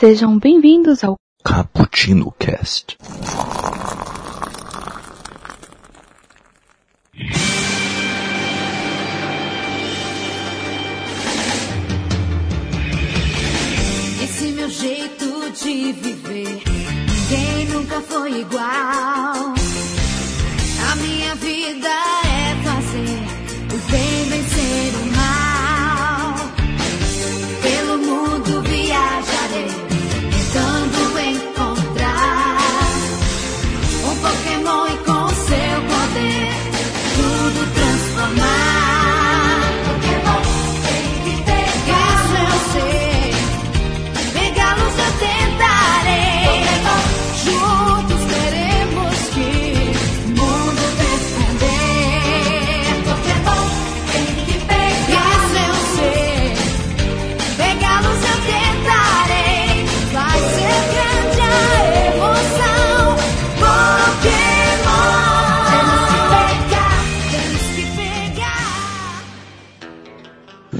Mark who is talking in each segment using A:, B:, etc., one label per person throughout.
A: Sejam bem-vindos ao
B: Cappuccino Cast.
C: Esse meu jeito de viver, ninguém nunca foi igual. A minha vida é fazer o bem vencer o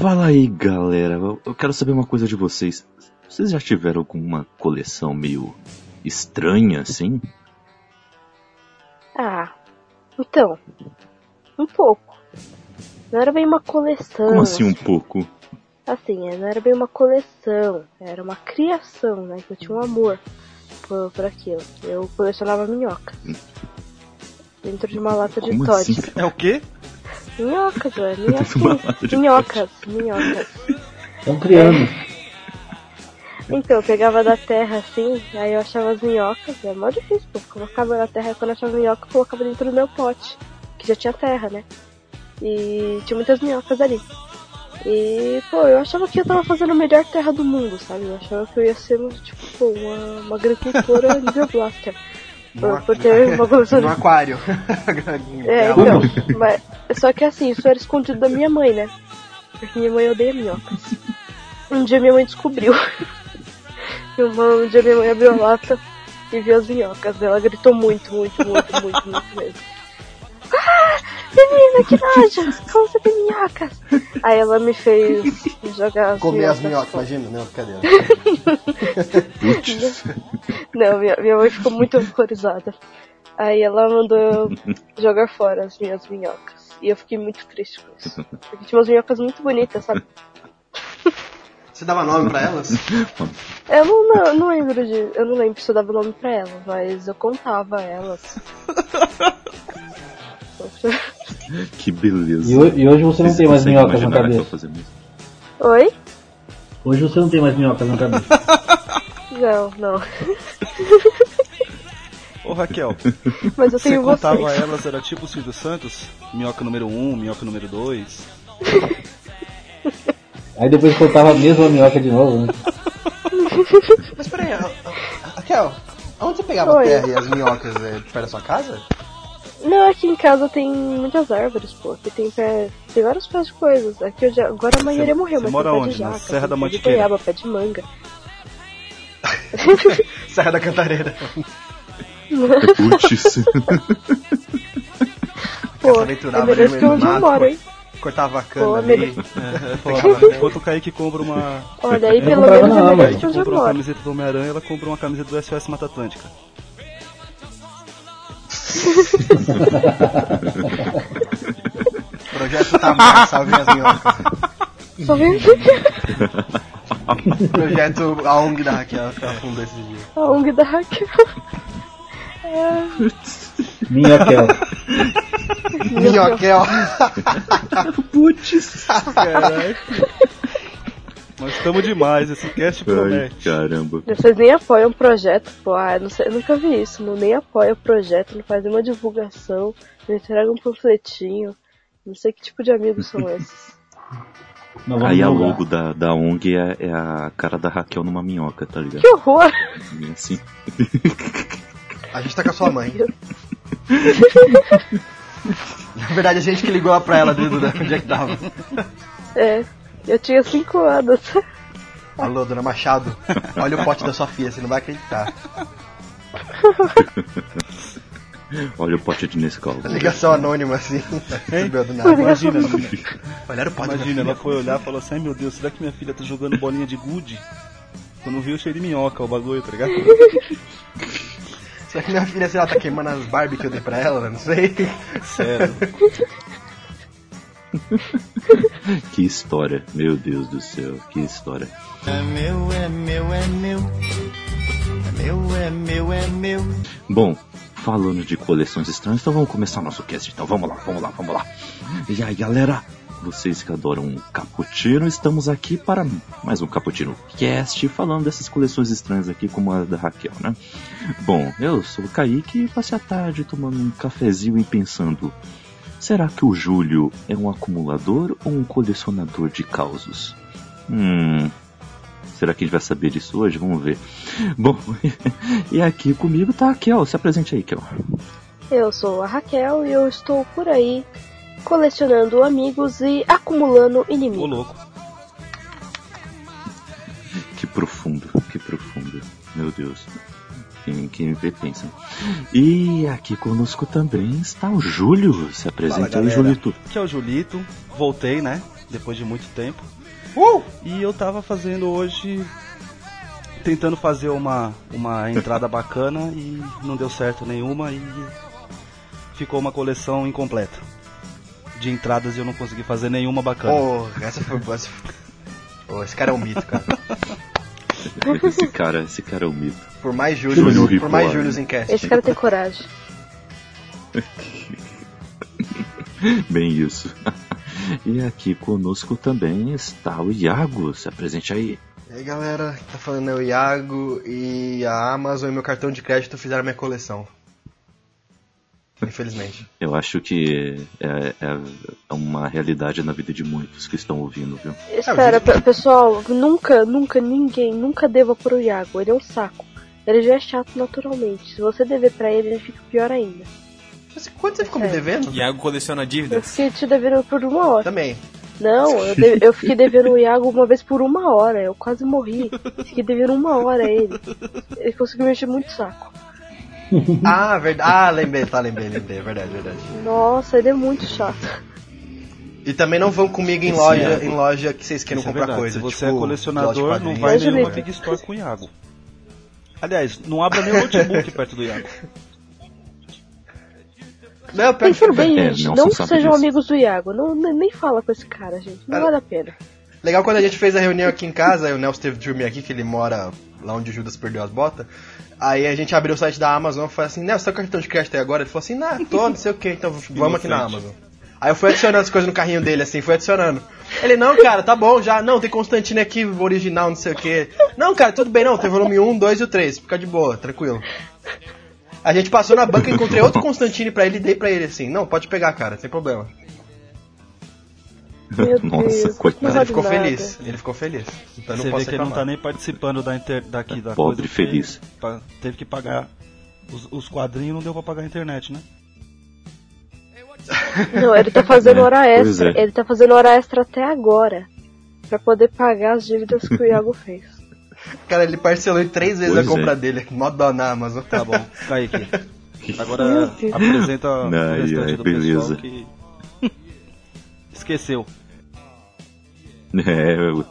B: Fala aí, galera. Eu- quero saber uma coisa de vocês. Vocês já tiveram alguma coleção meio estranha, assim?
D: Ah, então, um pouco. Não era bem uma coleção.
B: Como assim um pouco?
D: Assim, é, não era bem uma coleção. Era uma criação, né? Que eu tinha um amor por, por aquilo. Eu colecionava minhocas. Dentro de uma lata de
B: Como
D: Todd.
B: assim?
E: É o quê?
B: De
D: Minhocas.
B: de
D: Minhocas, minhocas.
F: Estão criando.
D: Então, eu pegava da terra assim, aí eu achava as minhocas, é mó difícil, pô. Colocava na terra, quando eu achava minhoca, eu colocava dentro do meu pote, que já tinha terra, né? E tinha muitas minhocas ali. E, pô, eu achava que eu tava fazendo a melhor terra do mundo, sabe? Eu achava que eu ia ser, tipo, uma, uma agricultora nível blaster. Por, por ter uma coleção
E: No
D: de
E: aquário.
D: é, então, mas, só que assim, isso era escondido da minha mãe, né? Porque minha mãe odeia minhocas. Um dia minha mãe descobriu. Um dia minha mãe abriu a lata e viu as minhocas. Ela gritou muito, muito, muito, muito, muito mesmo. Ah, menina, que nojo! Como você tem minhocas? Aí ela me fez jogar as
E: Comer as
D: minhocas
E: minhocas,
D: fora.
E: imagina? Não, brincadeira.
B: Putz.
D: Não, minha, minha mãe ficou muito horrorizada. Aí ela mandou eu jogar fora as minhas minhocas. E eu fiquei muito triste com isso. Porque tinha umas minhocas muito bonitas, sabe?
E: Você dava nome pra elas?
D: Eu não, não, não lembro de. Eu não lembro se eu dava nome pra elas, mas eu contava elas.
B: Que beleza.
F: E, e hoje você não
B: Vocês
F: tem mais minhocas na cabeça.
D: Oi?
F: Hoje você não tem mais minhocas na cabeça.
D: Não, não.
E: Ô Raquel,
D: Mas eu
E: você
D: tenho
E: contava
D: vocês.
E: elas, era tipo o Silvio Santos? Minhoca número 1, um, minhoca número 2.
F: Aí depois contava a mesma minhoca de novo, né?
E: Mas peraí, Raquel, onde você pegava
D: Oi.
E: a terra e as minhocas? É, perto da sua casa?
D: Não, aqui em casa tem muitas árvores, pô. Aqui tem pé. Tem vários pés de coisas. Aqui eu já, agora a maioria morreu,
E: você
D: mas
E: mora
D: tem pé
E: onde?
D: de
E: Na
D: jaca,
E: Serra da
D: tem pé de
E: Mantiqueira?
D: goiaba, pé de manga.
E: Serra da Cantareira.
B: Putz.
D: Pô, é melhor
E: ali
D: que onde eu moro,
E: pô.
D: hein?
E: Cortava a
D: Pô,
E: cana ali.
D: melhor-
E: é, Enquanto o Kaique compra uma.
D: Olha, aí pelo menos é
F: na
D: melhor que onde eu
E: comprou uma
D: moro.
E: camiseta do Homem-Aranha, ela comprou uma camiseta do SOS Mata Atlântica. Projeto Tamar, salve as minhocas.
D: Só vem
E: Projeto A ONG da Raquel, que ela fundou esse dia.
D: a ONG da Raquel. É,
F: Minhoquel.
E: Minhoquel.
B: Putz.
E: Caralho. Nós estamos demais, esse cast
B: Ai,
E: promete.
B: caramba.
D: Vocês nem apoiam o projeto, pô. Ah, não sei, eu nunca vi isso. Não nem apoia o projeto, não faz nenhuma divulgação, não entrega um panfletinho. Não sei que tipo de amigos são esses.
B: Aí a logo da, da ONG é, é a cara da Raquel numa minhoca, tá ligado?
D: Que horror!
B: E assim.
E: A gente tá com a sua mãe. Na verdade, a gente que ligou pra ela desde onde é que tava.
D: É, eu tinha 5 anos.
E: Alô, dona Machado, olha o pote da sua filha, você não vai acreditar.
B: Olha o pote de Nescau.
E: Ligação anônima assim. Imagina, Olha o pote imagina, ela foi olhar e falou assim, ai meu Deus, será que minha filha tá jogando bolinha de gude?
A: Quando viu, cheio de minhoca o bagulho, tá ligado?
E: Será que minha filha, sei lá, tá queimando as Barbie que eu dei pra ela? Não sei.
A: Sério.
B: Que história, meu Deus do céu, que história.
G: É meu, é meu, é meu. É meu, é meu, é meu.
B: Bom, falando de coleções estranhas, então vamos começar nosso cast. Então vamos lá, vamos lá, vamos lá. E aí, galera, vocês que adoram um cappuccino, estamos aqui para mais um cappuccino cast, falando dessas coleções estranhas aqui, como a da Raquel, né? Bom, eu sou o Kaique e passei a tarde tomando um cafezinho e pensando. Será que o Júlio é um acumulador ou um colecionador de causos? Hum. Será que a gente vai saber disso hoje? Vamos ver. Bom, e aqui comigo tá a Kel. Se apresente aí, Kel.
D: Eu sou a Raquel e eu estou por aí colecionando amigos e acumulando
A: Ô
D: inimigos.
A: louco.
B: Que profundo, que profundo. Meu Deus. Quem, quem me vê pensa. E aqui conosco também está o Júlio. Se apresente aí,
E: galera.
B: Julito.
A: Aqui é o Julito. Voltei, né? Depois de muito tempo.
E: Uh!
A: E eu tava fazendo hoje. Tentando fazer uma, uma entrada bacana e não deu certo nenhuma e ficou uma coleção incompleta. De entradas e eu não consegui fazer nenhuma bacana.
E: Pô, essa foi boa. essa foi- Pô, esse cara é um mito, cara.
B: Esse cara, esse cara é um mito.
E: Por mais
B: Júlio
E: Júlios, por mais
B: Ripoll.
E: Júlios em cast.
D: Esse cara tem coragem.
B: Bem isso. E aqui conosco também está o Iago. Se apresente aí.
E: E aí galera, tá falando é o Iago e a Amazon e meu cartão de crédito fizeram minha coleção. Infelizmente.
B: Eu acho que é, é- é uma realidade na vida de muitos que estão ouvindo, viu?
D: Espera, pe- pessoal, nunca, nunca, ninguém, nunca deva pro Iago. Ele é um saco. Ele já é chato naturalmente. Se você dever pra ele, ele fica pior ainda.
E: Mas quanto você ficou me devendo?
H: Iago coleciona
D: Eu
H: dívidas.
D: fiquei te devendo por uma hora.
E: Também.
D: Não, eu, de- eu fiquei devendo o Iago uma vez por uma hora. Eu quase morri. Fiquei devendo uma hora a ele. Ele conseguiu me encher muito saco.
E: Ah, verdade. Ah, lembrei, tá, lembrei, lembrei. É verdade, verdade.
D: Nossa, ele é muito chato.
E: E também não vão comigo em
A: Esse
E: loja,
A: Iago.
E: em loja que vocês queiram
A: Isso é
E: comprar
A: verdade.
E: coisa.
A: Se você
E: tipo,
A: é colecionador, não vai
D: Mas,
A: nenhuma. Big Store com o Iago. Aliás, não abra nem o notebook perto do Iago.
E: Não,
D: Pensando bem,
B: É,
D: gente, não
B: sabe
D: sejam
B: disso.
D: amigos do Iago. Não, nem fala com esse cara, gente. Não vale a pena.
E: Legal quando a gente fez a reunião aqui em casa, o Nelson teve de dormir aqui, que ele mora lá onde o Judas perdeu as botas. Aí a gente abriu o site da Amazon e falou assim, Nelson, seu cartão de crédito aí agora? Ele falou assim, não, tô, não sei o que, então vamos aqui na. Amazon. Aí eu fui adicionando as coisas no carrinho dele, assim, fui adicionando. Ele, não, cara, tá bom, já, não, tem Constantine aqui, original, não sei o que. Não, cara, tudo bem, não, tem volume 1, 2 e o 3, fica de boa, tranquilo. A gente passou na banca, encontrei outro Constantine pra ele e dei pra ele, assim, não, pode pegar, cara, sem problema.
D: Meu
B: Nossa,
D: Deus.
B: coitado.
D: não
E: Mas ele ficou feliz, ele ficou feliz. Então
A: Você
E: não
A: vê que ele não tá
E: reclamar.
A: nem participando da inter... daqui da
B: Pobre
A: coisa.
B: feliz.
A: Teve que pagar os, os quadrinhos, não deu pra pagar a internet, né?
D: Não, ele tá fazendo hora
B: Pois
D: extra.
B: é.
D: Ele tá fazendo hora extra até agora. Pra poder pagar as dívidas que o Iago fez.
E: Cara, ele parcelou em três vezes
B: Pois
E: a compra
B: é.
E: dele. Mó dó na Amazon.
A: Tá bom, Kaique. Agora apresenta o
B: Ai,
A: restante
B: ai,
A: do
B: beleza.
A: pessoal que esqueceu.
B: É, eu-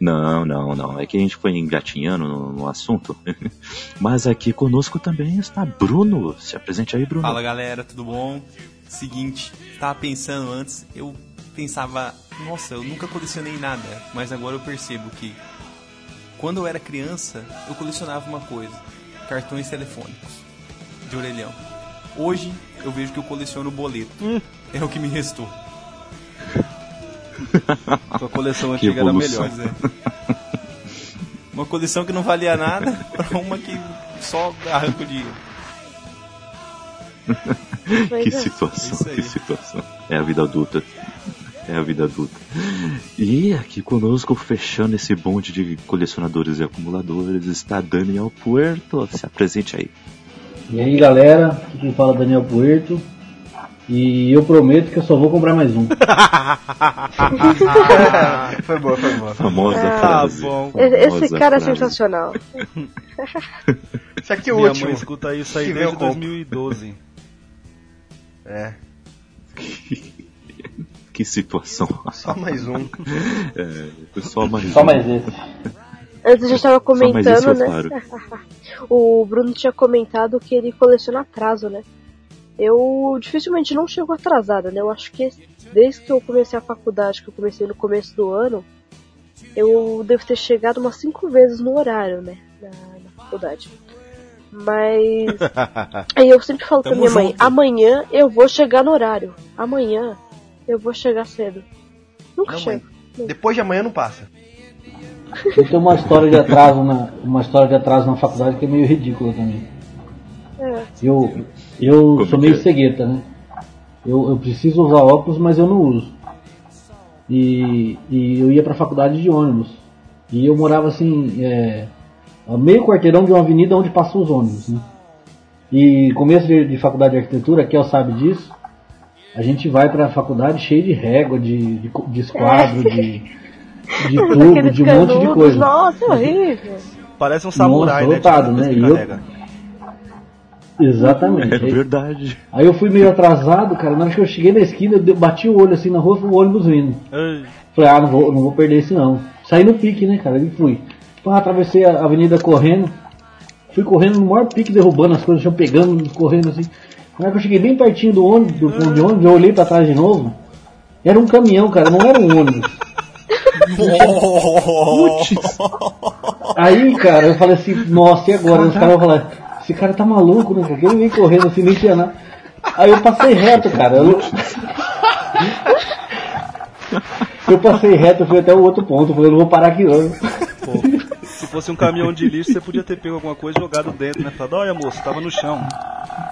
B: Não, não, não. É que a gente foi engatinhando no, no assunto. Mas aqui conosco também está Bruno. Se apresente aí, Bruno.
H: Fala galera, tudo bom? Seguinte, tava pensando antes, eu pensava, nossa, eu nunca colecionei nada, mas agora eu percebo que quando eu era criança, eu colecionava uma coisa: cartões telefônicos de orelhão. Hoje eu vejo que eu coleciono boleto. É o que me restou.
A: Sua coleção antiga era melhor.
H: Pois é. Uma coleção que não valia nada pra uma que só arranco dinheiro.
D: Pois
B: Que
D: é.
B: situação, que situação. É a vida adulta. É a vida adulta. E aqui conosco, fechando esse bonde de colecionadores e acumuladores, está Daniel Puerto. Se apresente aí.
F: E aí galera, aqui quem fala é Daniel Puerto. E eu prometo que eu só vou comprar mais um.
E: foi boa, foi boa.
B: Famosa
D: Ah,
B: frase.
A: bom.
D: Esse, esse
B: famosa
D: cara é
B: frase.
D: sensacional.
E: Isso aqui é o
A: Minha
E: último.
A: mãe escuta isso aí
E: que
A: desde
E: eu compro.
A: 2012.
E: É,
B: Que situação.
E: só mais um.
B: É, só mais
F: Só
B: um.
F: mais esse.
D: Antes a gente tava
B: Só mais isso,
D: comentando,
B: é
D: né?
B: claro.
D: o Bruno tinha comentado que ele coleciona atraso, né? Eu dificilmente não chego atrasada, né? Eu acho que desde que eu comecei a faculdade, que eu comecei no começo do ano, eu devo ter chegado umas cinco vezes no horário, né? Na, na faculdade. Mas. Aí eu sempre falo pra minha mãe:
H: junto.
D: amanhã eu vou chegar no horário. Amanhã eu vou chegar cedo. Nunca
E: Não,
D: chego.
E: Depois de amanhã não passa.
F: Eu tenho uma história de atraso na, uma história de atraso na faculdade que é meio ridícula também.
D: É.
F: Eu, eu
B: Como
F: sou
B: que
F: meio
B: é?
F: cegueta, né? Eu, eu preciso usar óculos, mas eu não uso. E, e eu ia pra faculdade de ônibus. E eu morava assim, é, meio quarteirão de uma avenida onde passam os ônibus. Né? E começo de, de faculdade de arquitetura, Kel sabe disso. A gente vai pra faculdade cheio de régua, de, de, de esquadro, de, de tubo, de um monte de coisa.
D: Nossa, é horrível.
A: Parece um samurai,
F: Nossa,
A: né? de
F: lotado,
A: coisa
F: né? E eu-. Exatamente.
B: É verdade.
F: Aí eu fui meio atrasado, cara. Na hora que eu cheguei na esquina, eu bati o olho assim na rua, o ônibus vindo.
A: Ai,
F: Falei, ah, não vou, não vou perder esse não. Saí no pique, né, cara? E fui. Pá, atravessei a avenida correndo. Fui correndo no maior pique, derrubando as coisas, já pegando, correndo assim. Na hora que eu cheguei bem pertinho do ônibus, do ponto de ônibus, eu olhei pra trás de novo. Era um caminhão, cara, não era um ônibus. Aí, cara, eu falei assim, nossa, e agora? Os caras vão falar, esse cara tá maluco, né? Ele vem correndo assim, nem tinha nada. Aí eu passei reto, cara. Eu, eu passei reto, fui até o outro ponto. Eu falei, não vou parar aqui não.
A: Fosse um caminhão de lixo, você podia ter pego alguma coisa e jogado dentro, né? Falado, olha moço, tava no chão.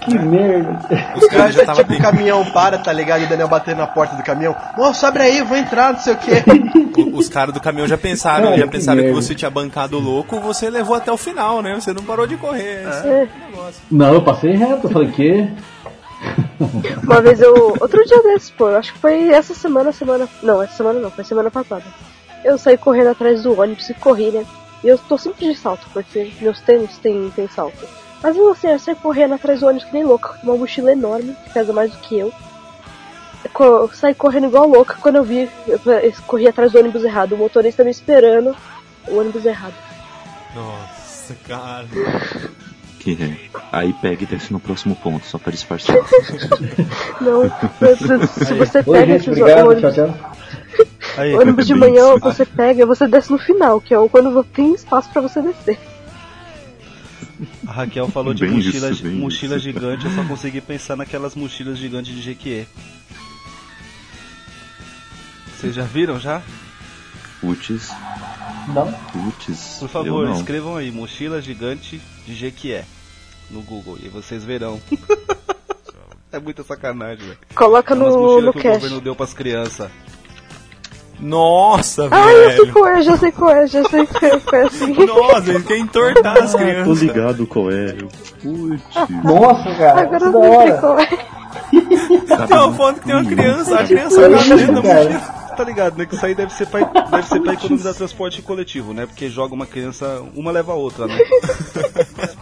F: Que merda.
H: Os caras já
E: é
H: tava
E: tipo o caminhão para, tá ligado? E o Daniel batendo na porta do caminhão. Moço, abre aí, eu vou entrar, não sei o quê.
H: O- Os caras do caminhão já pensaram,
F: Cara,
H: já
F: que
H: pensaram que
F: merda.
H: você tinha bancado o louco, você levou até o final, né? Você não parou de correr. Esse
D: É.
H: negócio.
F: Não, eu passei reto. Eu falei, que?
D: Uma vez eu. Outro dia desses, pô, eu acho que foi essa semana, semana. Não, essa semana não, foi semana passada. Eu saí correndo atrás do ônibus e corri, né? E eu tô sempre de salto, porque meus tênis tem, tem salto. Mas assim, eu saí correndo atrás do ônibus que nem louca, com uma mochila enorme, que pesa mais do que eu. Eu saí correndo igual louca quando eu vi, eu corri atrás do ônibus errado. O motorista me esperando, o ônibus errado.
H: Nossa, cara.
B: Que é. Aí pega e desce no próximo ponto, só pra disfarçar.
D: Não, se, se você
F: Oi,
D: pega
F: gente,
D: esses
F: obrigado.
D: ônibus,
F: Tchau, tchau.
A: Aí,
D: ônibus de manhã,
B: isso.
D: você pega, você desce no final, que é quando tem espaço pra você descer.
A: a Raquel falou de
B: Bem
A: mochila,
B: isso,
A: mochila
B: isso.
A: gigante, eu só consegui pensar naquelas mochilas gigantes de Jequié. Vocês já viram já?
B: Putz,
F: Não.
B: putz.
A: Por favor,
B: não.
A: escrevam aí, mochila gigante de Jequié no Google e vocês verão. é muita sacanagem, velho.
D: Coloca
A: Aquelas
D: no, no
A: que o
D: cash.
A: governo deu pras crianças.
H: Nossa,
D: Ah, eu sei
H: velho.
D: qual é, já sei qual é, já sei qual é, assim.
H: Nossa, ele quer entortar as
B: Tô
H: crianças.
B: ligado qual é. Putz.
F: Nossa, cara.
D: Agora eu não sei qual é.
H: Uma foto que tem uma criança, a criança
F: Olha
H: tá dentro da mochila.
A: Tá ligado, né? Que isso aí deve ser pra, deve ser pra economizar transporte coletivo, né? Porque joga uma criança, uma leva a outra, né?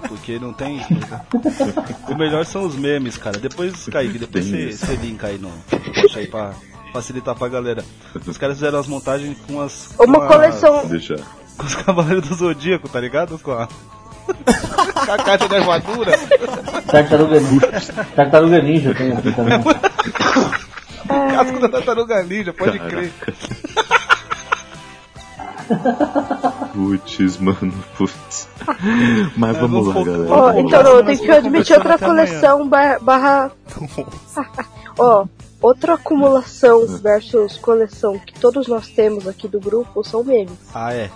A: Porque não tem. O melhor são os memes, cara. Depois, Kaique, depois você, linka aí no. Poxa aí pra facilitar pra galera. Os caras fizeram as montagens com as. com
D: Uma
A: as-
D: coleção.
B: Deixa.
A: Com os cavaleiros do Zodíaco, tá ligado? Com a. com a caixa de armadura.
F: Tartaruga Ninja. Tartaruga Ninja tem aqui também.
A: Casco da tartaruga ninja, pode
B: Caraca.
A: crer.
B: Putz, mano, putz. Mas
A: É,
B: vamos lá, galera.
D: Ó,
A: Vamos
D: então tenho que admitir outra coleção ba- barra. Ó, outra acumulação versus coleção que todos nós temos aqui do grupo são memes
A: Ah, é.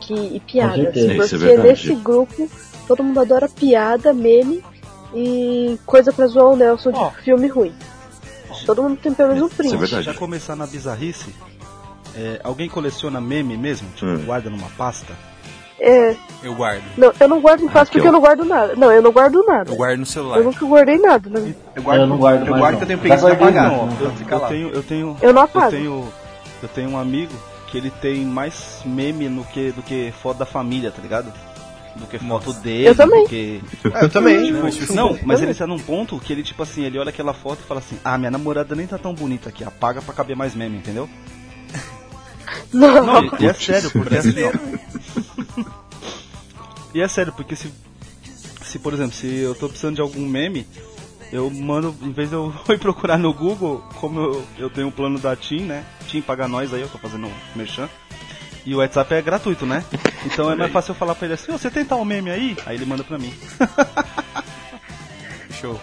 D: que, e piadas.
B: é
D: Porque
B: verdade.
D: nesse grupo todo mundo adora piada, meme e coisa pra zoar o Nelson de
A: Ó.
D: filme ruim. Todo mundo tem pelo menos um
B: Isso é
D: print.
B: verdade.
A: Já começar na bizarrice, é, alguém coleciona meme mesmo? Tipo,
B: Hum.
A: guarda numa pasta?
D: É,
H: Eu guardo.
D: não, eu não guardo em pasta
B: Raquel.
D: porque eu não guardo nada. Não, eu não guardo nada.
H: Eu guardo no
D: Eu
H: celular.
D: nunca guardei nada. Né?
E: Eu guardo,
F: Eu não guardo
E: eu guardo que eu tenho preguiça de apagar.
F: não.
A: Não, eu, eu tenho, eu tenho,
D: Eu não
A: eu
D: apago.
A: tenho, eu tenho um amigo que ele tem mais meme no que, do que foto da família, tá ligado? Do que foto dele.
D: Eu também.
A: que-
E: É, eu também.
A: Não,
E: Tipo,
A: não, mas
D: também.
A: ele está num ponto que ele, tipo assim, ele olha aquela foto e fala assim, ah, minha namorada nem tá tão bonita aqui, apaga pra caber mais meme, entendeu?
D: Não.
A: Não, e, e é sério, porque assim, ó, E é sério, porque se, se, por exemplo, se eu tô precisando de algum meme, eu mando, em vez de eu ir procurar no Google, como eu, eu tenho o plano da TIM, né? TIM paga nós aí, eu tô fazendo um merchan. E o WhatsApp é gratuito, né? Então é mais fácil eu falar pra ele assim, "Ô, você tem tal meme aí? Aí ele manda pra mim.
H: Show.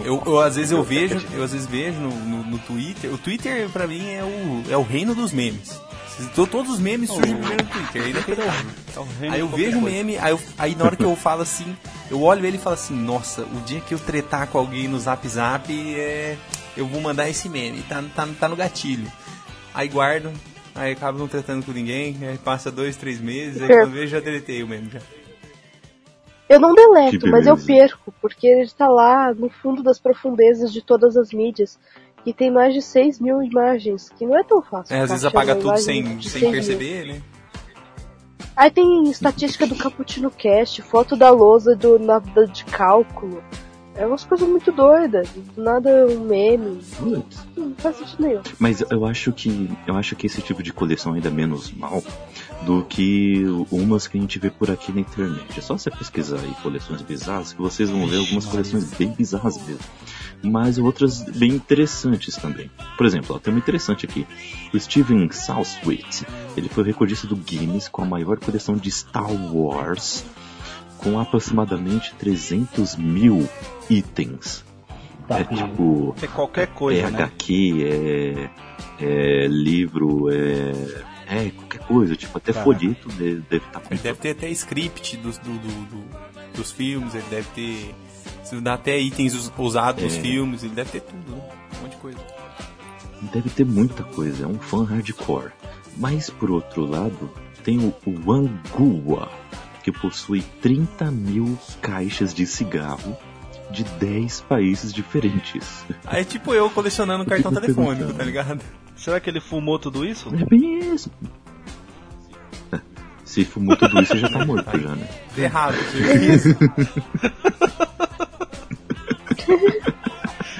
H: Eu, eu, às vezes eu vejo, eu às vezes vejo no, no, no Twitter. O Twitter pra mim é o, é o reino dos memes. To- Todos os memes surgem primeiro no Twitter. Aí, daqui
A: É reino
H: aí eu vejo o meme, aí, eu- aí na hora que eu falo assim, eu olho ele e falo assim, nossa, o dia que eu tretar com alguém no zap zap, é, eu vou mandar esse meme, tá, tá, tá no gatilho. Aí guardo, aí acabo não tretando com ninguém, aí passa dois, três meses, aí quando eu vejo já deletei o meme já.
D: Eu não deleto, mas eu perco, porque ele está lá no fundo das profundezas de todas as mídias. E tem mais de 6 mil imagens, que não é tão fácil.
H: É, às vezes
D: achando
H: apaga tudo sem, sem
D: 6 mil.
H: perceber, né?
D: Aí tem estatística do Cappuccino Cast, foto da lousa do, na, de cálculo. É umas coisas muito doidas. Do nada um meme.
B: Putz.
D: Não faz sentido nenhum.
B: Mas eu acho que eu acho que esse tipo de coleção ainda é menos mal do que umas que a gente vê por aqui na internet. É só você pesquisar aí coleções bizarras que vocês vão ver algumas coleções bem bizarras mesmo. Mas outras bem interessantes também. Por exemplo, ó, tem uma interessante aqui. O Steven Southwick, ele foi o recordista do Guinness com a maior coleção de Star Wars, com aproximadamente 300 mil itens.
F: Tá,
B: é tipo
A: É qualquer coisa,
B: é
A: né?
B: HQ, é, é livro, é, é qualquer coisa, tipo, até
A: Caraca.
B: folheto deve, deve estar
H: Ele deve ter até script dos, do, do- do- dos filmes, ele deve ter. Se dá até itens us- usados dos
B: É.
H: filmes, ele deve ter tudo, né? Um monte de coisa.
B: Deve ter muita coisa, é um fã hardcore. Mas por outro lado, tem o, o Angua, que possui 30 mil caixas de cigarro de 10 países diferentes.
H: Aí é tipo eu colecionando cartão telefônico, tá ligado?
A: Será que ele fumou tudo isso?
B: É bem isso. É, Se fumou tudo isso, já tá morto já, né?
H: Errado, certeza.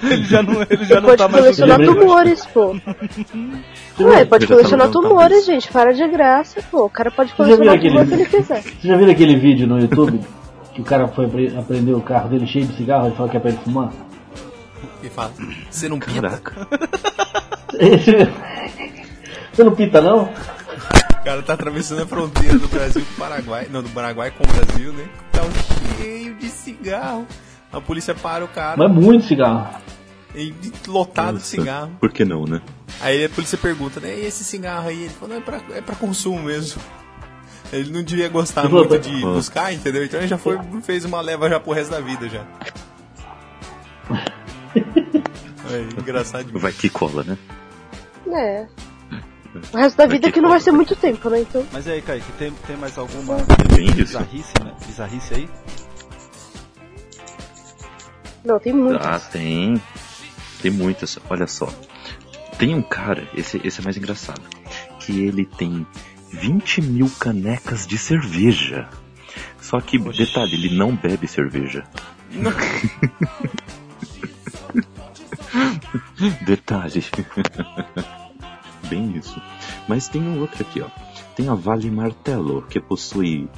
A: Ele já não, ele já não
D: pode
A: tá mais
D: colecionar
F: jogando.
D: tumores, pô. Ué, pode
B: tá
D: colecionar
B: levantando
D: tumores,
B: isso.
D: gente. Para de graça, pô. O cara pode colecionar o
F: aquele-
D: tumor que ele quiser.
F: Você já viu aquele vídeo no YouTube que o cara foi apre- aprender o carro dele cheio de cigarro e falou que é pra ele fumar?
H: Ele fala, você não pita?
B: Caraca.
F: Você não pita não?
H: O cara tá atravessando a fronteira do Brasil com o Paraguai. Não, do Paraguai com o Brasil, né? Tá cheio de cigarro. A polícia para o cara
F: Mas é muito cigarro.
H: e lotado de
B: Nossa,
H: cigarro.
B: Por que não, né?
H: Aí a polícia pergunta, né? E esse cigarro aí? Ele falou, não, é pra, é pra consumo mesmo. Ele não devia gostar muito de buscar, entendeu? Então ele já foi, fez uma leva já pro resto da vida já. É, engraçado demais.
B: Vai que cola, né?
D: É. O resto da vida
B: Aqui,
D: que não vai ser muito tempo, né? Então.
A: Mas e aí, Kaique, tem, tem mais alguma
B: É
A: bizarrice, né? Bizarrice aí?
D: Não, tem muito.
B: Ah, tem. Tem muitas. Olha só. Tem um cara, esse, esse é mais engraçado, que ele tem 20 mil canecas de cerveja. Só que, detalhe, ele não bebe cerveja. Detalhe. Bem isso. Mas tem um outro aqui, ó. Tem a Vale Martelo, que possui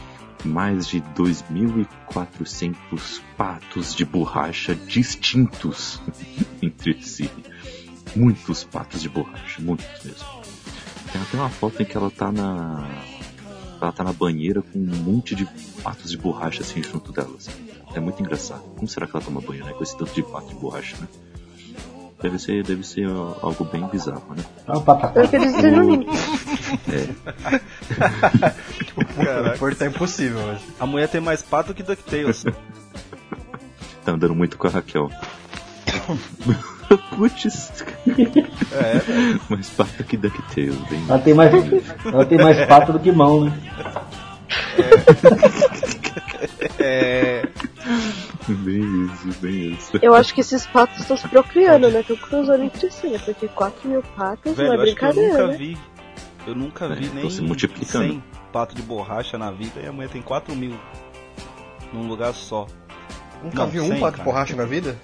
B: mais de 2.400 patos de borracha distintos entre si. Muitos patos de borracha, muitos mesmo. Tem até uma foto em que ela tá na. Ela tá na banheira com um monte de patos de borracha assim junto dela. assim. É muito engraçado. Como será que ela toma banho, né? Com esse tanto de pato de borracha, né? Deve ser, deve ser algo bem bizarro, né?
F: É uma patacada.
D: Eu queria dizer no limpo.
E: O Porto tá impossível hoje.
A: A mulher tem mais pato que DuckTales.
B: Tá andando muito com a Raquel. Putz,
A: é, velho.
B: mais pato que DuckTales, bem.
F: Ela tem mais, ela tem mais pato do que mão, né?
A: É.
B: Bem isso, bem isso.
D: Eu acho que esses patos estão se procriando, né? Estão cruzando entre si, né? Porque 4 mil patos
A: Velho,
D: não é
A: que eu
D: brincadeira,
A: nunca
D: né?
A: vi. Eu nunca vi
B: É,
A: nem
B: se multiplicando.
A: 100 pato de borracha na vida e a mulher tem 4 mil num lugar só.
E: Nunca
A: Não,
E: vi um pato de
A: cara.
E: borracha na vida?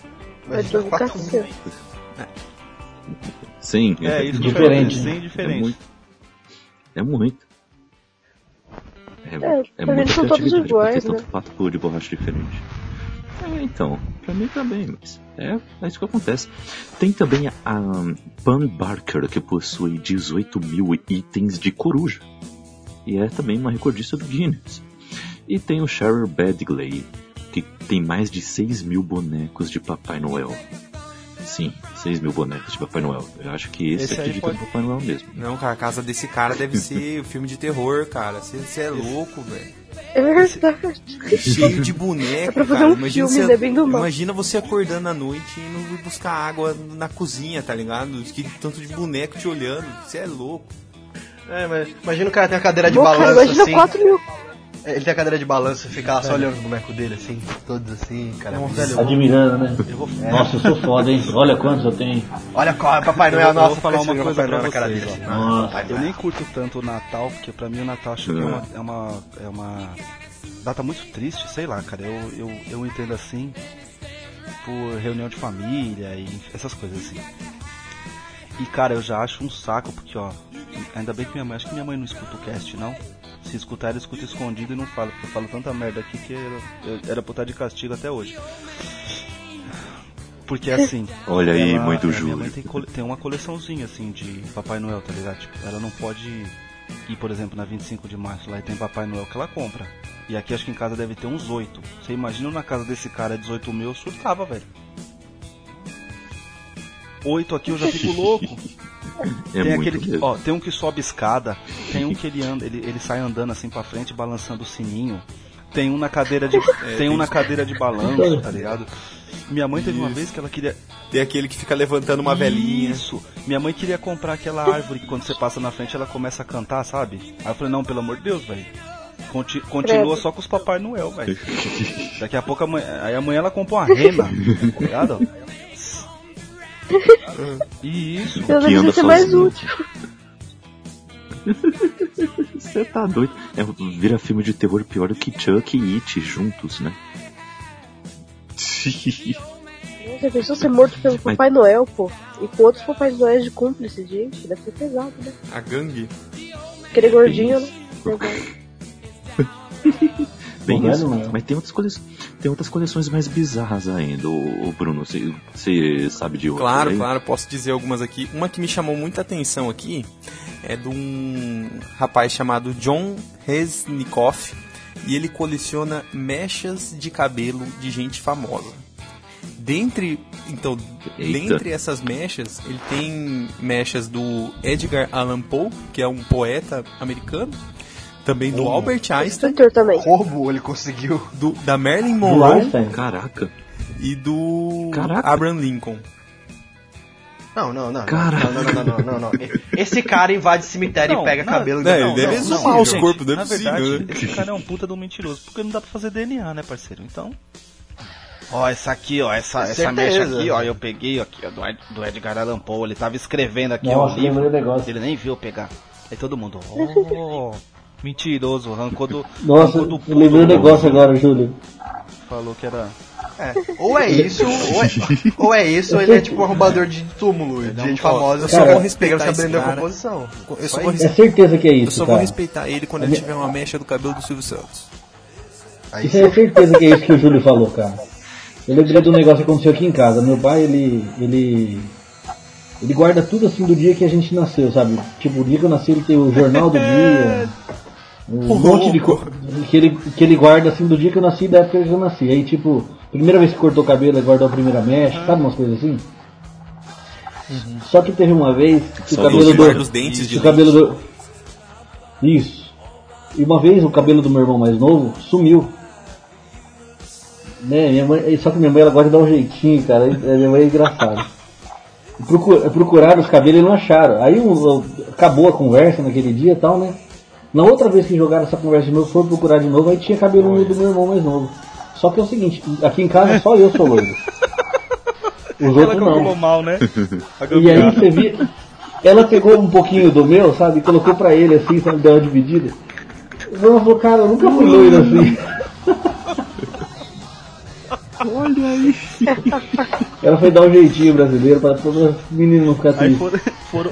D: É de
E: quatro
D: educação.
B: Sim,
A: É, isso que eu
F: Diferente, né?
A: sem
B: É
A: diferente.
B: muito. É muito. É,
D: É,
B: É
D: pra mim são todos iguais, né?
B: tanto pato de borracha diferente. É, então, pra mim também, mas é, é isso que acontece. Tem também a, a Pan Barker, que possui 18 mil itens de coruja. E é também uma recordista do Guinness. E tem o Sheryl Badgley, que tem mais de 6 mil bonecos de Papai Noel. Sim, 6 mil bonecos de Papai Noel. Eu acho que esse,
H: Esse
B: acredita
H: pode-
B: no Papai Noel mesmo.
H: Não, cara, a casa desse cara deve ser filme de terror, cara. Você é louco, velho.
D: É verdade.
H: Cheio de boneco,
D: É pra fazer
H: cara.
D: um
H: imagina,
D: filme,
H: você,
D: né, bem do mal.
H: imagina você acordando à noite e indo buscar água na cozinha, tá ligado? Que tanto de boneco te olhando. Você é louco.
E: É, mas imagina o cara tem a cadeira de
D: cara,
E: balanço
D: imagina
E: assim.
D: 4 mil.
E: Ele tem a cadeira de balanço e fica lá só olhando os bonecos dele assim, todos assim, cara.
A: Não,
E: velho.
F: Admirando, né?
A: eu vou,
F: Nossa, eu sou foda, hein? Olha quantos eu tenho.
E: Olha qual Papai Noel,
A: eu
E: nossa,
A: vou falar uma
E: que
A: coisa
E: Papai Noel
A: pra
E: cara
A: vocês,
E: dele.
A: ó.
E: assim.
F: Nossa.
A: Eu nem curto tanto o Natal, porque pra mim o Natal acho que é uma, é uma, é uma data muito triste, sei lá, cara. Eu, eu, eu entendo assim por reunião de família e essas coisas assim. E cara, eu já acho um saco, porque ó, ainda bem que minha mãe, acho que minha mãe não escuta o cast, não. Se escutar, escuta escondido e não fala, porque eu falo tanta merda aqui que era, eu- era pra estar de castigo até hoje. Porque assim.
B: Olha aí,
A: ela-
B: mãe do
A: é, Minha mãe
B: Júlio.
A: tem, cole- tem uma coleçãozinha assim de Papai Noel, tá ligado? Tipo, ela não pode ir, por exemplo, na 25 de março lá e tem Papai Noel que ela compra. E aqui acho que em casa deve ter uns 8. Você imagina na casa desse cara 18 mil, eu surtava, velho. 8 aqui eu já fico louco.
B: É
A: tem aquele que, ó, tem um que sobe escada, tem um que ele anda, ele, ele sai andando assim pra frente, balançando o sininho. Tem um na cadeira de, tem um na cadeira de balanço, tá ligado? Minha mãe teve uma vez que ela queria
H: Tem aquele que fica levantando uma velhinha.
A: isso. Minha mãe queria comprar aquela árvore que quando você passa na frente ela começa a cantar, sabe? Aí eu falei, não, pelo amor de Deus, velho. Conti- continua só com os Papai Noel, velho. Daqui a pouco a mãe, aí amanhã ela compra uma rena, tá ligado? E isso.
B: Que
D: ser mais útil.
B: Você tá doido. É, vira filme de terror pior do que Chuck e It juntos, né?
D: Já pensou ser morto pelo
B: Mas-
D: Papai Noel, pô? E com outros Papai Noel de cúmplice, gente. Deve ser pesado, né?
H: A gangue.
D: Aquele gordinho, né?
B: Bem isso.
F: velho,
B: Mas tem outras, coleções, tem outras coleções mais bizarras ainda, o, Bruno. Você sabe de outra?
H: Claro,
B: aí?
H: claro, posso dizer algumas aqui. Uma que me chamou muita atenção aqui é de um rapaz chamado John Resnikoff e ele coleciona mechas de cabelo de gente famosa. Dentre, então,
B: Eita.
H: dentre essas mechas, ele tem mechas do Edgar Allan Poe, que é um poeta americano, também do. Albert Einstein,
D: também.
E: Roubo ele conseguiu.
H: do, da Marilyn
F: Do
H: Monroe
F: Einstein.
B: Caraca.
H: e do
B: Caraca.
H: Abraham Lincoln.
E: Não, não, não.
B: Caraca.
E: Não, não, não, não, não, não, não. Esse cara invade cemitério
A: Não,
E: e pega
A: não,
E: cabelo.
H: É,
E: não,
H: ele deve exumar
E: não,
H: os corpos, é possível,
A: verdade,
H: né?
A: esse cara é um puta de um mentiroso, porque não dá pra fazer DNA, né, parceiro? Então. Ó, essa aqui, ó, essa, essa mecha aqui, ó, eu peguei aqui, ó, do, Ed- do Edgar Allan Poe, ele tava escrevendo aqui, ó,
F: Nossa,
A: o livro,
F: do negócio.
A: ele nem viu eu pegar. Aí todo mundo, ó, mentiroso, arrancou do,
F: Nossa,
A: arrancou do
F: eu lembrei um negócio agora, Júlio.
A: falou que era...
E: É, ou é isso, ou é, ou é isso, ou ele é tipo um arrombador de túmulo, de gente famosa.
H: eu só
F: vou
H: respeitar esse
E: essa da
H: cara.
E: composição.
H: Eu só vou,
E: isso.
F: É certeza que é
H: eu
F: isso,
H: só vou
F: cara.
H: respeitar ele quando ele tiver uma mecha do cabelo do Silvio Santos.
E: Aí
F: Isso é certeza que é isso que o Júlio falou, cara. Eu lembrei de um negócio que aconteceu aqui em casa. Meu pai, ele. ele. Ele guarda tudo assim do dia que a gente nasceu, sabe? Tipo, o dia que eu nasci ele tem o jornal do dia. Um monte de coisa que ele, que ele guarda assim do dia que eu nasci e da época que eu nasci. Aí tipo, primeira vez que cortou o cabelo, ele guardou a primeira mecha, sabe umas coisas assim? Só que teve uma vez que o
B: Só
F: cabelo
B: você
F: do.
H: os dentes de
F: o cabelo do. Isso. E uma vez o cabelo do meu irmão mais novo sumiu. Né, minha mãe, só que minha mãe ela gosta de dar um jeitinho, cara. Minha mãe é engraçada. Procur, procuraram os cabelos e não acharam. Aí um- acabou a conversa naquele dia e tal, né? Na outra vez que jogaram essa conversa de novo, foram procurar de novo, aí tinha cabelo do meu irmão mais novo. Só que é o seguinte, aqui em casa só eu sou loiro. Os
A: Ela
F: outros não.
A: mal, né?
F: E aí você via. Ela pegou um pouquinho do meu, sabe, e colocou pra ele assim, sabe, deu uma dividida. Ela falou, cara, eu nunca fui loiro assim.
B: Olha aí.
F: Ela foi dar um jeitinho brasileiro pra todo menino não ficar
A: Aí
F: triste.
A: foram, foram,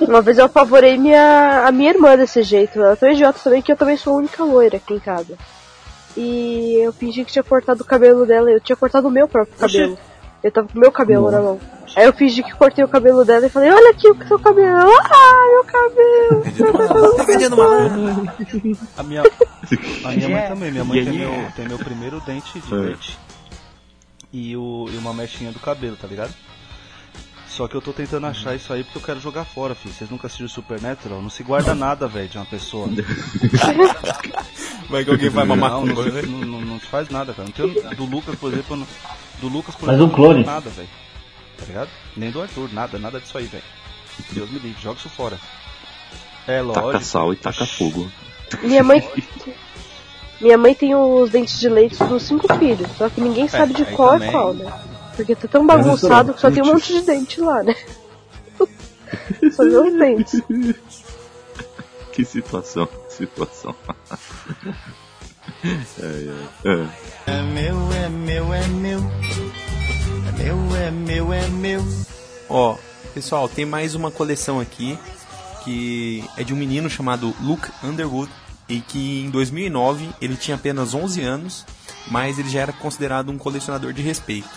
D: Uma vez eu apavorei minha, a minha irmã desse jeito. Ela é tão idiota também que eu também sou a única loira aqui em casa. E eu fingi que tinha cortado o cabelo dela. Eu tinha cortado o meu próprio cabelo. Eu tava com o meu cabelo na mão. Aí eu fingi que cortei o cabelo dela e falei, olha aqui o seu cabelo. Ah, meu cabelo.
H: Pegadinha do malandro.
A: A minha, a minha mãe também. Minha mãe
B: Yeah,
A: tem,
B: yeah.
A: meu, tem meu primeiro dente de
B: É.
A: leite. E, o, e uma mechinha do cabelo, tá ligado? Só que eu tô tentando achar isso aí porque eu quero jogar fora, filho. Vocês nunca assistiram Supernatural? Não se guarda nada, velho, de uma pessoa.
H: Vai que alguém vai mamar
A: não, não, não, não, não se faz nada, cara. Não tenho, do Lucas, por exemplo, não, do Lucas, por
F: Faz
A: exemplo,
F: um clone.
A: não nada, velho. Tá ligado? Nem do Arthur, nada, nada disso aí, velho. Deus me livre, joga isso fora. É, lógico.
B: Taca sal e taca fogo.
D: Minha mãe. Minha mãe tem os dentes de leite dos cinco filhos, só que ninguém sabe de qual
A: também.
D: é qual, né? Porque tá tão bagunçado que só tem um monte de dente lá, né? só vê os dentes.
B: Que situação, que situação. É, é, é.
G: É meu, é meu, é meu. É meu, é meu, é meu.
H: Ó, pessoal, tem mais uma coleção aqui que é de um menino chamado Luke Underwood e que em 2009 ele tinha apenas 11 anos, mas ele já era considerado um colecionador de respeito.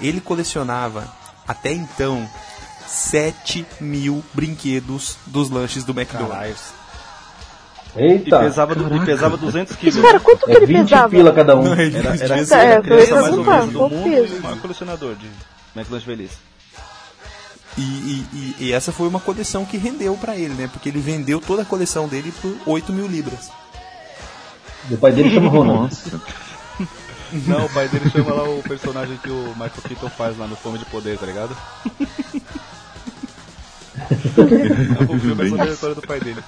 H: Ele colecionava até então 7 mil brinquedos dos lanches do McDonald's.
A: E
F: Eita!
A: pesava, du- e pesava 200 quilos.
D: Cara, quanto que
F: É
D: ele
F: 20
D: pesava?
F: pila cada um.
A: Era, era,
H: Devia
A: era
H: ser,
A: a
D: é, eu
A: criança
D: ia
A: mais
D: perguntar,
A: obesa do mundo
D: peso?
A: e o maior colecionador de McLanche Velhice.
H: E, e- e- e essa foi uma coleção que rendeu pra ele, né? Porque ele vendeu toda a coleção dele por 8 mil libras.
F: O pai dele chama Ronald.
A: Não, o pai dele chama lá o personagem que o Michael Keaton faz lá no Fome de Poder, tá ligado? o filme é sobre a história do pai dele.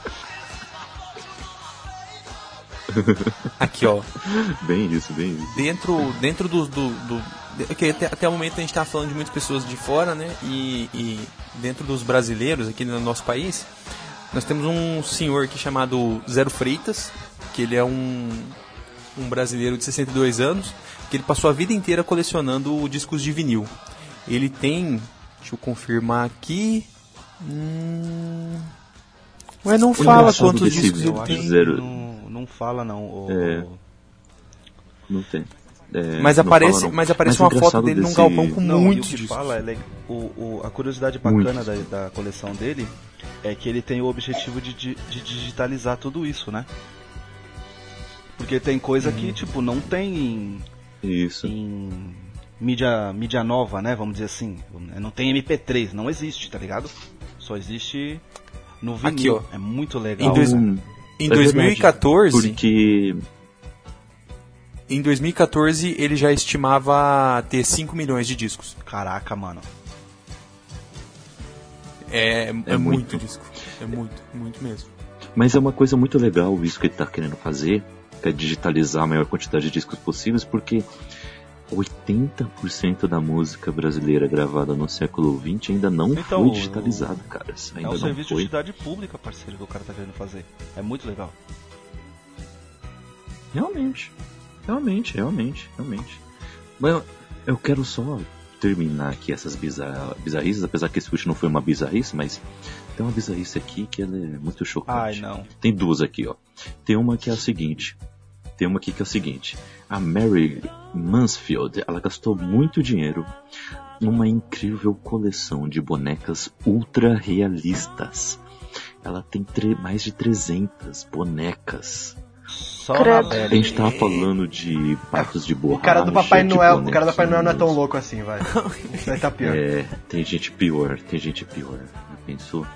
H: Aqui, ó.
B: bem isso, bem isso.
H: dentro dentro do, do, do de- ok, até, até o momento a gente está falando de muitas pessoas de fora, né? E, e dentro dos brasileiros aqui no nosso país, nós temos um senhor aqui chamado Zero Freitas, que ele é um um brasileiro de 62 anos, que ele passou a vida inteira colecionando discos de vinil. Ele tem, deixa eu confirmar aqui, hum, Ué, não fala quantos discos ele tem.
B: Zero.
A: não, não fala não. O,
B: É. Não tem. É,
H: Mas aparece,
B: fala, não.
H: mas aparece
B: Mas
H: uma foto dele num
B: desse-
H: galpão com
A: Não,
H: muitos discos.
A: fala, é o, o- a curiosidade bacana da, da coleção dele é que ele tem o objetivo de, di- de digitalizar tudo isso, né? Porque tem coisa
B: Uhum.
A: que, tipo, não tem em,
B: Isso.
A: em mídia, mídia nova, né? Vamos dizer assim. Não tem MP3, não existe, tá ligado? Só existe no vinil.
H: Aqui, ó.
A: É muito legal.
H: Em dois- Em
B: é verdade,
H: 2014,
B: Porque
H: em 2014 ele já estimava ter 5 milhões de discos.
A: Caraca, mano.
H: É, é,
B: É
H: muito.
B: muito.
H: disco. É muito, muito mesmo.
B: Mas é uma coisa muito legal isso que ele está querendo fazer, é digitalizar a maior quantidade de discos possíveis, porque 80% da música brasileira gravada no século XX ainda não
A: Então,
B: foi digitalizada, cara. Isso
A: É
B: ainda
A: um
B: não
A: serviço de
B: foi.
A: utilidade pública, parceiro, que o cara tá querendo fazer. É muito legal.
B: Realmente. Realmente, realmente, realmente. Mas eu, eu quero só terminar aqui essas bizar bizarrices, apesar que esse último não foi uma bizarrice, mas tem uma bizarrice aqui que ela é muito
A: Ai,
B: chocante.
A: não.
B: Tem duas aqui, ó. Tem uma que é a seguinte. Tem uma aqui que é o seguinte. A Mary Mansfield, ela gastou muito dinheiro numa incrível coleção de bonecas ultra realistas. Ela tem mais de 300 bonecas.
A: Só
D: Credo.
A: na
B: A gente tava falando de patos de
E: O
B: borracha.
E: cara do Papai Noel, o cara do Papai Noel não é tão louco assim, vai. Isso aí tá pior.
B: É, tem gente pior, tem gente pior. Já Pensou?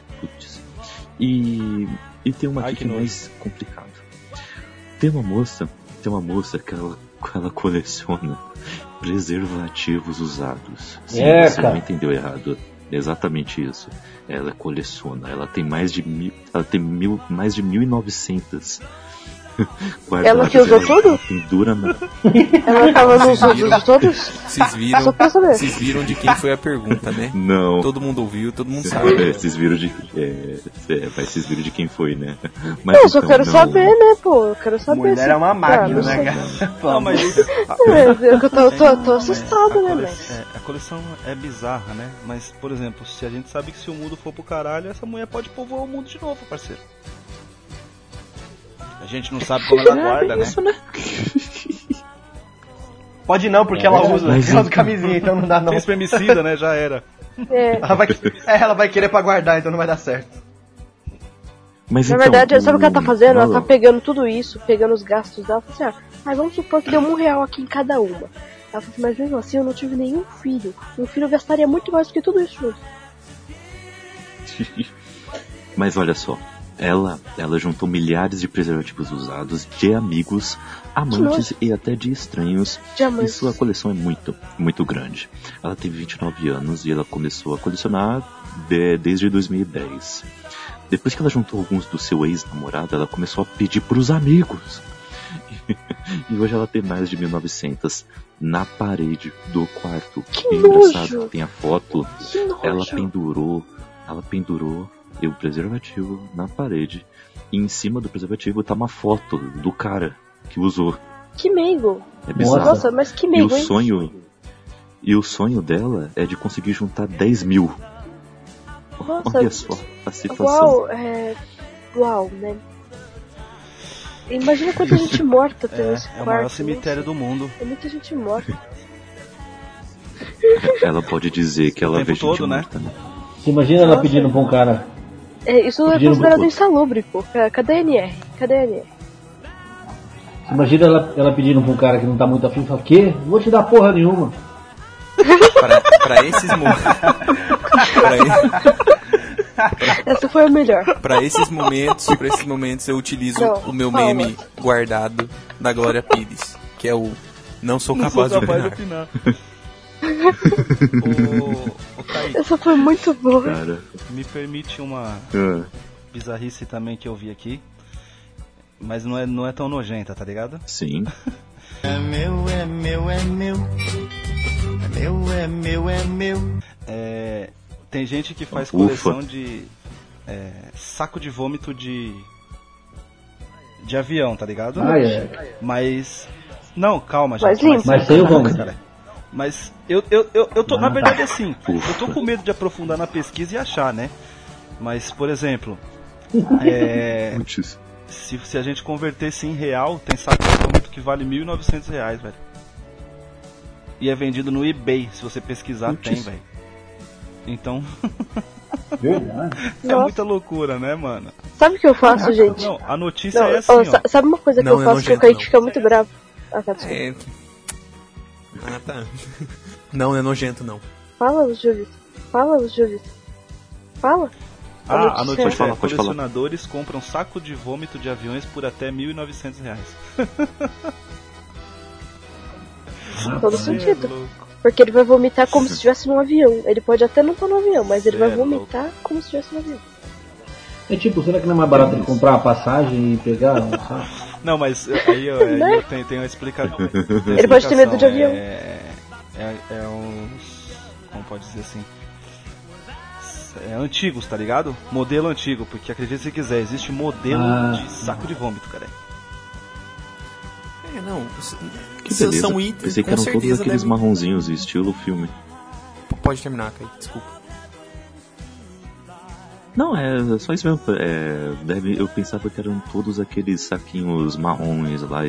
B: E, e tem uma
A: Ai,
B: aqui
A: que
B: que é
A: nojo.
B: mais complicado. Tem uma moça, tem uma moça que ela, ela coleciona preservativos usados. Sim,
F: É,
B: você
F: cara.
B: não entendeu errado. É Exatamente isso. Ela coleciona, ela tem mais de mil, ela tem mil, mais de 1900 guardadas.
D: Ela que usou tudo?
B: Pendura na...
D: Ela tava nos usos todos?
H: Vocês
D: Só
H: viram, vocês viram de quem foi a pergunta, né?
B: Não.
H: Todo mundo ouviu, todo mundo sabe.
B: É, vocês viram de. É, é, mas vocês viram de quem foi, né? Mas
D: Eu só
B: então,
D: quero
B: não.
D: saber, né, pô? Eu quero saber.
E: Mulher é uma
D: Ah,
E: máquina,
D: não
E: né, cara?
A: Não, mas.
D: É, eu tô, tô, tô, tô
A: Não,
D: assustado, né, mas...
A: é, a coleção é bizarra, né? Mas, por exemplo, se a gente sabe que se o mundo for pro caralho, essa mulher pode povoar o mundo de novo, parceiro. A gente não sabe como ela guarda, né?
E: Pode não, porque ela usa,
B: Mas
E: ela usa camisinha, então não dá não.
A: Tem espermicida, né? Já era.
D: É.
E: Ela vai, é, ela vai querer pra guardar, então não vai dar certo.
B: Mas
D: Na
B: então,
D: verdade, sabe o que ela tá fazendo? Ela tá pegando tudo isso, pegando os gastos dela, fala assim, ah, mas vamos supor que deu um real aqui em cada uma. Ela falou assim, mas mesmo assim eu não tive nenhum filho. Um filho gastaria muito mais do que tudo isso junto.
B: Mas olha só, ela, ela juntou milhares de preservativos usados de amigos, amantes e até de estranhos. E
D: Diamantes.
B: sua coleção é muito, muito grande. Ela tem 29 anos e ela começou a colecionar de- desde 2010. Depois que ela juntou alguns do seu ex-namorado, ela começou a pedir pros amigos. e hoje ela tem mais de 1900 na parede do quarto.
D: Que
B: é engraçado, tem a foto
D: Que
B: ela pendurou, ela pendurou o preservativo na parede. E em cima do preservativo tá uma foto do cara que usou.
D: Que meigo.
B: É bizarro.
D: Nossa, mas que
B: e o
D: meigo, hein?
B: sonho. E o sonho dela é de conseguir juntar 10 mil.
D: Nossa,
B: Olha só a situação.
D: Uau, é... Uau, né? Imagina quanta gente morta tem
A: É,
D: nesse
A: é o
D: quarto.
A: maior
D: né?
A: cemitério do mundo.
D: Tem muita gente morta.
B: Ela pode dizer que ela vê gente
A: todo, né?
B: morta, né?
F: Você imagina ela
D: Nossa.
F: pedindo pra um cara.
D: É, isso é considerado insalubre, pô. Ca- Cadê a NR? Cadê a NR?
F: Você imagina ela, ela pedindo pra um cara que não tá muito afim e fala, quê? Não vou te dar porra nenhuma.
H: Pra, pra esses momentos. pra,
D: Essa foi a melhor.
H: pra esses momentos, pra esses momentos eu utilizo
D: Não,
H: o meu
D: fala.
H: meme guardado da Glória Pires, que é o Não sou
A: Não sou
H: capaz de
A: capaz de
H: opinar.
A: opinar. o,
D: Essa foi muito boa.
B: Cara.
A: me permite uma
B: ah,
A: bizarrice também que eu vi aqui. Mas não é, não é tão nojenta, tá ligado?
B: sim.
G: É meu, é meu, é meu. É meu, é meu, é meu.
A: É, tem gente que faz
B: Ufa.
A: coleção de é, saco de vômito de de avião, tá ligado?
F: Ah, é.
A: Mas não, calma,
D: Mas
A: gente.
D: limpo.
F: Mas sem o vômito.
A: cara. Mas eu, eu, eu, eu tô, na
F: Ah, tá.
A: verdade, assim,
B: Ufa.
A: eu tô com medo de aprofundar na pesquisa e achar, né? Mas, por exemplo, é, se, se a gente convertesse em real, tem vômito que vale 1.900 reais, velho. E é vendido no eBay, se você pesquisar,
B: Putz.
A: tem, velho. Então, é
D: Nossa.
A: muita loucura, né, mano?
D: Sabe o que eu faço, gente?
A: Não, a notícia
D: Não,
A: é assim,
D: ó,
A: ó.
D: sa- sabe uma coisa que
H: Não,
D: eu
H: é
D: faço que o
H: nojento,
D: Kaique
H: não.
D: fica muito bravo? Ah, tá.
H: É... Ah, tá. Não, não é nojento, não.
D: Fala, Júlio. Fala, Júlio. Fala.
A: Ah, a
D: notícia
B: Pode falar,
A: é,
B: pode falar.
A: colecionadores compram saco de vômito de aviões por até 1.900 reais.
D: Todo
A: é
D: sentido.
A: louco.
D: Porque ele vai vomitar como se estivesse num avião. Ele pode até não estar no avião, mas ele vai
A: é
D: vomitar como se estivesse no avião.
F: É tipo, será que não é mais barato ele comprar uma passagem e pegar? um saco?
A: Não, mas aí, eu- aí
D: Né?
A: eu tenho, tenho uma explicação.
D: Ele pode ter medo de avião.
A: É, é, é uns. Como pode dizer assim? É antigos, tá ligado? Modelo antigo, porque acredite se quiser, existe modelo
F: Ah.
A: de saco de vômito, cara.
H: É, não.
B: Que beleza.
H: São itens
B: Pensei que eram todos aqueles
H: deve-
B: marronzinhos, estilo filme.
H: Pode terminar, Kaique, desculpa.
B: Não, é só isso mesmo. É, deve, eu pensava que eram todos aqueles saquinhos marrons lá,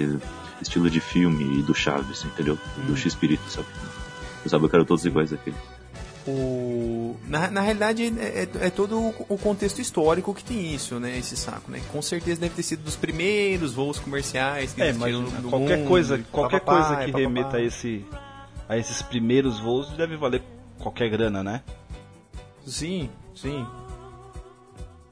B: estilo de filme e do Chaves, entendeu? Do X-Espírito, sabe? Eu pensava que eram todos iguais aquele.
H: O... Na, na realidade, é, é- é todo o, contexto histórico que tem isso, né? Esse saco, né? Com certeza deve ter sido dos primeiros voos comerciais que
A: É,
H: existiram
A: mas
H: no
A: qualquer
H: mundo,
A: coisa, qualquer
H: papapá,
A: coisa que
H: papapá.
A: remeta a esse a esses primeiros voos deve valer qualquer grana, né?
H: Sim, sim.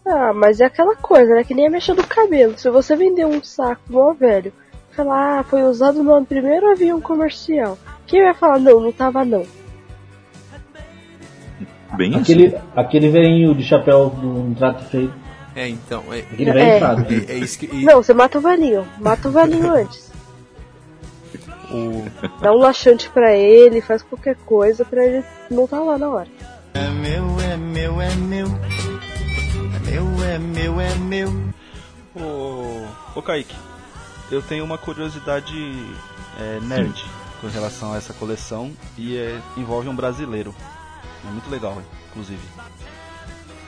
D: Ah, mas é aquela coisa, né? Que nem a mexa do cabelo. Se você vender um saco mó velho, falar, ah, foi usado no primeiro avião comercial. Quem vai falar, não, não tava não.
B: Bem
F: Aquele, aquele velhinho de chapéu do um trato feio.
H: É, então, é,
F: Aquele velho
D: É.
F: infrado.
H: é, é isso que. e-
D: Não, você mata o velhinho. Mata o velhinho antes.
A: O,
D: Dá um laxante pra ele, faz qualquer coisa pra ele não tá lá na hora.
G: É meu, é meu, é meu. Meu, é meu, é meu.
A: Ô, ô Kaique, eu tenho uma curiosidade é, nerd com relação a essa coleção e é, envolve um brasileiro. É muito legal, inclusive.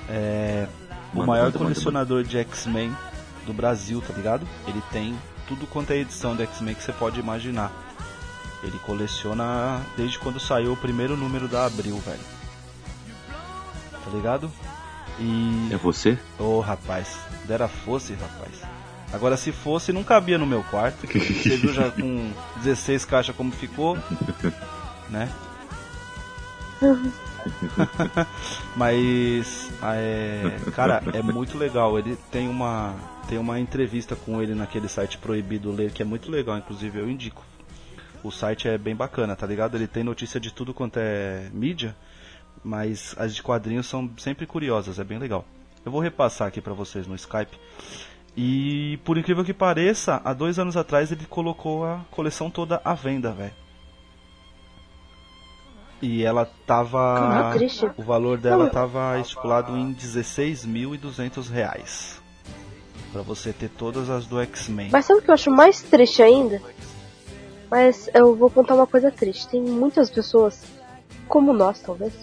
A: É, o
B: Manda,
A: maior
B: manda, manda,
A: colecionador de X-Men do Brasil, tá ligado? Ele tem tudo quanto é edição de X-Men que você pode imaginar. Ele coleciona desde quando saiu o primeiro número da Abril, velho. Tá ligado? E.
B: É você?
A: Ô rapaz, dera fosse, rapaz. Agora se fosse, não cabia no meu quarto. Você viu já com 16 caixas como ficou, né? Mas, é, cara, é muito legal. Ele tem uma tem uma entrevista com ele naquele site Proibido Ler que é muito legal, inclusive eu indico. O site é bem bacana, tá ligado? Ele tem notícia de tudo quanto é mídia, mas as de quadrinhos são sempre curiosas, é bem legal. Eu vou repassar aqui pra vocês no Skype. E por incrível que pareça, há dois anos atrás ele colocou a coleção toda à venda, velho. E ela tava. O valor dela tava estipulado em 16.200 reais. Pra você ter todas as do X-Men.
D: Mas sabe o que eu acho mais triste ainda? Mas eu vou contar uma coisa triste. Tem muitas pessoas, como nós talvez,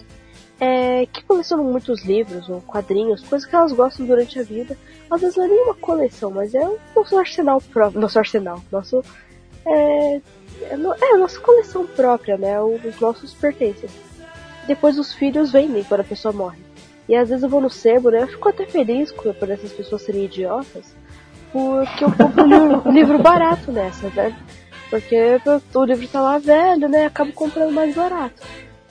D: é, que colecionam muitos livros ou quadrinhos, coisas que elas gostam durante a vida. Às vezes não é nem uma coleção, mas é o nosso arsenal próprio. Nosso arsenal. Nosso. É, é, é a nossa coleção própria, né? Os nossos pertences. Depois os filhos vendem quando a pessoa morre. E às vezes eu vou no sebo, né? Eu fico até feliz com- por essas pessoas serem idiotas. Porque eu compro livro, livro barato nessa, né? Porque o livro tá lá velho, né? Acabo comprando mais barato.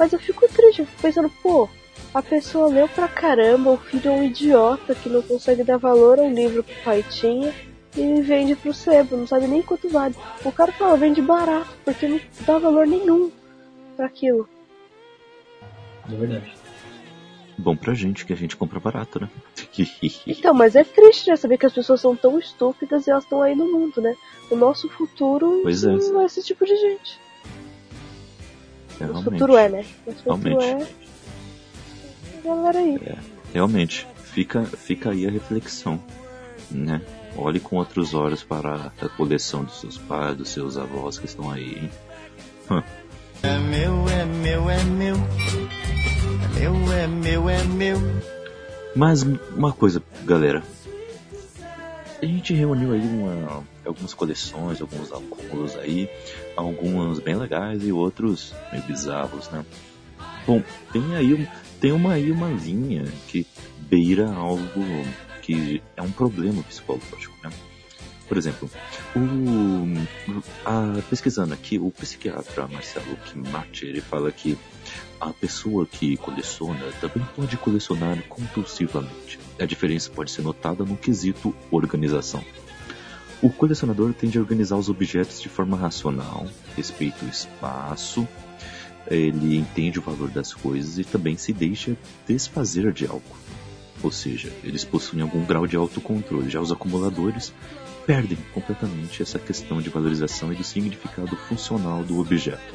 D: Mas eu fico triste, eu fico pensando, pô, a pessoa leu pra caramba, o filho é um idiota que não consegue dar valor ao livro que o pai tinha e vende pro sebo, não sabe nem quanto vale. O cara fala, vende barato, porque não dá valor nenhum pra aquilo.
F: É verdade.
B: Bom pra gente que a gente compra barato, né?
D: Então, mas é triste, né? Saber que as pessoas são tão estúpidas e elas estão aí no mundo, né? O nosso futuro
B: Pois é.
D: não é esse tipo de gente.
B: É,
D: O
B: realmente.
D: futuro é, né? O futuro
B: Realmente.
D: é. Galera aí.
B: Realmente, fica, fica aí a reflexão, né? Olhe com outros olhos para a coleção dos seus pais, dos seus avós que estão aí, hein?
G: É meu, é meu, é meu. É meu, é meu, é meu.
B: Mas uma coisa, galera. A gente reuniu aí uma- algumas coleções, alguns acúmulos aí, alguns bem legais e outros meio bizarros, né? Bom, tem aí tem uma aí uma linha que beira algo que é um problema psicológico, né? Por exemplo, o, a, pesquisando aqui, o psiquiatra Marcelo Kimati, ele fala que a pessoa que coleciona também pode colecionar compulsivamente. A diferença pode ser notada no quesito organização. O colecionador tende a organizar os objetos de forma racional, respeita o espaço, ele entende o valor das coisas e também se deixa desfazer de algo. Ou seja, eles possuem algum grau de autocontrole. Já os acumuladores perdem completamente essa questão de valorização e do significado funcional do objeto.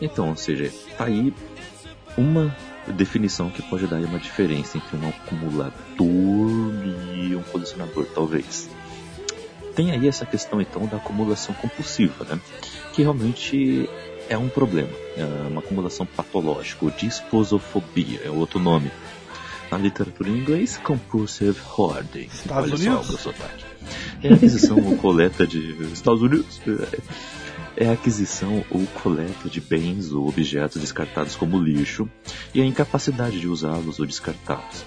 B: Então, ou seja, tá aí uma definição que pode dar uma diferença entre um acumulador e um colecionador, talvez. Tem aí essa questão então da acumulação compulsiva, né? Que realmente é um problema, é uma acumulação patológica, ou disposofobia é outro nome. Na literatura em inglês, compulsive hoarding.
A: Estados
B: Olha
A: Unidos?
B: só o sotaque. É a aquisição ou coleta de Estados Unidos. É a aquisição ou coleta de bens ou objetos descartados como lixo e a incapacidade de usá-los ou descartá-los,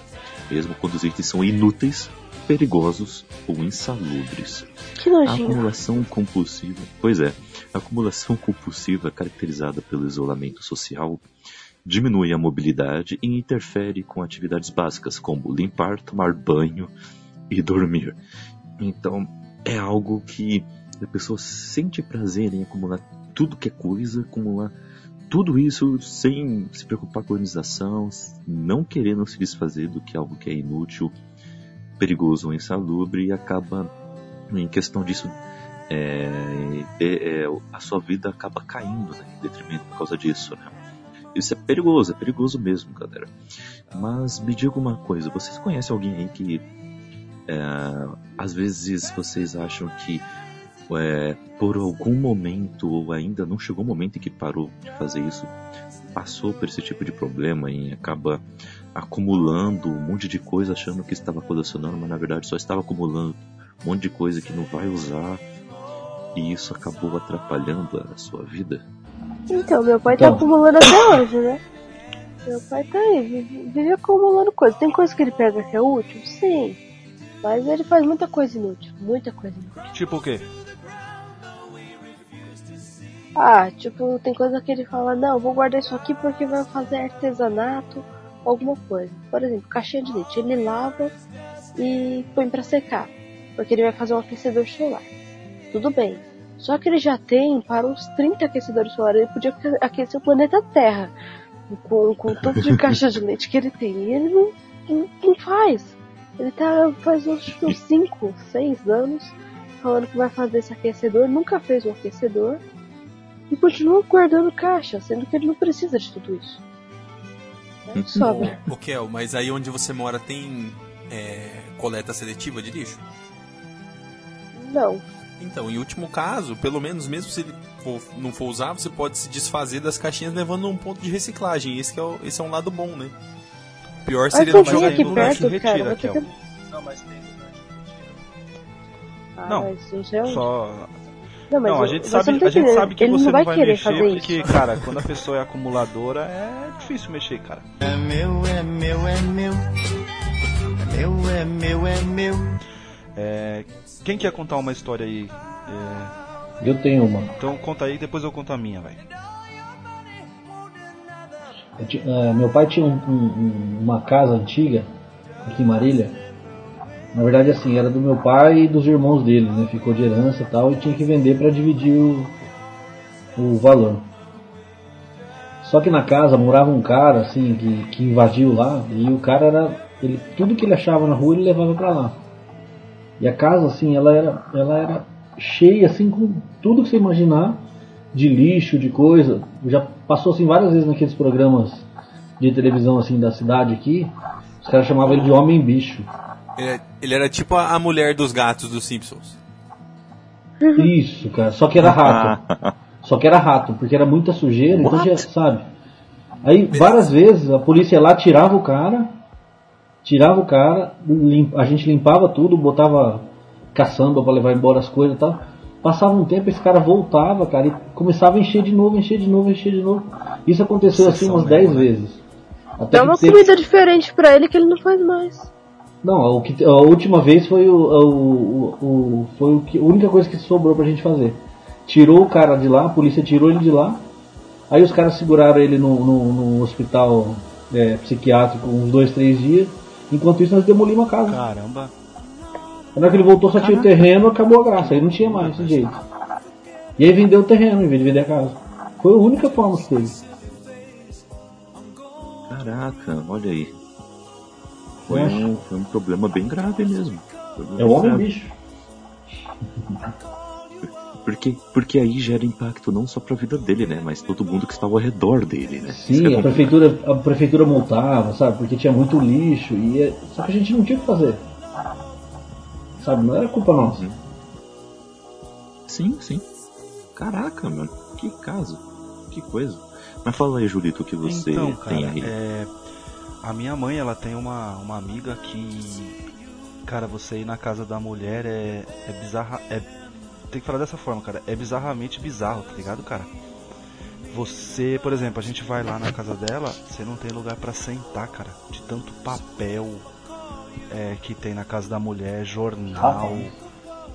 B: mesmo quando os itens são inúteis, perigosos ou insalubres.
D: Que
B: A
D: nojinho.
B: acumulação compulsiva, pois é, a acumulação compulsiva caracterizada pelo isolamento social diminui a mobilidade e interfere com atividades básicas como limpar, tomar banho e dormir. Então, é algo que a pessoa sente prazer em acumular tudo que é coisa, acumular tudo isso sem se preocupar com a organização, não querendo se desfazer do que é algo que é inútil. Perigoso ou insalubre e acaba, em questão disso, é, é, é, a sua vida acaba caindo né, em detrimento por causa disso. Né? Isso é perigoso, é perigoso mesmo, galera. Mas me diga uma coisa, vocês conhecem alguém aí que é, às vezes vocês acham que é, por algum momento ou ainda não chegou o momento em que parou de fazer isso, passou por esse tipo de problema e acaba acumulando um monte de coisa achando que estava colecionando, mas na verdade só estava acumulando um monte de coisa que não vai usar e isso acabou atrapalhando a sua vida.
D: Então, meu pai tá
F: Então.
D: acumulando até hoje, né? Meu pai tá aí, vive, vive acumulando coisa. Tem coisa que ele pega que é útil? Sim. Mas ele faz muita coisa inútil. Muita coisa inútil.
A: Tipo o quê?
D: Ah, tipo, tem coisa que ele fala, não, vou guardar isso aqui porque vai fazer artesanato, alguma coisa. Por exemplo, caixinha de leite. Ele lava e põe pra secar. Porque ele vai fazer um aquecedor solar. Tudo bem. Só que ele já tem para uns 30 aquecedores solares. Ele podia aquecer o planeta Terra. Com, com o tanto de caixa de leite que ele tem. E ele não, não, não faz. Ele tá faz uns 5, 6 anos falando que vai fazer esse aquecedor. Nunca fez um aquecedor e continua guardando caixa, sendo que ele não precisa de tudo isso. Não sobra.
H: Ô, Kel, mas aí onde você mora tem é, coleta seletiva de lixo?
D: Não.
H: Então, em último caso, pelo menos mesmo se ele for- não for usar, você pode se desfazer das caixinhas levando num ponto de reciclagem. Esse, que é, o- esse é um lado bom, né? Pior
D: Mas
H: seria não jogar
D: aqui
H: em lugar.
A: lugar que
D: perto, cara.
A: retira,
D: ter
A: Kel.
D: que...
A: Não, mas tem
D: Ah,
A: Não,
D: mas não sei onde.
A: Só.
D: Não, mas
A: Não, a gente sabe,
D: não tá
A: a gente sabe que
D: ele
A: você
D: não vai,
A: não vai
D: querer
A: mexer,
D: fazer
A: porque,
D: isso.
A: cara, quando a pessoa é acumuladora, é difícil mexer, cara.
G: É meu, é meu, é meu. É meu, é meu, é meu.
A: É, Quem quer contar uma história aí? É,
F: Eu tenho uma.
A: Então conta aí, depois eu conto a minha, velho.
F: Ti- é, meu pai tinha um- um- uma casa antiga aqui em Marília. Na verdade, assim, era do meu pai e dos irmãos dele, né? Ficou de herança e tal, e tinha que vender para dividir o, o valor. Só que na casa morava um cara, assim, que, que invadiu lá, e o cara era. Ele, tudo que ele achava na rua ele levava para lá. E a casa, assim, ela era, ela era cheia, assim, com tudo que você imaginar de lixo, de coisa. Já passou assim várias vezes naqueles programas de televisão assim da cidade aqui. Os caras chamavam ele de homem bicho.
H: Ele, é- ele era tipo a, a mulher dos gatos dos Simpsons.
F: Isso, cara. Só que era rato. Só que era rato, porque era muita sujeira, então já sabe. Aí várias vezes a polícia ia lá, tirava o cara, tirava o cara, a gente limpava tudo, botava caçamba pra levar embora as coisas e tal. Passava um tempo, esse cara voltava, cara, e começava a encher de novo, encher de novo, encher de novo. Isso aconteceu assim umas
A: mesmo,
F: 10
A: né?
F: vezes. Até
D: Dá uma
F: teve-
D: comida diferente pra ele que ele não faz mais.
F: Não, o que, a última vez foi o, o, o- o- foi o que, a única coisa que sobrou pra gente fazer. Tirou o cara de lá, a polícia tirou ele de lá. Aí os caras seguraram ele no, no, no hospital é, psiquiátrico uns dois, três dias. Enquanto isso nós demolimos a casa.
A: Caramba.
F: Que ele voltou só tinha o terreno, acabou a graça. Aí não tinha mais esse jeito. E aí vendeu o terreno em vez de vender a casa. Foi a única forma que teve.
B: Caraca, olha aí. Foi
F: É.
B: um, foi um problema bem grave mesmo.
F: É o homem bicho.
B: Porque, porque aí gera impacto não só pra vida dele, né? Mas todo mundo que estava ao redor dele, né?
F: Sim,
B: é
F: a prefeitura, a prefeitura multava, sabe? Porque tinha muito lixo. E é- Só que a gente não tinha o que fazer. Sabe? Não era culpa nossa.
B: Sim, sim. Caraca, mano. Que caso. Que coisa. Mas fala aí, Julito, o que você
A: então,
B: tem
A: cara,
B: aí.
A: é, a minha mãe, ela tem uma, uma amiga que, cara, você ir na casa da mulher é, é bizarra, é, tem que falar dessa forma, cara, é bizarramente bizarro, tá ligado, cara? Você, por exemplo, a gente vai lá na casa dela, você não tem lugar pra sentar, cara, de tanto papel é, que tem na casa da mulher, jornal.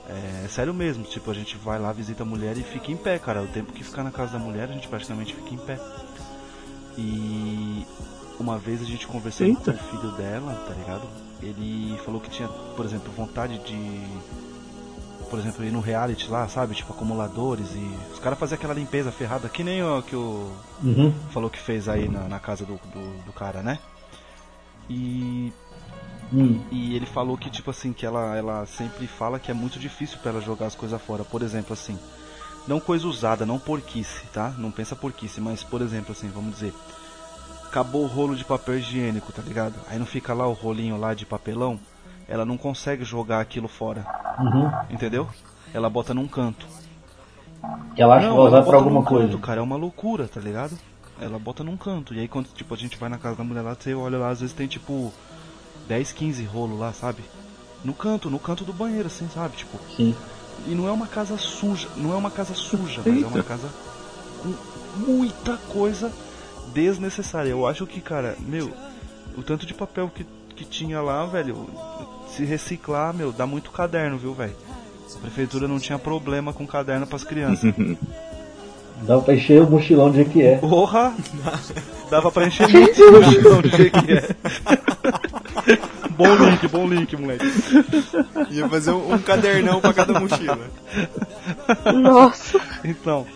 A: É, é sério mesmo, tipo, a gente vai lá, visita a mulher e fica em pé, cara. O tempo que ficar na casa da mulher, a gente praticamente fica em pé. E uma vez a gente conversando
B: Eita.
A: com o filho dela, tá ligado? Ele falou que tinha, por exemplo, vontade de. Por exemplo, ir no reality lá, sabe? Tipo, acumuladores e. Os caras faziam aquela limpeza ferrada, que nem o que o
F: Uhum.
A: falou que fez aí na, na casa do, do, do cara, né? E
F: Hum.
A: E ele falou que, tipo assim, que ela, ela sempre fala que é muito difícil pra ela jogar as coisas fora. Por exemplo, assim, não coisa usada, não porquice, tá? Não pensa porquice, mas, por exemplo, assim, vamos dizer, acabou o rolo de papel higiênico, tá ligado? Aí não fica lá o rolinho lá de papelão, ela não consegue jogar aquilo fora,
F: Uhum.
A: entendeu? Ela bota num canto.
F: Ela acha que vai usar pra alguma coisa.
A: Canto, cara, é uma loucura, tá ligado? Ela bota num canto. E aí quando tipo, a gente vai na casa da mulher lá, você olha lá, às vezes tem tipo 10, 15 rolo lá, sabe? No canto, no canto do banheiro, assim, sabe? Tipo,
F: Sim.
A: e não é uma casa suja, não é uma casa suja, mas é uma casa com muita coisa desnecessária. Eu acho que, cara, meu, o tanto de papel que, que tinha lá, velho, se reciclar, meu, dá muito caderno, viu, velho? A prefeitura não tinha problema com caderno pras crianças.
F: Dá pra encher o mochilão jeito que é.
A: Porra! Dava pra encher muito o mochilão jeito que é. bom link, bom link, moleque.
H: Ia fazer um, um cadernão pra cada mochila.
D: Nossa.
A: Então.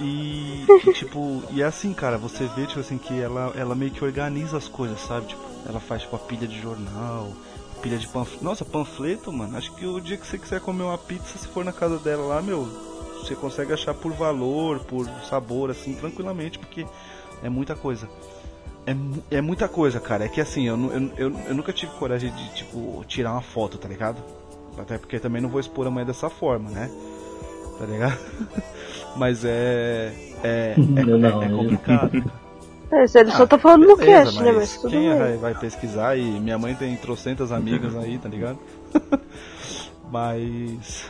A: E, e, tipo, e é assim, cara, você vê, tipo assim, que ela, ela meio que organiza as coisas, sabe? Tipo, ela faz, tipo, a pilha de jornal, pilha de panfleto. Nossa, panfleto, mano, acho que o dia que você quiser comer uma pizza, se for na casa dela lá, meu, você consegue achar por valor, por sabor, assim, tranquilamente, porque é muita coisa. É, é muita coisa, cara. É que assim, eu, eu, eu, eu nunca tive coragem de, tipo, tirar uma foto, tá ligado? Até porque também não vou expor a mãe dessa forma, né? Tá ligado? Mas é. É, é,
F: não,
A: é
F: eu-
A: complicado.
D: É, ele só tá falando no
A: Beleza,
D: cast, né? Mas tudo
A: quem
D: bem.
A: vai, vai pesquisar e minha mãe tem trocentas amigas aí, tá ligado? mas.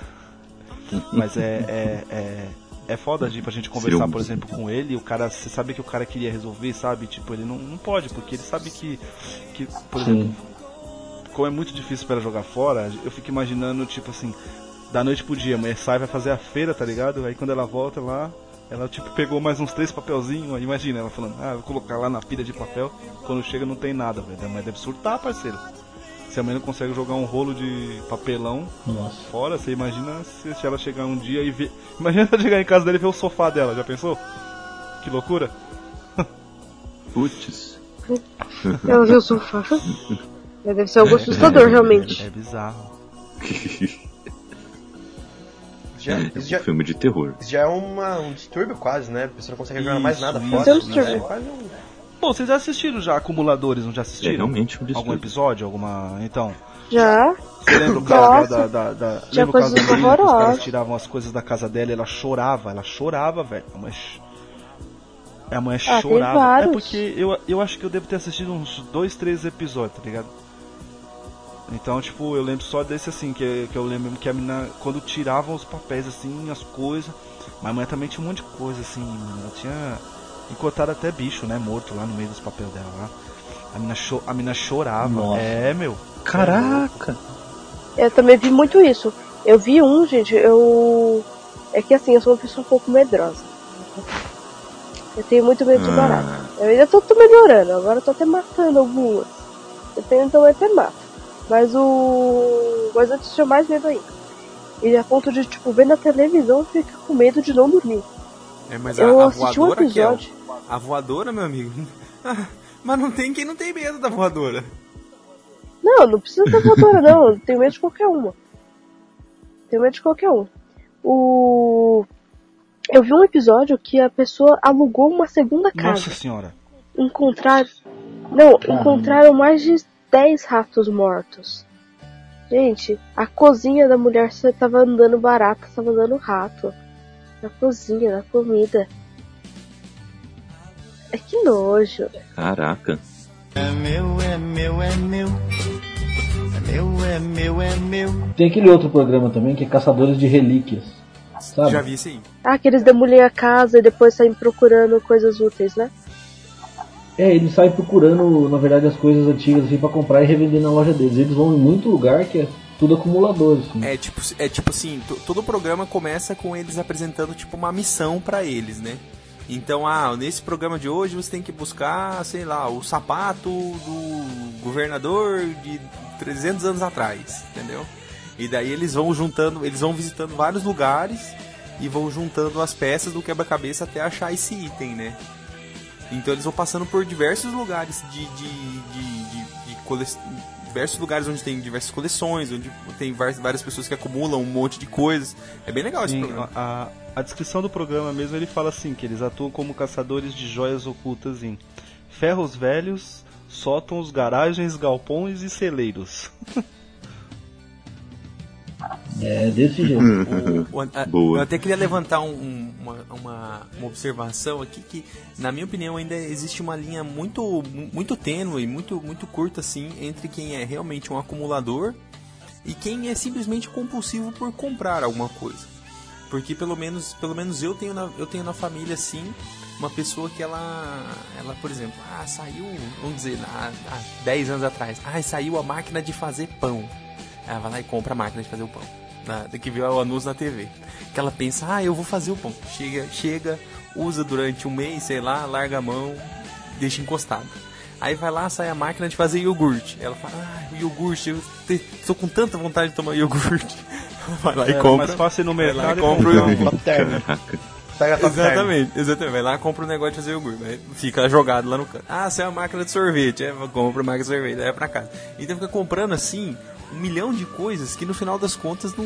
A: Mas é, é, é, é foda de pra gente conversar, por exemplo, com ele, e o cara, você sabe que o cara queria resolver, sabe? Tipo, ele não, não pode, porque ele sabe que, que por exemplo,
F: Sim.
A: como é muito difícil pra ela jogar fora, eu fico imaginando, tipo assim, da noite pro dia, a mulher sai, vai fazer a feira, tá ligado? Aí quando ela volta lá, ela tipo pegou mais uns três papelzinhos, imagina ela falando, ah, vou colocar lá na pilha de papel, quando chega não tem nada, velho. A mãe deve surtar, parceiro. Se a mãe não consegue jogar um rolo de papelão
F: Nossa.
A: fora, você imagina se, ela chegar um dia e ver. Imagina ela chegar em casa dele e ver o sofá dela, já pensou? Que loucura?
B: Putz.
D: Eu vi o sofá. Deve ser algo assustador, realmente.
A: É bizarro.
E: Já,
B: É
E: isso,
B: um
E: já,
B: filme de terror.
E: isso já é uma, um distúrbio quase, né? A pessoa não consegue jogar mais nada fora.
D: isso é um distúrbio.
E: É quase um...
A: Bom, vocês já assistiram já Acumuladores, não já
B: É
A: assistiram?
B: realmente um
A: Algum episódio? Alguma. Então.
D: Já.
A: Você lembra o
D: Nossa.
A: da, da, da,
D: Tinha
A: lembra o caso da menina que os caras tiravam as coisas da casa dela e ela chorava, ela chorava, velho. Ch- a mulher
D: Ah,
A: chorava. É porque eu, eu acho que eu devo ter assistido uns dois, três episódios, tá ligado? Então, tipo, eu lembro só desse assim, que, que eu lembro que a menina, quando tiravam os papéis assim, as coisas. Mas a mulher também tinha um monte de coisa assim, mano. Ela tinha. Encotaram até bicho, né? Morto lá no meio dos papéis dela lá. A mina, cho a mina chorava.
F: Nossa.
A: É, meu.
B: Caraca!
D: Eu também vi muito isso. Eu vi um, gente, eu. É que assim, eu sou uma pessoa um pouco medrosa. Eu tenho muito medo de barato.
B: Ah,
D: Eu ainda tô, tô melhorando, agora eu tô até matando algumas. Dependendo então até mato. Mas o. Mas antes tinha mais medo ainda. E a ponto de, tipo, ver na televisão e ficar com medo de não dormir.
H: É, mas
D: Eu
H: a, a
D: assisti um
H: voadora, Kel,
D: episódio.
H: a voadora, meu amigo. Mas não tem quem não tem medo da voadora.
D: Não, não precisa ter voadora, não. Eu tenho medo de qualquer uma. Tenho medo de qualquer um. O. Eu vi um episódio que a pessoa alugou uma segunda casa.
A: Nossa senhora.
D: Encontraram. Não,
F: Caramba.
D: encontraram mais de 10 ratos mortos. Gente, a cozinha da mulher só tava andando barata, tava andando rato. Na cozinha, na comida. É que nojo.
B: caraca.
G: É meu, é meu, é meu. É meu, é meu, é meu.
F: Tem aquele outro programa também que é Caçadores de Relíquias. Sabe?
H: Já vi aí.
D: Ah, que eles demolem a casa e depois saem procurando coisas úteis, né?
F: É, eles saem procurando, na verdade, as coisas antigas assim, pra comprar e revender na loja deles. Eles vão em muito lugar que é tudo acumulador, assim.
H: É tipo, é tipo assim, to- todo o programa começa com eles apresentando tipo uma missão pra eles, né? Então, ah, nesse programa de hoje você tem que buscar, sei lá, o sapato do governador de 300 anos atrás, entendeu? E daí eles vão juntando, eles vão visitando vários lugares e vão juntando as peças do quebra-cabeça até achar esse item, né? Então eles vão passando por diversos lugares de, de, de, de, de cole- diversos lugares onde tem diversas coleções, onde tem várias, pessoas que acumulam um monte de coisas. É bem legal esse
A: Sim,
H: programa.
A: a, a descrição do programa mesmo ele fala assim que eles atuam como caçadores de joias ocultas em ferros velhos, sótãos, garagens, galpões e celeiros.
F: É desse jeito.
H: O- o- a-
B: Boa.
H: Eu até queria levantar um- um- uma, uma, uma observação aqui que, na minha opinião, ainda existe uma linha muito, muito tênue, muito, muito curta assim, entre quem é realmente um acumulador e quem é simplesmente compulsivo por comprar alguma coisa. Porque pelo menos, pelo menos eu tenho na, eu tenho na família assim uma pessoa que ela, ela por exemplo, ah, saiu, vamos dizer, há, há 10 anos atrás, ah, saiu a máquina de fazer pão. Ela vai lá e compra a máquina de fazer o pão. Na, que viu o anúncio na TV. Que ela pensa, ah, eu vou fazer o pão. Chega, chega, usa durante um mês, sei lá, larga a mão, deixa encostado. Aí vai lá, sai a máquina de fazer iogurte. Ela fala, ah, iogurte, eu tô com tanta vontade de tomar iogurte. Vai lá e
A: Era
H: compra.
A: mais fácil no
H: Vai lá
A: mercado
H: e
A: e
H: compra o iogurte.
E: a.
H: Exatamente, exatamente. Vai lá, compra um negócio de fazer iogurte. Aí fica jogado lá no canto. Ah, você é uma máquina de sorvete. É, compra a máquina de sorvete, leva pra casa. Então fica comprando assim um milhão de coisas que no final das contas não.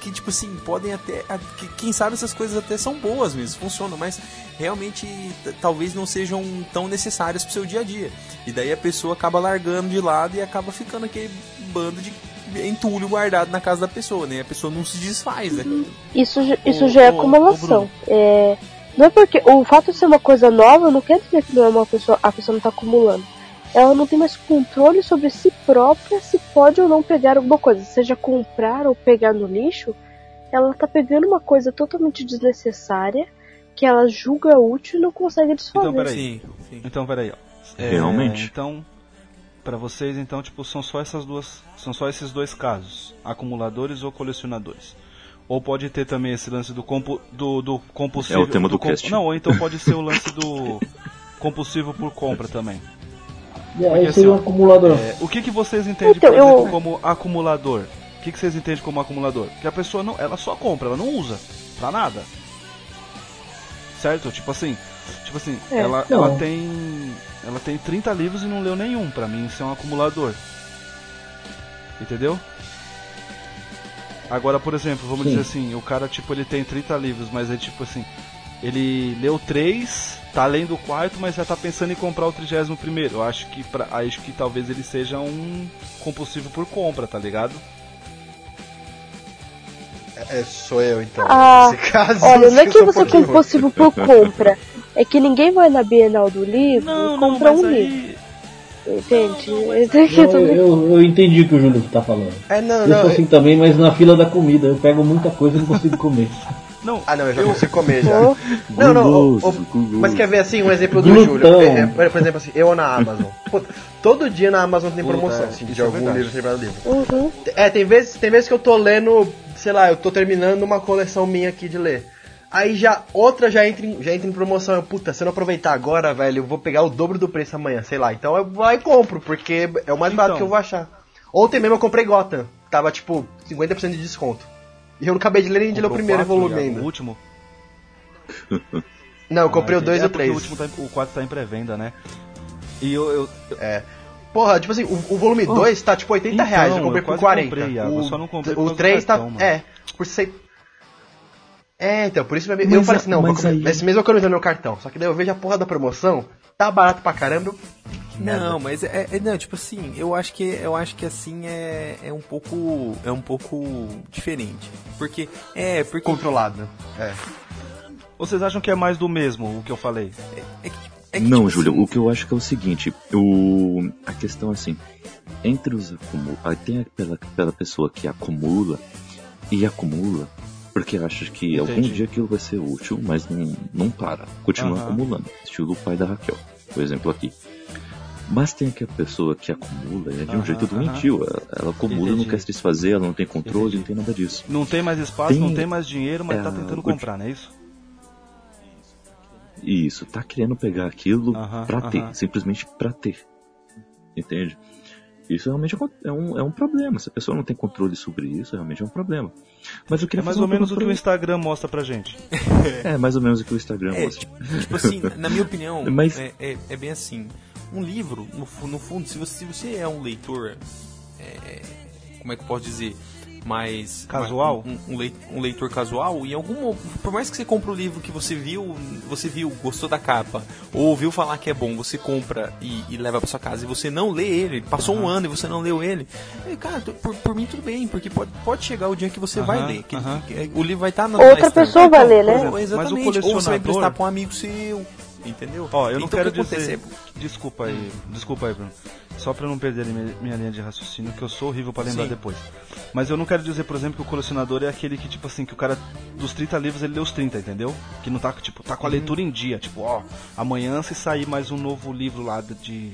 H: Que tipo assim, podem até. que- quem sabe essas coisas até são boas mesmo, funcionam, mas realmente talvez não sejam tão necessárias pro seu dia a dia. E daí a pessoa acaba largando de lado e acaba ficando aquele bando de entulho guardado na casa da pessoa, né? A pessoa não se desfaz, né?
D: Isso, já- isso
A: Ô,
D: já é acumulação. É, não é porque o fato de ser uma coisa nova não quer dizer que não é uma pessoa, a pessoa não está acumulando. Ela não tem mais controle sobre si própria se pode ou não pegar alguma coisa, seja comprar ou pegar no lixo. Ela tá pegando uma coisa totalmente desnecessária que ela julga útil e não consegue desfazer.
A: Então, peraí.
H: Sim, sim.
A: Então, peraí, ó. É,
B: Realmente.
A: Então, pra vocês, então, tipo, são só essas duas, são só esses dois casos, acumuladores ou colecionadores. Ou pode ter também esse lance do compu, do, do compulsivo.
B: É o tema do
A: com-
B: cast.
A: Não, ou então pode ser o lance do compulsivo por compra também.
F: E aí
A: Porque,
F: um
A: assim, ó,
F: acumulador.
A: É, o que que vocês entendem,
D: Então,
A: por exemplo,
D: eu-
A: como acumulador? O que que vocês entendem como acumulador? Que a pessoa não, ela só compra, ela não usa pra nada. Certo? Tipo assim, tipo assim,
D: É,
A: ela,
F: não.
A: ela tem ela tem 30 livros e não leu nenhum, pra mim isso é um acumulador. Entendeu? Agora, por exemplo, vamos
F: Sim.
A: dizer assim, o cara tipo ele tem 30 livros, mas é tipo assim, ele leu três, tá lendo o quarto, mas já tá pensando em comprar o trigésimo primeiro. Eu acho que pra, acho que talvez ele seja um compulsivo por compra, tá ligado?
E: É, sou eu, então.
D: Ah,
E: Nesse caso,
D: Olha, não é
E: eu
D: que você é compulsivo por compra. É que ninguém vai na Bienal do Livro e compra um livro. Entende? Esse aqui
F: Eu,
D: também-
F: eu, eu entendi o que o Júlio tá falando.
E: É, não,
F: Eu
E: não.
F: sou assim também, mas na fila da comida. Eu pego muita coisa e não consigo comer.
A: Não,
E: Ah, não, eu já consigo comer já. Não, não, ô,
B: guloso.
E: mas quer ver assim um exemplo do
F: Glutão.
E: Júlio? É, é, por exemplo, assim, eu na Amazon. Pô, todo dia na Amazon tem
A: Puta,
E: promoção,
A: é,
E: assim, de
A: é
E: algum
A: verdade.
E: livro, determinado livro.
D: uhum.
E: É, tem vezes, tem vezes que eu tô lendo, sei lá, eu tô terminando uma coleção minha aqui de ler. Aí já, outra já entra em, já entra em promoção. Eu, puta, se eu não aproveitar agora, velho, eu vou pegar o dobro do preço amanhã, sei lá. Então eu vou lá e compro, porque é o mais barato
A: Então.
E: que eu vou achar. Ontem mesmo eu comprei Gotham, tava tipo 50% de desconto. E eu não acabei de ler nem de ler o primeiro
A: quatro,
E: volume ainda.
A: O último?
E: Não, eu comprei
A: Ah,
E: o 2
A: entendi.
E: e
A: é
E: o
A: porque
E: 3.
A: O, último tá o 4 tá em pré-venda, né? E eu, eu,
E: É. Porra, tipo assim, o, o volume 2 tá tipo 80
A: então,
E: reais, eu comprei
A: eu
E: por
A: quase
E: 40.
A: comprei, Iago, eu só não comprei por
E: o
A: causa do
E: 3 tá.
A: mano.
E: É, por ser. É, então, por isso mesmo. Eu
B: Mas
E: falei
B: a-
E: assim, não, vou
B: mas
E: comer-
B: aí-
E: esse mês eu economizando meu cartão. Só que daí eu vejo a porra da promoção, tá barato pra caramba. que merda.
H: Não, mas é, é- não, tipo assim, eu acho que eu acho que assim é, é um pouco é um pouco diferente. Porque é, porque
E: Controlado. É.
A: Vocês acham que é mais do mesmo o que eu falei?
H: é que, é que,
B: Não,
H: tipo
B: Júlio,
H: assim,
B: o que eu acho que é o seguinte, o, a questão é assim, entre os acumula, tem aquela, aquela pessoa que acumula e acumula porque acha que algum
A: Entendi.
B: dia aquilo vai ser útil, mas não, não para, continua
A: Aham.
B: acumulando, estilo o pai da Raquel, por exemplo aqui. Mas tem aquela pessoa que acumula, é de um
A: Aham,
B: jeito doentio, ela, ela acumula, não
A: Entendi.
B: quer se desfazer, ela não tem controle,
A: Entendi.
B: não tem nada disso.
A: Não tem mais espaço,
B: Tem-
A: não tem mais dinheiro, mas
B: é,
A: tá tentando comprar, não é isso?
B: Isso, tá querendo pegar aquilo
A: Aham,
B: pra ter,
A: aham.
B: simplesmente pra ter. Entende? Isso realmente é um, é um problema. Se a pessoa não tem controle sobre isso, realmente é um problema. Mas eu
A: É
B: queria
A: mais
B: fazer
A: ou menos o que o Instagram mostra pra gente.
B: É, mais ou menos o que o Instagram
H: É,
B: mostra.
H: tipo assim, na minha opinião,
B: Mas-
H: é, é, é bem assim. Um livro, no, no fundo, se você, se você é um leitor, é, como é que eu posso dizer? Mais
A: Casual?
H: um, um um leitor casual, em algum por mais que você compre o livro que você viu, você viu, gostou da capa, ou ouviu falar que é bom, você compra e, e leva pra sua casa e você não lê ele, passou um ano e você não leu ele, é, cara, por, por mim tudo bem, porque pode, pode chegar o dia que você vai
A: Aham,
H: ler, que,
A: aham.
H: que- o livro vai estar na
D: Outra
H: na estante.
D: pessoa vai ler, né?
H: Ou- Exatamente,
A: Mas o
H: ou você vai emprestar pra um amigo seu, entendeu?
A: Ó, eu não
H: Então,
A: quero
H: o que
A: dizer. Desculpa aí, desculpa aí, Bruno. Só pra não perder minha, linha de raciocínio, que eu sou horrível pra lembrar
H: Sim.
A: depois. Mas eu não quero dizer, por exemplo, que o colecionador é aquele que, tipo assim, que o cara dos 30 livros ele lê os 30, entendeu? Que não tá, tipo, tá com a
H: Uhum.
A: leitura em dia. Tipo, ó, amanhã se sair mais um novo livro lá de.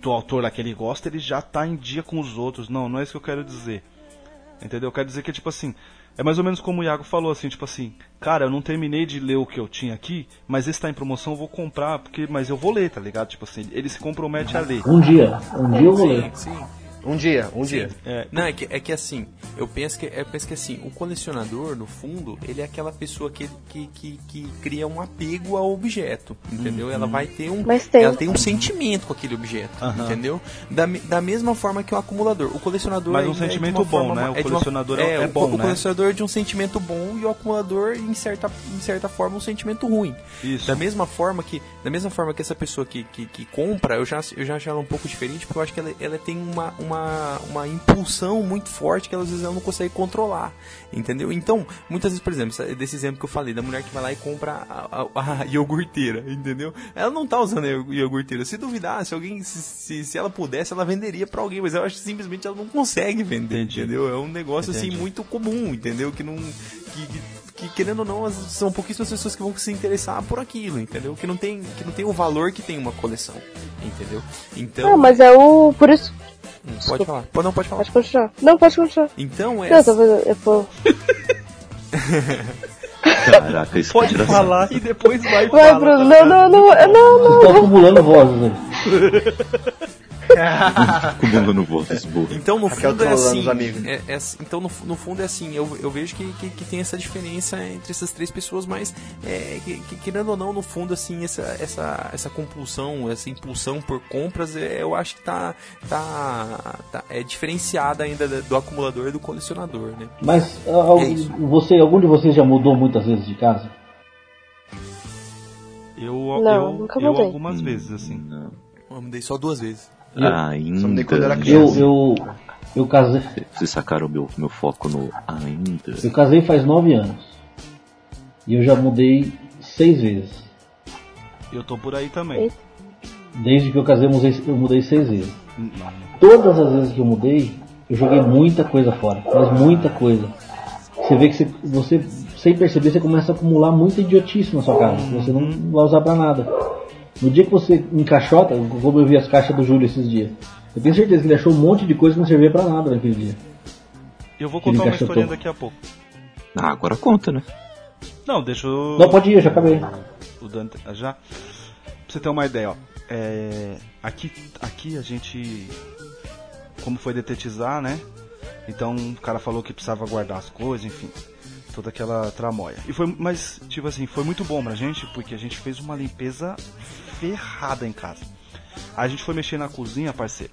A: do autor lá que ele gosta, ele já tá em dia com os outros. Não, não é isso que eu quero dizer. Entendeu? Eu quero dizer que, tipo assim, é mais ou menos como o Iago falou, assim, tipo assim, cara, eu não terminei de ler o que eu tinha aqui, mas esse tá em promoção, eu vou comprar, porque, mas eu vou ler, tá ligado? Tipo assim, ele se compromete a ler.
F: Um dia, um dia eu vou ler.
H: Sim, sim.
E: Um dia, um dia.
A: É,
H: Não, é que, é que assim, eu penso que, eu penso que assim, o colecionador, no fundo, ele é aquela pessoa que, que, que, que cria um apego ao objeto, entendeu? Ela vai ter um.
D: Mas tem.
H: Ela tem um sentimento com aquele objeto,
A: Aham.
H: entendeu? Da, da mesma forma que o acumulador. O colecionador
A: Mas um
H: é de uma
A: sentimento bom,
H: forma
A: né? O
H: de uma-
A: colecionador é- é
H: o-
A: bom,
H: o,
A: né?
H: colecionador é de um sentimento bom e o acumulador, em certa, em certa forma, um sentimento ruim.
A: Isso.
H: Da mesma forma que, da mesma forma que essa pessoa que, que, que compra, eu já, eu já acho ela um pouco diferente, porque eu acho que ela, ela tem uma, uma, uma impulsão muito forte que às vezes ela não consegue controlar, entendeu? Então, muitas vezes, por exemplo, desse exemplo que eu falei, da mulher que vai lá e compra a, a, a iogurteira, entendeu? Ela não tá usando a iog- iogurteira. Se duvidar, se alguém, se, se, se ela pudesse, ela venderia pra alguém, mas eu acho que simplesmente ela não consegue vender,
A: Entendi.
H: entendeu? É um negócio assim
A: Entendi.
H: muito comum, entendeu? Que não. Que, que, que, querendo ou não, as- são pouquíssimas pessoas que vão se interessar por aquilo, entendeu? Que não tem, que não tem o valor que tem uma coleção, entendeu? Então,
D: Não, mas é o. Por isso.
H: Hum, pode falar. Pode, não, pode falar.
D: Pode continuar. Não, pode continuar.
H: Então, é.
D: Não, fazendo. Eu vou.
B: Caraca, isso
A: Pode
B: é
A: falar e depois vai
D: Vai,
A: fala.
D: Bruno. Não, não, não. Não, não.
F: Vocês estão acumulando vozes aí.
B: Acumulando vozes boas.
H: Então, no fundo é assim. é- é assim- então, no, no fundo é assim. Eu, eu vejo que, que, que tem essa diferença entre essas três pessoas, mas é, que, que, querendo ou não, no fundo, assim, essa, essa, essa compulsão, essa impulsão por compras, é, eu acho que tá, tá, tá é diferenciada ainda da- do acumulador e do colecionador, né?
F: Mas ah,
H: É isso.
F: você, algum de vocês já mudou muitas vezes de casa?
A: Eu,
D: Não,
A: eu,
D: nunca
A: eu
D: mudei.
A: algumas vezes, assim.
B: Não.
H: Eu mudei só duas vezes.
B: Ainda.
E: Eu era
F: Eu,
E: criança.
F: eu, eu casei,
B: Vocês sacaram meu, meu foco no ainda.
F: eu casei faz nove anos. E eu já mudei seis vezes.
A: Eu tô por aí também.
F: Desde que eu casei, eu mudei, eu mudei seis vezes. Todas as vezes que eu mudei, eu joguei muita coisa fora. Mas muita coisa. Você vê que você, você, sem perceber, você começa a acumular muita idiotice na sua casa. que Você não vai usar pra nada. No dia que você encaixota, como eu vi as caixas do Júlio esses dias, eu tenho certeza que ele achou um monte de coisa que não servia pra nada naquele dia.
A: Eu vou contar uma historinha daqui a pouco.
B: Ah, agora conta, né?
A: Não, deixa eu...
F: Não, pode ir, eu já acabei.
A: o Dante já. Pra você ter uma ideia, ó. É, aqui, aqui a gente. Como foi detetizar, né? Então o cara falou que precisava guardar as coisas, enfim. Toda aquela tramóia. E foi, mas, tipo assim, foi muito bom pra gente, porque a gente fez uma limpeza ferrada em casa. A gente foi mexer na cozinha, parceiro.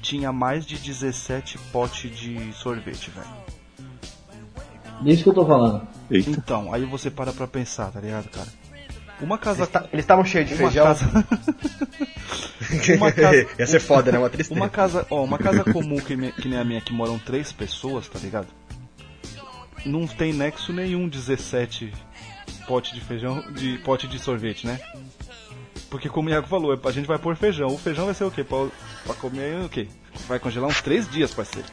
A: Tinha mais de 17 potes de sorvete, velho.
F: Isso que eu tô falando.
B: Eita.
A: Então, aí você para pra pensar, tá ligado, cara? Uma casa.
E: Eles Eles estavam cheios de
A: Uma
E: feijão.
A: casa. uma casa.
E: Ia ser foda, né? Uma tristeza.
A: Uma casa, ó, uma casa comum que, me- que nem a minha, que moram três pessoas, tá ligado? Não tem nexo nenhum 17 pote de feijão, de pote de sorvete, né? Porque como o Iago falou, a gente vai pôr feijão. O feijão vai ser o quê? Pra, pra comer o quê? Vai congelar uns três dias, parceiro.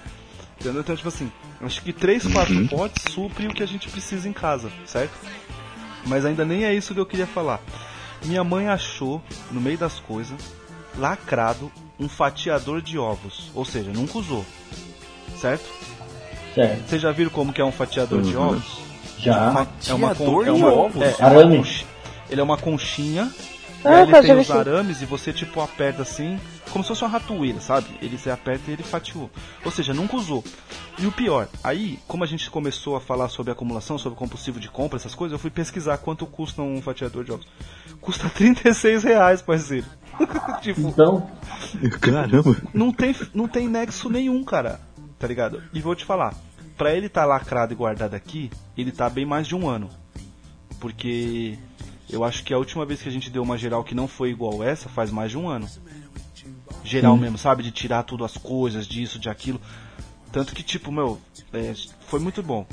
A: Entendeu? Então, tipo assim, acho que três, quatro potes supre o que a gente precisa em casa, certo? Mas ainda nem é isso que eu queria falar. Minha mãe achou, no meio das coisas, lacrado, um fatiador de ovos. Ou seja, nunca usou. Certo?
F: Certo.
A: Vocês já viram como que é um fatiador de
B: Uhum.
A: ovos?
F: Já.
A: É uma, é
H: de
A: uma,
H: ovos?
A: é, é
F: Arame.
A: uma ele é uma conchinha.
D: Ah,
A: ele
D: tá,
A: tem os arames e você tipo aperta assim, como se fosse uma ratoeira, sabe? Ele você aperta e ele fatiou. Ou seja, nunca usou. E o pior, aí, como a gente começou a falar sobre acumulação, sobre compulsivo de compra, essas coisas, eu fui pesquisar quanto custa um fatiador de ovos. Custa 36 reais, parceiro. tipo,
F: Então,
B: Caramba.
A: não tem, não tem nexo nenhum, cara. Tá ligado? E vou te falar, pra ele tá lacrado e guardado aqui, ele tá bem mais de um ano. Porque eu acho que a última vez que a gente deu uma geral que não foi igual essa faz mais de um ano. Geral mesmo, sabe? De tirar tudo as coisas, disso, de aquilo. Tanto que, tipo, meu, é, foi muito bom.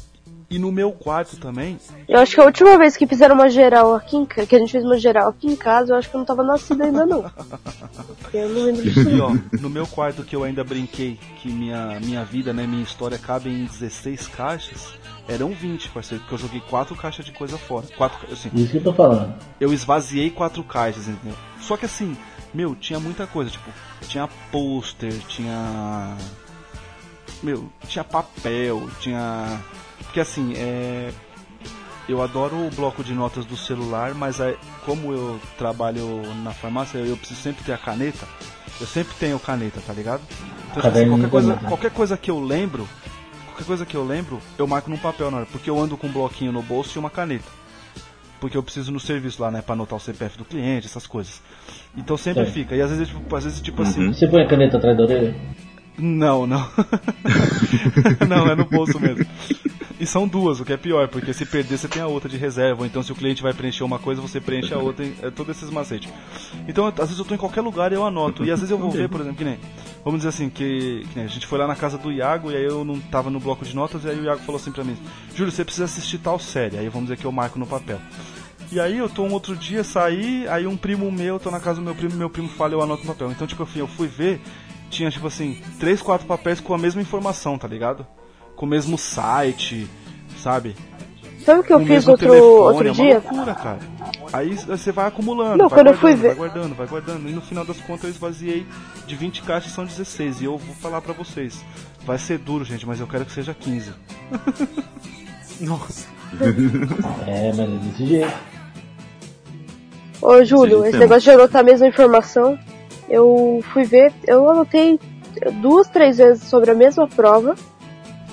A: E no meu quarto também,
D: Eu acho que a última vez que fizeram uma geral aqui em casa, que a gente fez uma geral aqui em casa, eu acho que eu não tava nascida ainda não. Eu não lembro disso.
A: E ó, no meu quarto que eu ainda brinquei que minha, minha vida, né, minha história cabe em 16 caixas, eram 20, parceiro, porque eu joguei 4 caixas de coisa fora. Quatro, assim,
F: isso que eu tô falando.
A: eu esvaziei 4 caixas, entendeu? Só que assim, meu, tinha muita coisa, tipo, tinha pôster, tinha. Meu, tinha papel, tinha. Porque assim, é. Eu adoro o bloco de notas do celular, mas é, como eu trabalho na farmácia, eu preciso sempre ter a caneta. Eu sempre tenho caneta, tá ligado? Então, assim, qualquer, coisa, qualquer coisa que eu lembro, qualquer coisa que eu lembro, eu marco num papel na hora, porque eu ando com um bloquinho no bolso e uma caneta. Porque eu preciso no serviço lá, né, pra anotar o CPF do cliente, essas coisas. Então sempre fica. E às vezes, tipo, às vezes, tipo assim,
F: Você põe a caneta atrás da orelha?
A: Não, não. não, é no bolso mesmo. E são duas, o que é pior, porque se perder você tem a outra de reserva, ou então se o cliente vai preencher uma coisa, você preenche a outra, é todos esses macetes. Então, às vezes eu tô em qualquer lugar e eu anoto. E às vezes eu vou ver, por exemplo, que nem, vamos dizer assim, que, que a gente foi lá na casa do Iago e aí eu não tava no bloco de notas e aí o Iago falou assim pra mim, Júlio, você precisa assistir tal série. Aí vamos dizer que eu marco no papel. E aí eu tô um outro dia, saí, aí um primo meu, tô na casa do meu primo, meu primo fala, eu anoto no papel. Então, tipo, eu fui, eu fui ver, tinha, tipo assim, três, quatro papéis com a mesma informação, tá ligado? Com o mesmo site, sabe?
D: Sabe o que eu
A: com o
D: fiz
A: mesmo
D: outro,
A: telefone,
D: outro
A: é uma
D: dia?
A: loucura, cara. Aí você vai acumulando,
D: Não,
A: vai
D: quando eu
A: guardando,
D: fui ver-
A: vai guardando, vai guardando. E no final das contas eu esvaziei de 20 caixas, são 16. E eu vou falar pra vocês, vai ser duro, gente, mas eu quero que seja 15.
H: Nossa.
F: É, mas é desse jeito.
D: Ô Júlio,
B: Sim,
D: esse negócio de anotar a mesma informação, eu fui ver, eu anotei duas, três vezes sobre a mesma prova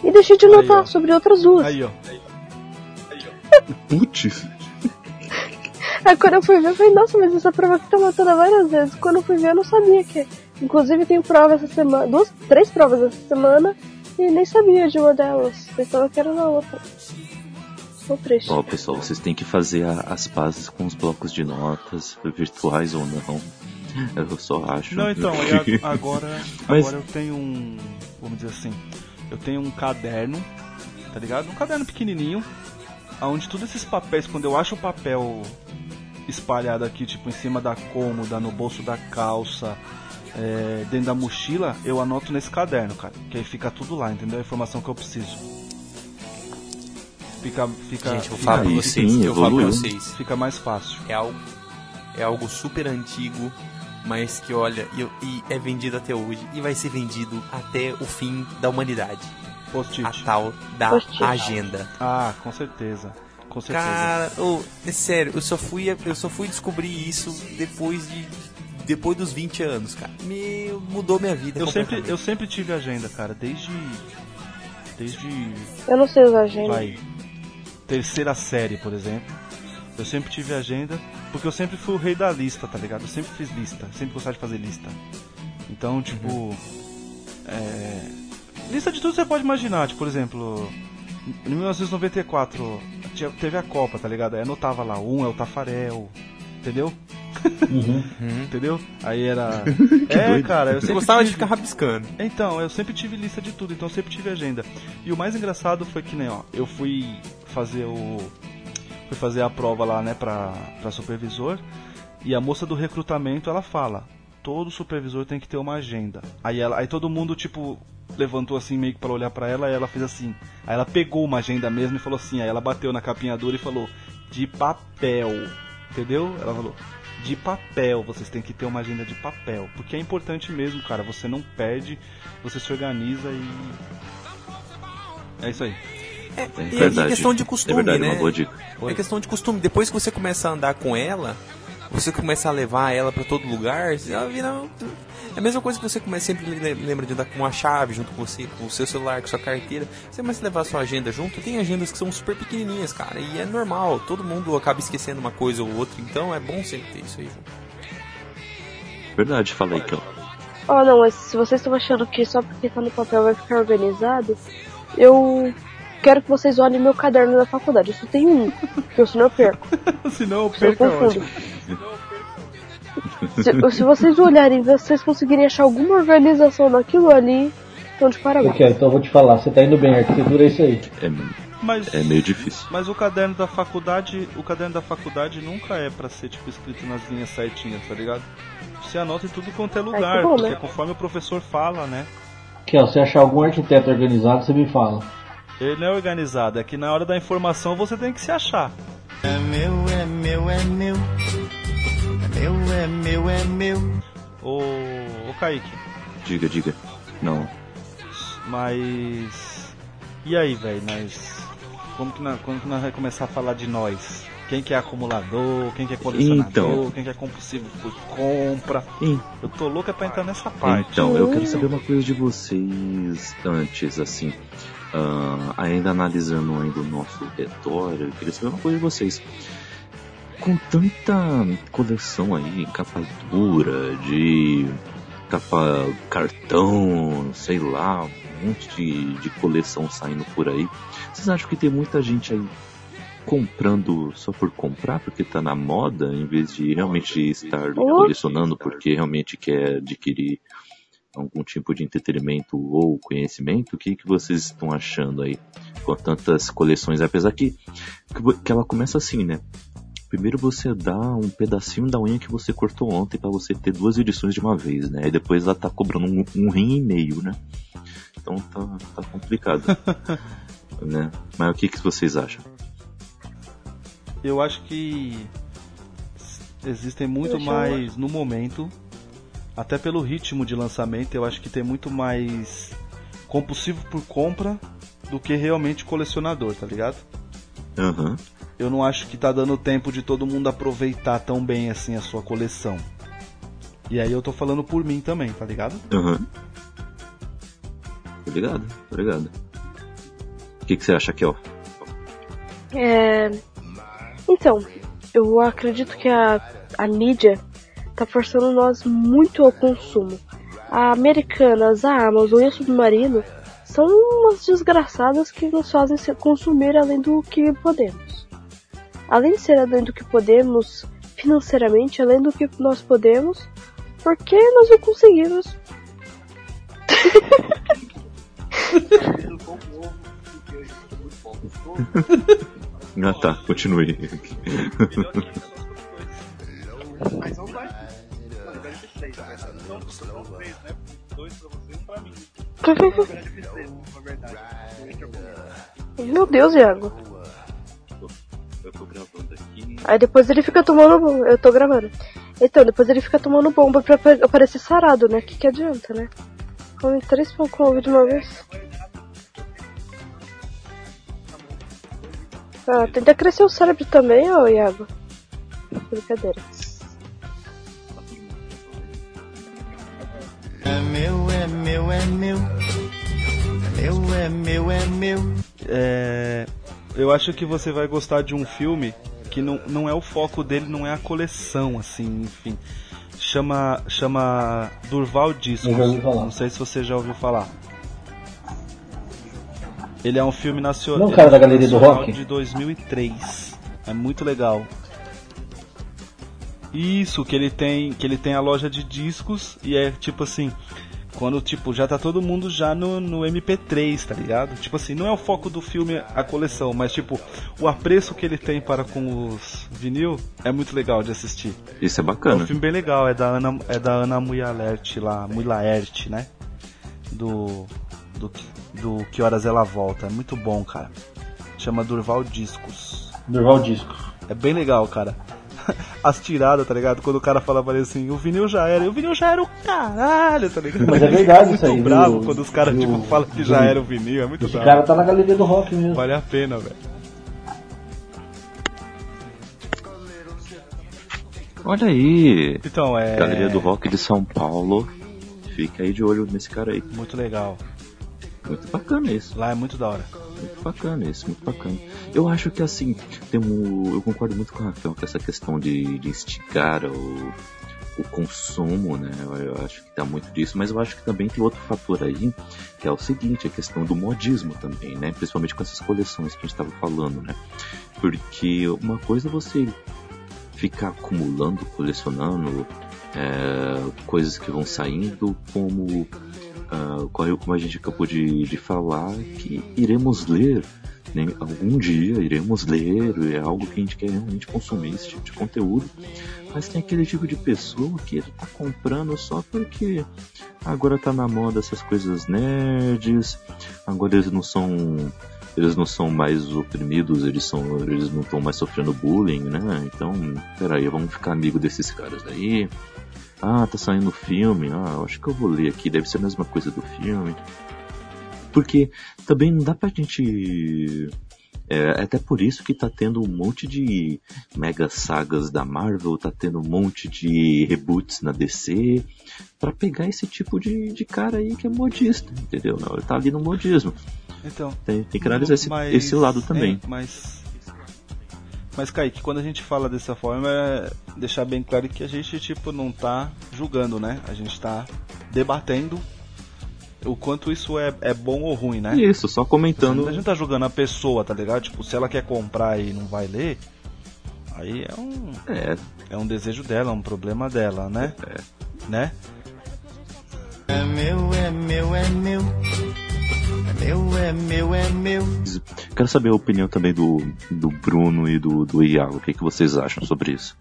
D: e deixei de
A: Aí,
D: anotar
A: ó.
D: sobre outras duas.
A: Aí, ó.
B: Putz.
D: Aí quando eu fui ver, eu falei, nossa, mas essa prova aqui tá anotando várias vezes. Quando eu fui ver, eu não sabia que. Inclusive tem prova essa semana, duas, três provas essa semana e nem sabia de uma delas. Pensava que era na outra. Tô triste.
B: Ó, pessoal, vocês têm que fazer a- as pazes com os blocos de notas, virtuais ou não. Eu só acho.
A: Não, então, agora,
B: Mas-
A: agora eu tenho um. Vamos dizer assim. Eu tenho um caderno, tá ligado? Um caderno pequenininho, onde todos esses papéis, quando eu acho o papel espalhado aqui, tipo em cima da cômoda, no bolso da calça, é, dentro da mochila, eu anoto nesse caderno, cara. Que aí fica tudo lá, entendeu? A informação que eu preciso. Fica. fica
H: Gente, eu falar pra vocês.
B: sim,
H: eu falar pra vocês.
A: Fica mais fácil.
H: É algo, é algo super antigo, mas que olha, e, eu- e é vendido até hoje e vai ser vendido até o fim da humanidade.
A: Post-it.
H: A tal da agenda.
A: Ah, com certeza. Com certeza.
H: Cara, ô, é sério, eu só fui eu só fui descobrir isso depois de depois dos 20 anos, cara. Meu, mudou minha vida
A: Eu sempre, eu sempre tive agenda, cara, desde. Desde.
D: Eu não sei usar agenda.
A: Vai. Terceira série, por exemplo. Eu sempre tive agenda, porque eu sempre fui o rei da lista, tá ligado? Eu sempre fiz lista, sempre gostava de fazer lista. Então, tipo. É. Lista de tudo que você pode imaginar, tipo, por exemplo. Em 1994, tinha- teve a Copa, tá ligado? Aí anotava lá, um é o Tafarel, entendeu?
F: Uhum.
A: Entendeu? Aí era. é,
B: doido.
A: cara, eu
H: Você
A: sempre
H: gostava de
A: tive-
H: ficar rabiscando.
A: então, eu sempre tive lista de tudo, então eu sempre tive agenda. E o mais engraçado foi que, né, ó, eu fui fazer o. Fui fazer a prova lá, né, pra, pra supervisor. E a moça do recrutamento, ela fala: todo supervisor tem que ter uma agenda. Aí, ela, aí todo mundo, tipo, levantou assim meio que pra olhar pra ela, e ela fez assim. Aí ela pegou uma agenda mesmo e falou assim. Aí ela bateu na capinha dura e falou: de papel. Entendeu? Ela falou: de papel, vocês têm que ter uma agenda de papel. Porque é importante mesmo, cara. Você não perde, você se organiza e. É isso aí.
H: É,
B: É verdade.
H: é questão de
B: É
H: costume,
B: verdade,
H: né?
B: uma boa dica.
H: É questão de costume. Depois que você começa a andar com ela, você começa a levar ela pra todo lugar, ela vira. É a mesma coisa que você começa sempre le- lembra de andar com uma chave junto com você, com o seu celular, com sua carteira. Você começa a levar a sua agenda junto. Tem agendas que são super pequenininhas, cara, e é normal. Todo mundo acaba esquecendo uma coisa ou outra, então é bom sempre ter isso aí junto.
B: Verdade, fala aí, Kel.
D: Oh, não, mas se vocês estão achando que só porque tá no papel vai ficar organizado, eu quero que vocês olhem meu caderno da faculdade. Eu só tenho um, porque eu senão eu perco.
A: Senão eu
D: Senão eu
A: perco é
D: confundo. Se, se vocês olharem vocês conseguirem achar alguma organização naquilo ali, estão de
F: Eu
D: parabéns.
F: quero, então eu vou te falar, você tá indo bem, arquitetura é isso aí.
B: É,
A: Mas,
B: é meio difícil.
A: mas o caderno da faculdade, o caderno da faculdade nunca é pra ser tipo escrito nas linhas certinhas, tá ligado? Você anota em tudo quanto é lugar,
D: que bom,
A: porque
D: né?
A: é conforme o professor fala, né?
F: Kel, se achar algum arquiteto organizado, você me fala.
A: Ele não é organizado, é que na hora da informação você tem que se achar.
G: É meu, é meu, é meu. É meu, é meu, é meu.
A: Ô, ô Kaique,
B: Diga, diga. Não.
A: mas. E aí, velho, nós. Como que, nós, como que nós vamos começar a falar de nós? Quem que é acumulador, quem que é colecionador,
B: Então.
A: quem que é compulsivo por compra.
B: Ih,
A: Eu tô louca pra entrar nessa parte.
B: Então, eu quero saber uma coisa de vocês antes, assim. Ah, ainda analisando ainda o nosso redor, eu queria saber uma coisa de vocês. Com tanta coleção aí, capa dura, de capa cartão, sei lá, um monte de, de coleção saindo por aí, vocês acham que tem muita gente aí comprando só por comprar, porque tá na moda, em vez de realmente estar colecionando porque realmente quer adquirir algum tipo de entretenimento ou conhecimento? O que, que vocês estão achando aí com tantas coleções? Apesar que, que ela começa assim, né? Primeiro você dá um pedacinho da unha que você cortou ontem pra você ter duas edições de uma vez, né? E depois ela tá cobrando um, um rim e meio, né? Então tá, tá complicado. né? Mas o que, que vocês acham?
A: Eu acho que existem muito mais no momento, até pelo ritmo de lançamento, eu acho que tem muito mais compulsivo por compra do que realmente colecionador, tá ligado?
B: Aham.
A: Eu não acho que tá dando tempo de todo mundo aproveitar tão bem assim a sua coleção. E aí eu tô falando por mim também, tá ligado?
B: Aham. Tô ligado, tô ligado. O que, que você acha, Kel?
D: É... Então, eu acredito que a, a mídia tá forçando nós muito ao consumo. A Americanas, a Amazon e a Submarino são umas desgraçadas que nos fazem consumir além do que podemos. Além de ser além do que podemos financeiramente, além do que nós podemos, porque nós não conseguimos.
B: Ah tá, continue.
A: Mas vamos lá. Né? Não, são três, né? Dois pra você e um pra mim. Na verdade.
D: Meu Deus, Iago.
B: Eu tô gravando aqui.
D: Aí depois ele fica tomando. Eu tô gravando. Então, depois ele fica tomando bomba pra pa- aparecer sarado, né? Que que adianta, né? Come três pão com ovo de uma vez. Ah, tenta crescer o cérebro também, ô Iago. Brincadeira.
G: É meu, é meu, é meu. É meu, é meu, é meu.
A: É, eu acho que você vai gostar de um filme que não, não é o foco dele, não é a coleção, assim, enfim. Chama, chama Durval
F: falar.
A: Não sei se você já ouviu falar. Ele é um filme nacio-
F: Não, cara da Galeria do
A: nacional
F: Rock?
A: de 2003. É muito legal. Isso, que ele tem, que ele tem a loja de discos e é tipo assim, quando tipo já tá todo mundo já no, no MP3, tá ligado? Tipo assim, não é o foco do filme a coleção, mas tipo, o apreço que ele tem para com os vinil é muito legal de assistir.
B: Isso é
A: É um
B: bacana.
A: filme bem legal, é da Ana, é da Ana Muyalert lá, Muylaert, né? Do, do do Que Horas Ela Volta. É muito bom, cara. Chama Durval Discos.
F: Durval Disco.
A: É bem legal, cara. As tiradas, tá ligado? Quando o cara fala pra ele assim, o vinil já era, e o vinil já era o caralho, tá ligado?
F: Mas é verdade isso aí,
A: muito bravo
F: viu?
A: quando os caras, tipo, falam que já era o vinil, é muito
F: Esse
A: bravo.
F: cara tá na Galeria do Rock mesmo.
A: Vale a pena, velho.
B: Olha aí.
A: Então, é.
B: Galeria do Rock de São Paulo. Fica aí de olho nesse cara aí.
A: Muito legal.
B: Muito bacana isso.
A: Lá é muito da hora.
B: Muito bacana isso, muito bacana. Eu acho que assim, tem um, eu concordo muito com o Rafael com essa questão de, de instigar o, o consumo, né? Eu, eu acho que tá muito disso, mas eu acho que também tem outro fator aí, que é o seguinte, a questão do modismo também, né? Principalmente com essas coleções que a gente estava falando, né? Porque uma coisa é você ficar acumulando, colecionando é, coisas que vão saindo, como, qual- como a gente acabou de, de falar, que iremos ler, né? algum dia iremos ler, é algo que a gente quer realmente consumir esse tipo de conteúdo, mas tem aquele tipo de pessoa que ele tá comprando só porque agora tá na moda essas coisas nerds, agora eles não são eles não são mais oprimidos, eles são eles não estão mais sofrendo bullying, né? Então, peraí, vamos ficar amigo desses caras daí. Ah, tá saindo filme. Ah, eu acho que eu vou ler aqui, deve ser a mesma coisa do filme. Porque também não dá pra gente. É até por isso que tá tendo um monte de mega sagas da Marvel, tá tendo um monte de reboots na DC, pra pegar esse tipo de, de cara aí que é modista, entendeu? Não, ele tá ali no modismo.
A: Então.
B: Tem, tem que analisar esse,
A: Mas-
B: esse lado também.
A: é, mas. Mas, Kaique, quando a gente fala dessa forma, é deixar bem claro que a gente, tipo, não tá julgando, né? A gente tá debatendo o quanto isso é, é bom ou ruim, né?
B: Isso, só comentando.
A: A gente tá julgando a pessoa, tá ligado? Tipo, se ela quer comprar e não vai ler, aí é um,
B: É,
A: é um desejo dela, é um problema dela, né?
B: É.
A: Né?
G: É meu, é meu, é meu. É meu, é meu, é meu.
B: quero saber a opinião também do, do Bruno e do, do Iago. O que, que vocês acham sobre isso?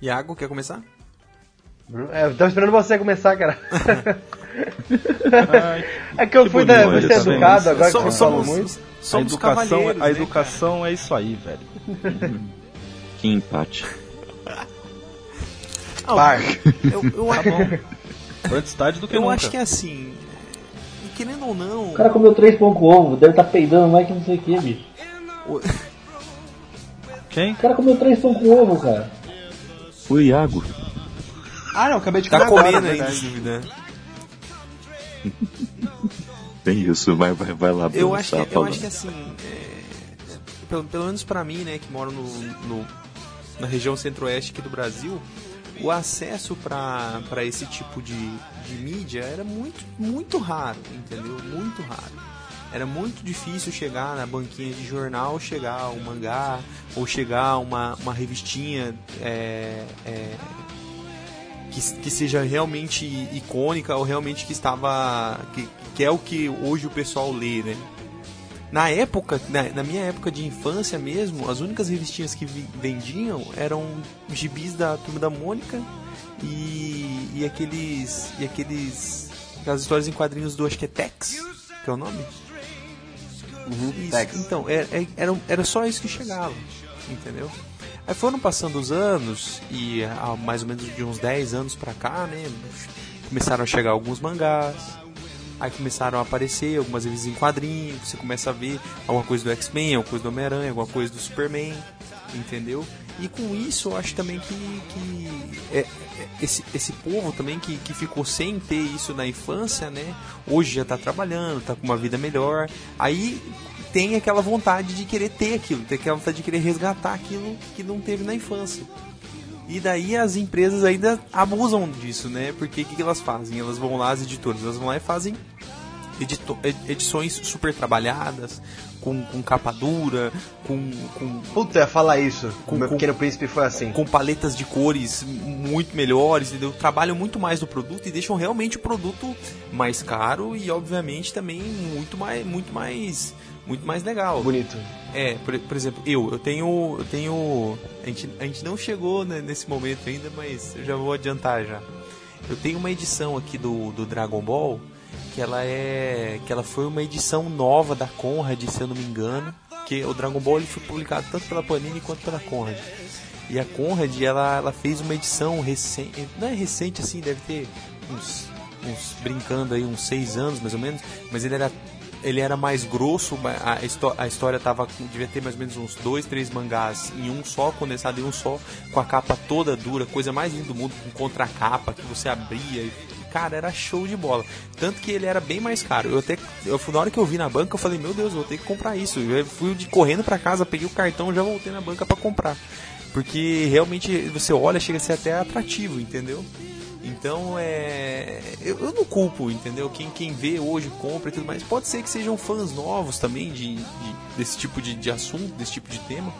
H: Iago, quer começar?
E: É, eu tava esperando você começar, cara. É que eu
A: Que
E: fui da,
A: olha,
E: ser
A: tá
E: educado agora que
H: Somos-
E: você falou
H: somos-
E: muito.
A: a
H: Somos
A: educação,
H: cavalheiros,
A: a
H: né,
A: educação é isso aí, velho.
B: Que empate.
H: Ah,
E: Par.
H: Eu, eu, acho-
A: Antes tarde do que
H: eu
A: nunca.
H: acho que é assim. é, Querendo ou não.
F: O cara comeu três pão com ovo, deve estar peidando mais que não sei o que, bicho.
A: Quem?
F: O cara comeu três pão com ovo, cara.
B: O Iago.
E: Ah, não, acabei de
H: Tá
E: comer agora,
H: ainda, dúvida.
B: Tem isso, vai, vai, vai lá,
H: Eu acho, que,
B: tá
H: eu acho que assim. é, pelo, pelo menos pra mim, né, que moro no, no- na região centro-oeste aqui do Brasil, o acesso pra esse tipo de, de mídia era muito, muito raro, entendeu? Muito raro. Era muito difícil chegar na banquinha de jornal, chegar um mangá, ou chegar uma, uma revistinha é, é, que, que seja realmente icônica ou realmente que estava. Que, que é o que hoje o pessoal lê, né? Na época, na, na minha época de infância mesmo, as únicas revistinhas que vi- vendiam eram gibis da Turma da Mônica e, e aqueles. e aqueles. aquelas histórias em quadrinhos do acho que é Tex, que é o nome? Isso.
E: Tex.
H: Então, era, era, era só isso que chegava, entendeu? Aí foram passando os anos e há mais ou menos de uns 10 anos pra cá, né? Começaram a chegar alguns mangás. Aí começaram a aparecer algumas vezes em quadrinhos, você começa a ver alguma coisa do X-Men, alguma coisa do Homem-Aranha, alguma coisa do Superman, entendeu? E com isso eu acho também que, que é- é- esse, esse povo também que, que ficou sem ter isso na infância, né? Hoje já tá trabalhando, tá com uma vida melhor. Aí tem aquela vontade de querer ter aquilo, tem aquela vontade de querer resgatar aquilo que não teve na infância. E daí as empresas ainda abusam disso, né? Porque o que, que elas fazem? Elas vão lá, as editoras, elas vão lá e fazem edições super trabalhadas, com, com capa dura, com, com,
E: Puta, eu ia falar isso.
H: Com-
E: meu
H: com-
E: pequeno príncipe foi assim.
H: com paletas de cores muito melhores, entendeu? Trabalham muito mais no produto e deixam realmente o produto mais caro e obviamente também muito mais muito mais muito mais legal.
E: Bonito.
H: É, por, por exemplo, eu, eu tenho eu tenho a gente, a gente não chegou né, nesse momento ainda, mas eu já vou adiantar já. Eu tenho uma edição aqui do, do Dragon Ball que ela é que ela foi uma edição nova da Conrad, se eu não me engano, que o Dragon Ball ele foi publicado tanto pela Panini quanto pela Conrad. E a Conrad, ela, ela fez uma edição recente, não é recente assim, deve ter uns, uns brincando aí uns seis anos mais ou menos, mas ele era ele era mais grosso, a, a história tava devia ter mais ou menos uns dois, três mangás em um só, condensado em um só, com a capa toda dura, coisa mais linda do mundo, com contracapa que você abria e cara, era show de bola. Tanto que ele era bem mais caro. Eu até, eu, na hora que eu vi na banca, eu falei, meu Deus, eu vou ter que comprar isso. Eu fui de correndo pra casa, peguei o cartão, já voltei na banca pra comprar. Porque realmente você olha, chega a ser até atrativo, entendeu? Então é. Eu, eu não culpo, entendeu? Quem, quem vê hoje compra e tudo mais. Pode ser que sejam fãs novos também de, de- desse tipo de, de assunto, desse tipo de tema.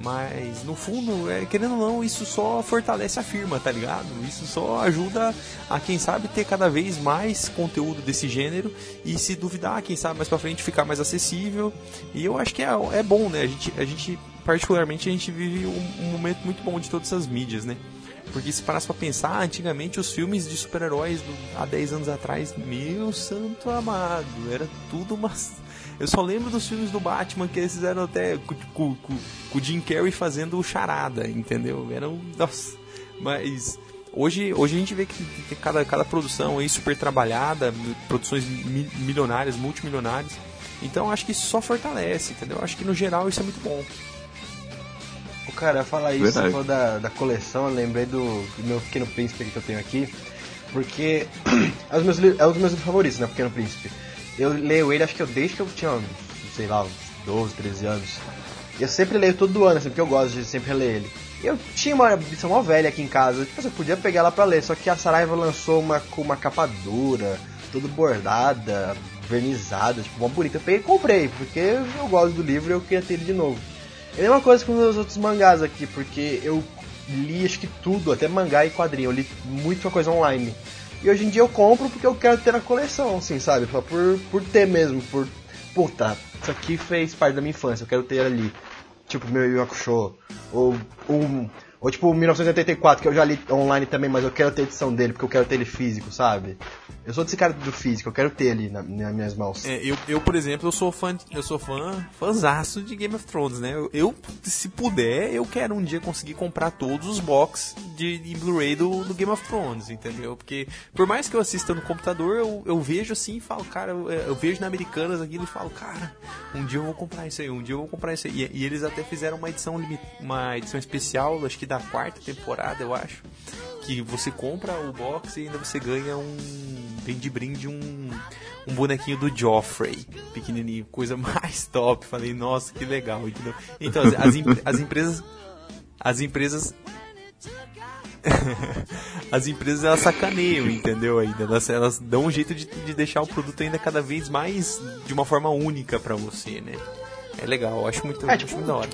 H: Mas no fundo, é, querendo ou não, isso só fortalece a firma, tá ligado? Isso só ajuda a quem sabe ter cada vez mais conteúdo desse gênero e se duvidar, quem sabe mais pra frente ficar mais acessível. E eu acho que é, é bom, né? A gente, a gente, particularmente, a gente vive um, um momento muito bom de todas essas mídias, né? Porque se parasse pra pensar, antigamente os filmes de super-heróis há 10 anos atrás, meu santo amado, era tudo uma. Eu só lembro dos filmes do Batman que eles fizeram até com, o Jim Carrey fazendo o charada, entendeu? Eram. Nossa. Mas. Hoje, hoje a gente vê que, que cada, cada produção aí super trabalhada, produções mi- milionárias, multimilionárias. Então acho que isso só fortalece, entendeu? Acho que no geral isso é muito bom.
E: Cara, falar isso, você falou da, da coleção, eu lembrei do, do meu Pequeno Príncipe que eu tenho aqui, porque é, os meus, é um dos meus livros favoritos, né, Pequeno Príncipe. Eu leio ele, acho que eu desde que eu tinha, sei lá, uns 12, 13 anos. E eu sempre leio todo ano, assim, porque eu gosto de sempre reler ele. Eu tinha uma edição mó velha aqui em casa, tipo, assim, eu podia pegar ela pra ler, só que a Saraiva lançou uma com uma capa dura, toda bordada, vernizada, tipo, mó bonita. Eu peguei e comprei, porque eu gosto do livro e eu queria ter ele de novo. É a mesma coisa com os outros mangás aqui, porque eu li acho que tudo, até mangá e quadrinho, eu li muita coisa online. E hoje em dia eu compro porque eu quero ter na coleção, assim, sabe? Por, por ter mesmo, por. Puta, isso aqui fez parte da minha infância, eu quero ter ali. Tipo, meu Yu. Ou um. Ou tipo 1984, que eu já li online também, mas eu quero ter a edição dele, porque eu quero ter ele físico, sabe? Eu sou desse cara do físico, eu quero ter ele na- nas minhas mãos.
H: É, eu, eu, por exemplo, eu sou fã, eu sou fã, fãzaço de Game of Thrones, né? Eu, eu, se puder, eu quero um dia conseguir comprar todos os box de, de Blu-ray do, do Game of Thrones, entendeu? Porque por mais que eu assista no computador, eu, eu vejo assim e falo, cara, eu, eu vejo na Americanas aquilo e falo, cara, um dia eu vou comprar isso aí, um dia eu vou comprar isso aí. E, e eles até fizeram uma edição uma edição especial, acho que da quarta temporada, eu acho que você compra o box e ainda você ganha um. Vem de brinde um, um bonequinho do Joffrey, pequenininho, coisa mais top. Falei, nossa, que legal, entendeu? Então, as, as, as empresas. As empresas. as empresas elas sacaneiam, entendeu? Ainda elas, elas dão um jeito de, de deixar o produto ainda cada vez mais de uma forma única pra você, né? É legal, eu acho muito,
E: É,
H: acho
E: tipo,
H: muito da hora.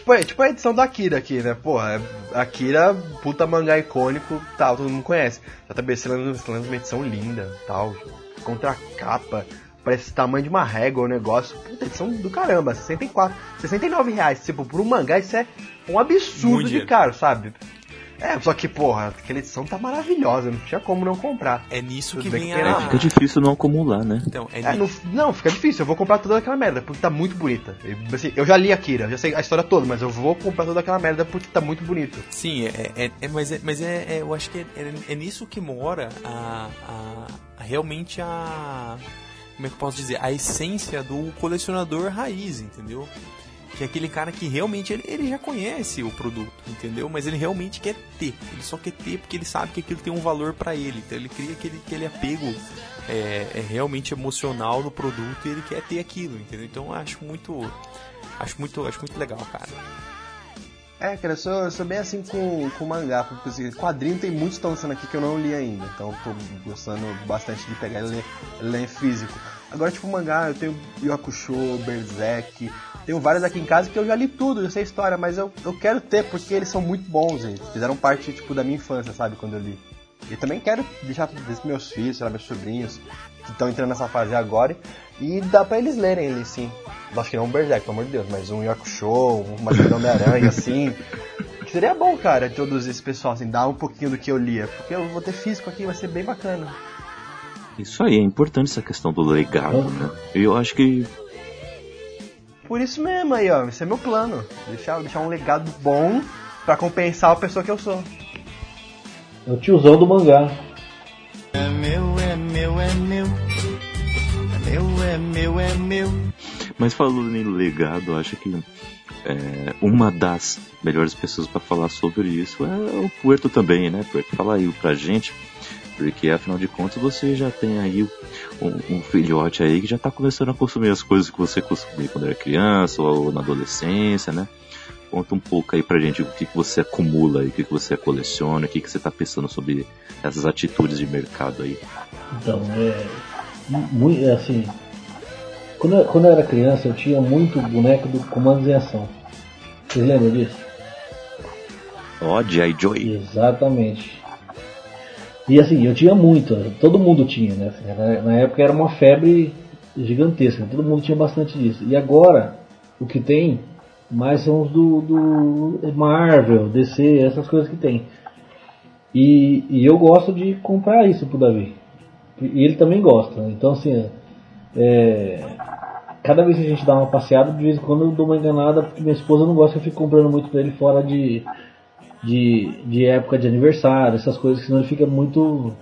E: Tipo, é, tipo a edição da Akira aqui, né? Porra, é- Akira, puta mangá icônico, tal, todo mundo conhece. JBC lança lança uma edição linda, tal, contra capa, parece tamanho de uma régua o negócio. Puta, edição do caramba, 64, 69 reais. Tipo, por um mangá isso é um absurdo
H: Muito
E: de
H: dinheiro.
E: caro, sabe? É, só que, porra, aquela edição tá maravilhosa, não tinha como não comprar.
H: É nisso
E: Tudo
H: que vem
E: que
H: a.
B: Fica difícil não acumular, né?
H: Então, é,
E: É, não, não, fica difícil, eu vou comprar toda aquela merda, porque tá muito bonita. Eu, assim, eu já li Akira, já sei a história toda, mas eu vou comprar toda aquela merda porque tá muito bonito.
H: Sim, é, é, é- mas, é, mas é, é- eu acho que é, é- é nisso que mora a, a- a- realmente a. Como é que eu posso dizer? A essência do colecionador raiz, entendeu? Que é aquele cara que realmente ele, ele já conhece o produto, entendeu? Mas ele realmente quer ter. Ele só quer ter porque ele sabe que aquilo tem um valor pra ele. Então ele cria aquele, aquele apego é, é realmente emocional no produto e ele quer ter aquilo, entendeu? Então eu acho muito. Acho muito, acho muito legal, cara.
E: É, cara, eu sou, eu sou bem assim com, com mangá, porque quadrinho tem muitos que estão lançando aqui que eu não li ainda, então tô gostando bastante de pegar e ler, ler físico. Agora, tipo, mangá, eu tenho Yu Hakusho, Berserk, tenho vários aqui em casa que eu já li tudo, já sei a história, mas eu, eu quero ter porque eles são muito bons, eles fizeram parte, tipo, da minha infância, sabe, quando eu li. E também quero deixar para meus filhos, meus sobrinhos, que estão entrando nessa fase agora, e dá pra eles lerem ele, sim. Acho que não um Berserk, pelo amor de Deus, mas um Yakusho, uma Homem-Aranha, assim. Que seria bom, cara, introduzir esse pessoal, assim, dar um pouquinho do que eu lia. Porque eu vou ter físico aqui, vai ser bem bacana.
B: Isso aí, é importante essa questão do legado, né? Eu acho que
E: Por isso mesmo aí, ó, esse é meu plano. Deixar, deixar um legado bom pra compensar a pessoa que eu sou.
F: É o tiozão do mangá.
G: É meu, é meu, é meu. É meu, é meu, é meu.
B: Mas falando em legado, eu acho que é, uma das melhores pessoas para falar sobre isso é o Puerto também, né? Puerto, fala aí pra gente Porque afinal de contas você já tem aí um, um filhote aí que já tá começando a consumir as coisas que você consumia quando era criança ou na adolescência, né? Conta um pouco aí pra gente o que, que você acumula aí, o que, que você coleciona, o que, que você tá pensando sobre essas atitudes de mercado aí.
F: Então, é. Muito, assim. Quando eu, quando eu era criança, eu tinha muito boneco do Comandos em Ação. Vocês lembram disso?
B: Ó, G.I. Joy.
F: Exatamente. E assim, eu tinha muito, todo mundo tinha, né? Na, na época era uma febre gigantesca, todo mundo tinha bastante disso. E agora, o que tem mais são os do, do Marvel, DC, essas coisas que tem. E, e eu gosto de comprar isso pro Davi. E ele também gosta. Então assim, é, cada vez que a gente dá uma passeada, de vez em quando eu dou uma enganada, porque minha esposa não gosta eu fique comprando muito pra ele fora de, de, de época de aniversário, essas coisas, senão ele fica muito.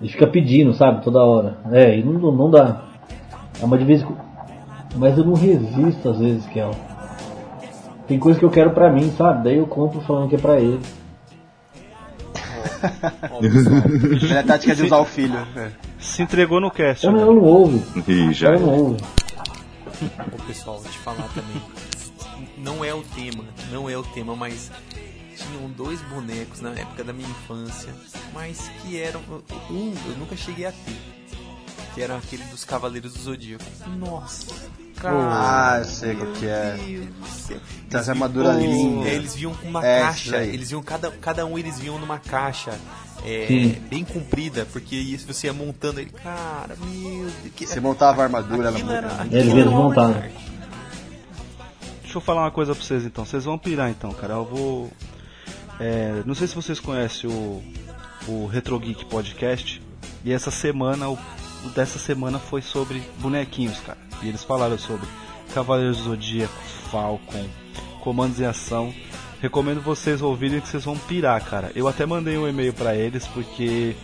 F: Ele fica pedindo, sabe, toda hora. É, e não, não dá. É uma de vez em quando- Mas eu não resisto às vezes, Kel. Tem coisa que eu quero pra mim, sabe? Daí eu compro falando que é pra ele.
E: É a tática de usar o filho. É.
A: Se entregou no cast.
F: Eu não,
A: né?
F: eu não ouve.
B: E já.
F: Eu não ouve.
H: Ô, pessoal, vou te falar também. Não é o tema, não é o tema, mas tinham dois bonecos na época da minha infância, mas que eram. Um eu nunca cheguei a ter. Que era aquele dos Cavaleiros do Zodíaco. Nossa!
E: Ah, eu sei qual que é.
H: Deus do céu.
E: Tem as armaduras
H: Eles-
E: lindas.
H: eles vinham com uma
E: É,
H: caixa, eles vinham cada, cada um eles vinham numa caixa é, bem comprida, porque isso você ia montando ele, cara, meu Deus, que,
E: Você montava a armadura na
H: era,
F: Eles
H: de arte.
A: Deixa eu falar uma coisa pra vocês então. Vocês vão pirar então, cara. Eu vou. É, não sei se vocês conhecem o, o Retro Geek Podcast. E essa semana, o, o dessa semana foi sobre bonequinhos, cara. E eles falaram sobre Cavaleiros do Zodíaco, Falcon, Comandos em Ação. Recomendo vocês ouvirem que vocês vão pirar, cara. Eu até mandei um e-mail pra eles porque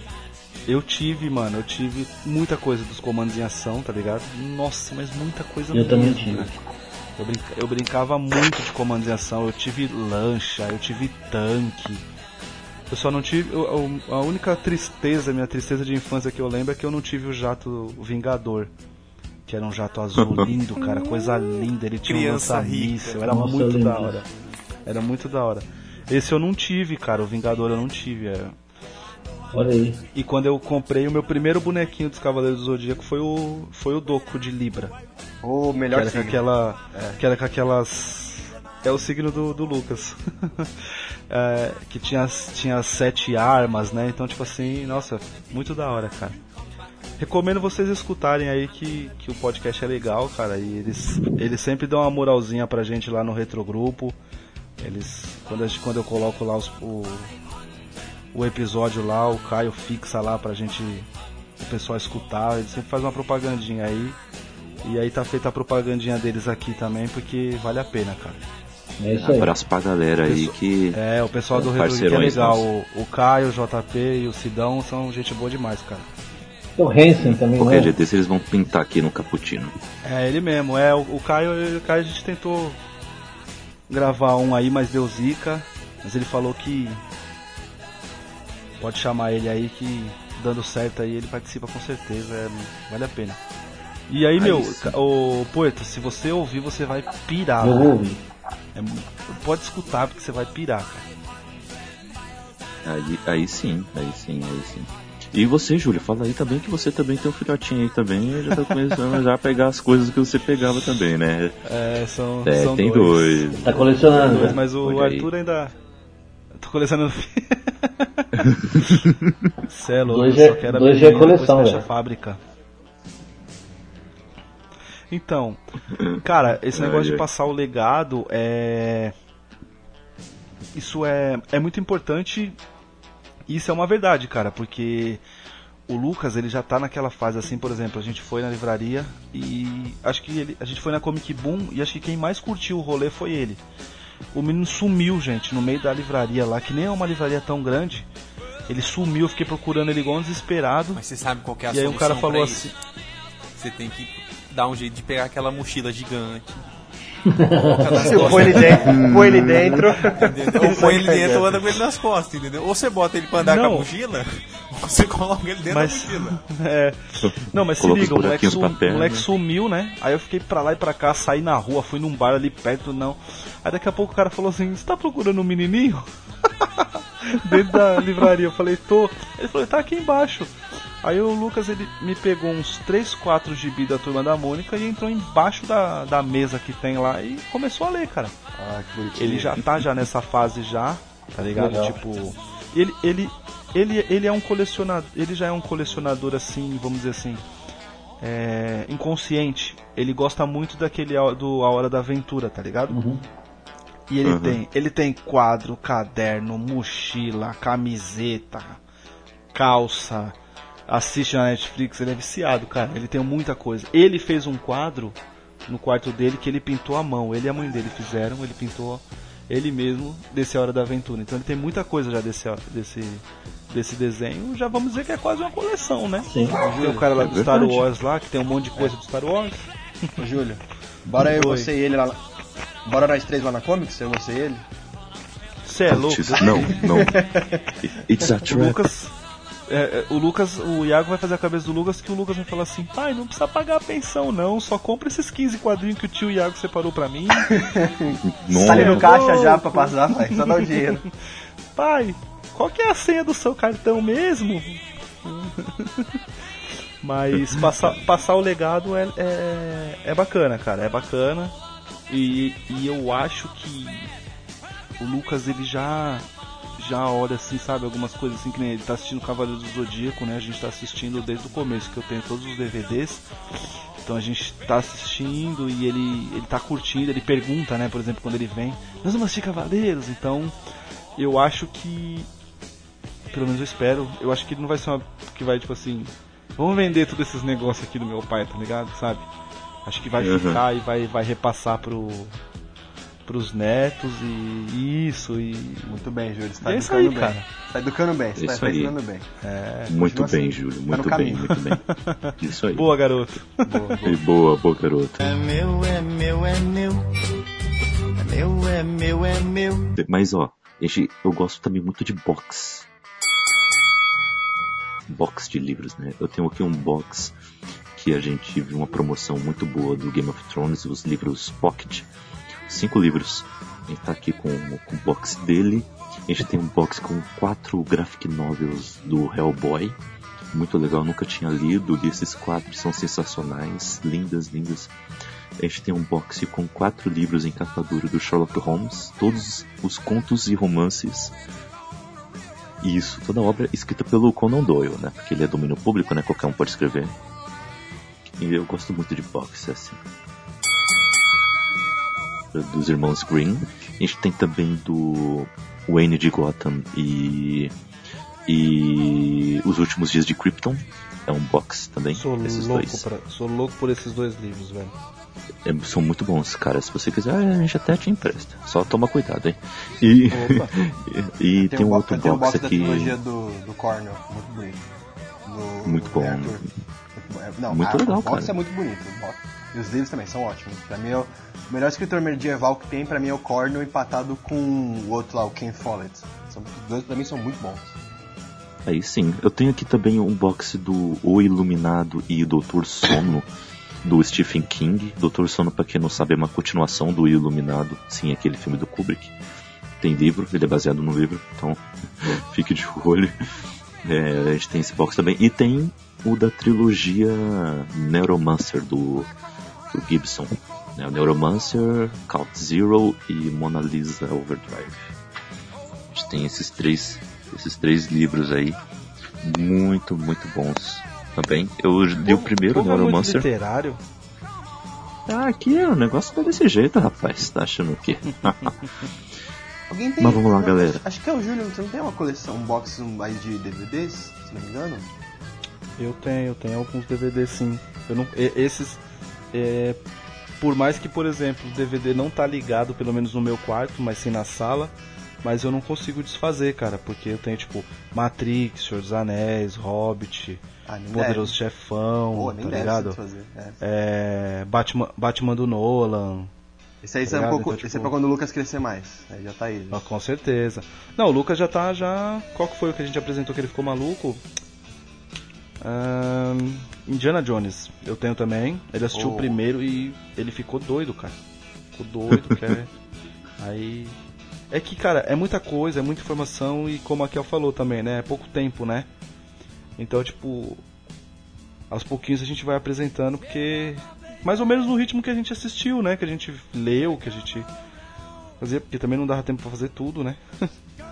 A: eu tive, mano, eu tive muita coisa dos comandos em ação, tá ligado? Nossa, mas muita coisa
F: Eu também
A: mesmo,
F: tive.
A: cara. Eu, brinca- eu brincava muito de comandos em ação. Eu tive lancha, eu tive tanque. Eu só não tive. eu- eu- a única tristeza, minha tristeza de infância que eu lembro é que eu não tive o jato Vingador. Que era um jato azul lindo, cara. Coisa linda. Ele tinha
H: Criança
A: um lança-míssel. Era
F: Nossa,
A: muito da hora. Era muito da hora. Esse eu não tive, cara. O Vingador eu não tive. é.
F: Olha aí.
A: E quando eu comprei o meu primeiro bonequinho dos Cavaleiros do Zodíaco foi o, foi o Doco de Libra.
E: O
A: Que
E: melhor
A: era com
E: signo.
A: aquela. Que era com aquelas. É o signo do, do Lucas. É, que tinha, tinha sete armas, né? Então, tipo assim, nossa, muito da hora, cara. Recomendo vocês escutarem aí que, que o podcast é legal, cara. E eles, eles sempre dão uma moralzinha pra gente lá no Retrogrupo. Eles. Quando, a gente- quando eu coloco lá os, o, o episódio lá, o Caio fixa lá pra gente. O pessoal escutar. Ele sempre faz uma propagandinha aí. E aí tá feita a propagandinha deles aqui também, porque vale a pena, cara.
F: É isso aí.
B: Abraço pra galera aí que.
A: É, o pessoal do
B: É,
A: Retro Geek é legal. O, o Caio, o JP e o Sidão são gente boa demais, cara.
F: O Hansen também,
B: Qualquer
F: né?
B: dia desse eles vão pintar aqui no Caputino.
A: É, ele mesmo. É, o, o Caio, o Caio a gente tentou gravar um aí, mas deu zica. Mas ele falou que pode chamar ele aí que dando certo aí ele participa com certeza. é, vale a pena. E aí, meu, ca- o Poeta, se você ouvir, você vai pirar.
F: Eu
A: velho.
F: vou ouvir.
A: É pode escutar porque você vai pirar, cara.
B: Aí, aí sim, aí sim, aí sim. E você, Júlio, fala aí também que você também tem um filhotinho aí também e já tá começando já a pegar as coisas que você pegava também, né?
A: É, são,
B: É,
A: são
B: tem
A: dois.
B: dois.
F: Tá colecionando,
A: Dois,
F: né?
A: mas o
B: Olha aí.
A: Arthur ainda. Tô colecionando. Cê é louco,
F: Dois
A: eu
F: é-
A: só quero a
F: dois já é coleção,
A: fecha a fábrica. Então, cara, esse
B: Ai,
A: negócio de passar o legado é. Isso é, é muito importante. Isso é uma verdade, cara, porque o Lucas ele já tá naquela fase assim, por exemplo, a gente foi na livraria e acho que ele, a gente foi na Comic Boom e acho que quem mais curtiu o rolê foi ele. O menino sumiu, gente, no meio da livraria lá, que nem é uma livraria tão grande. Ele sumiu, eu fiquei procurando ele igual um desesperado.
H: Mas você sabe qual que é a
A: E aí o cara falou assim-?
H: Você tem que dar um jeito de pegar aquela mochila gigante,
E: Põe ele dentro. Põe ele dentro.
H: Ou põe ele dentro ou anda com ele nas costas, entendeu? Ou você bota ele pra andar com
A: Não.
H: a mochila, você coloca ele dentro
A: Mas-
H: da mochila.
A: É. Não, mas se
B: Coloca os
A: liga, o moleque, o moleque sumiu, né? Aí eu fiquei pra lá e pra cá, saí na rua, fui num bar ali perto, não. Aí daqui a pouco o cara falou assim: Você tá procurando um menininho? Dentro da livraria. Eu falei: Tô. Ele falou: Tá aqui embaixo. Aí o Lucas ele me pegou uns 3, 4 gibi da turma da Mônica e entrou embaixo da, da mesa que tem lá e começou a ler, cara.
E: Ah, que bonitinho.
A: Ele já tá já nessa fase já, tá ligado?
F: Legal.
A: Tipo, ele ele ele ele é um colecionador, ele já é um colecionador assim, vamos dizer assim, é, inconsciente. Ele gosta muito daquele a- do A Hora da Aventura, tá ligado?
F: Uhum.
A: E ele
B: Uhum.
A: tem, ele tem quadro, caderno, mochila, camiseta, calça, assiste na Netflix, ele é viciado, cara. Ele tem muita coisa. Ele fez um quadro no quarto dele que ele pintou à mão. Ele e a mãe dele fizeram, ele pintou ele mesmo desse A Hora da Aventura. Então ele tem muita coisa já desse desse desse desenho. Já vamos dizer que é quase uma coleção, né?
F: Sim.
A: Tem o cara lá
B: É
A: do Star
B: verdade.
A: Wars lá, que tem um monte de coisa do Star Wars.
E: Ô, Júlio, bora eu, você e ele lá. Bora nós três lá na Comics, eu, você e ele?
A: Você é louco?
B: Não, não. It's a
A: O
B: trap.
A: Lucas. é, é, o Lucas, o Iago vai fazer a cabeça do Lucas que o Lucas vai falar assim, pai, não precisa pagar a pensão não, só compra esses 15 quadrinhos que o tio Iago separou pra mim.
E: Ali no caixa já pra passar, pai. Só dá o dinheiro.
A: pai, qual que é a senha do seu cartão mesmo? Mas passar, passar o legado é, é, é bacana, cara, é bacana. E, e eu acho que o Lucas ele já já olha assim, sabe, algumas coisas assim que nem ele tá assistindo Cavaleiro do Zodíaco, né? A gente tá assistindo desde o começo, que eu tenho todos os DVDs. Então a gente tá assistindo e ele ele tá curtindo, ele pergunta, né, por exemplo, quando ele vem, nós vamos assistir Cavaleiros, então eu acho que pelo menos eu espero, eu acho que não vai ser uma que vai tipo assim, vamos vender todos esses negócios aqui do meu pai, tá ligado? Sabe? Acho que vai
B: Uhum.
A: ficar e vai vai repassar pro pros netos e isso e
E: Muito bem, Júlio. Você tá
A: É
E: educando
A: aí,
E: bem.
A: cara.
E: Você tá educando bem, você tá,
B: Isso
E: tá ensinando bem.
B: Muito
E: Continua
B: bem,
E: assim.
B: Júlio.
E: Tá
B: Muito bem,
E: caminho.
B: muito bem. Isso aí.
A: boa garoto.
B: E boa, boa, garoto.
G: É meu, é meu, é meu. É meu, é meu, é meu.
B: Mas ó, gente, eu gosto também muito de box. Box de livros, né? Eu tenho aqui um box que a gente viu uma promoção muito boa do Game of Thrones, os livros Pocket. Cinco livros. A gente tá aqui com, o box dele. A gente tem um box com quatro graphic novels do Hellboy. Muito legal, nunca tinha lido. Li esses quatro, são sensacionais. Lindas, lindas. A gente tem um box com quatro livros em capa dura do Sherlock Holmes, todos os contos e romances. Isso, toda obra escrita pelo Conan Doyle, né? Porque ele é domínio público, né? Qualquer um pode escrever. E eu gosto muito de box, assim. Dos irmãos Green. A gente tem também do Wayne de Gotham e. E. Os Últimos Dias de Krypton. É um box também.
A: Sou
B: esses
A: louco,
B: dois.
A: pra, sou louco por esses dois livros, velho.
B: É, são muito bons, cara. Se você quiser, a gente até te empresta. Só toma cuidado, hein? E,
A: Opa.
B: e tem, um outro
E: tem um
B: box
E: box da
B: aqui.
E: trilogia do, do Cornell, muito bonito. Do-
B: Muito
E: do
B: bom.
E: Arthur. É, Não,
B: Muito
E: a-
B: legal,
E: o box
B: cara.
E: é muito bonito. o box. E os livros também são ótimos. Pra mim, é o o melhor escritor medieval que tem, pra mim, é o Cornell empatado com o outro lá, o Ken Follett. São, os dois, pra mim, são muito bons.
B: Aí sim. Eu tenho aqui também um box do O Iluminado e Doutor Sono, do Stephen King. Doutor Sono, pra quem não sabe, é uma continuação do Iluminado. Sim, aquele filme do Kubrick. Tem livro, ele é baseado no livro, então fique de olho. É, a gente tem esse box também. E tem o da trilogia Neuromancer, do, do Gibson. né? O Neuromancer, Count Zero e Mona Lisa Overdrive. A gente tem esses três, esses três livros aí, muito, muito bons também. Eu li o primeiro,
A: Como é muito
B: Neuromancer.
A: literário.
B: Ah, aqui o negócio tá desse jeito, rapaz. Tá achando o quê?
E: Alguém tem.
B: Mas vamos lá, galera.
E: Acho que é o Júlio, você não tem uma coleção, um box mais de DVDs, se não me engano?
A: Eu tenho, eu tenho alguns DVDs sim. Eu não, esses, é, por mais que, por exemplo, o DVD não tá ligado, pelo menos no meu quarto, mas sim na sala, mas eu não consigo desfazer, cara, porque eu tenho tipo Matrix, Senhor dos Anéis, Hobbit,
E: Ah,
A: Poderoso
E: deve.
A: Chefão,
E: Pô, nem
A: tá
E: deve
A: ligado?
E: É.
A: É, Batman, Batman do Nolan.
E: Esse aí
A: Tá
E: é um pouco.
A: Então,
E: esse é
A: tipo-
E: pra quando o Lucas crescer mais. Aí já tá aí.
A: Ah, com certeza. Não, o Lucas já tá já. Qual que foi o que a gente apresentou que ele ficou maluco? Ahn, Indiana Jones. Eu tenho também. Ele assistiu
E: Oh.
A: o primeiro e ele ficou doido, cara. Ficou doido, quer. Aí. É que, cara, é muita coisa, é muita informação e como a Kel falou também, né? É pouco tempo, né? Então, tipo. Aos pouquinhos a gente vai apresentando, porque. Mais ou menos no ritmo que a gente assistiu, né? Que a gente leu, que a gente. Fazia, porque também não dava tempo pra fazer tudo, né?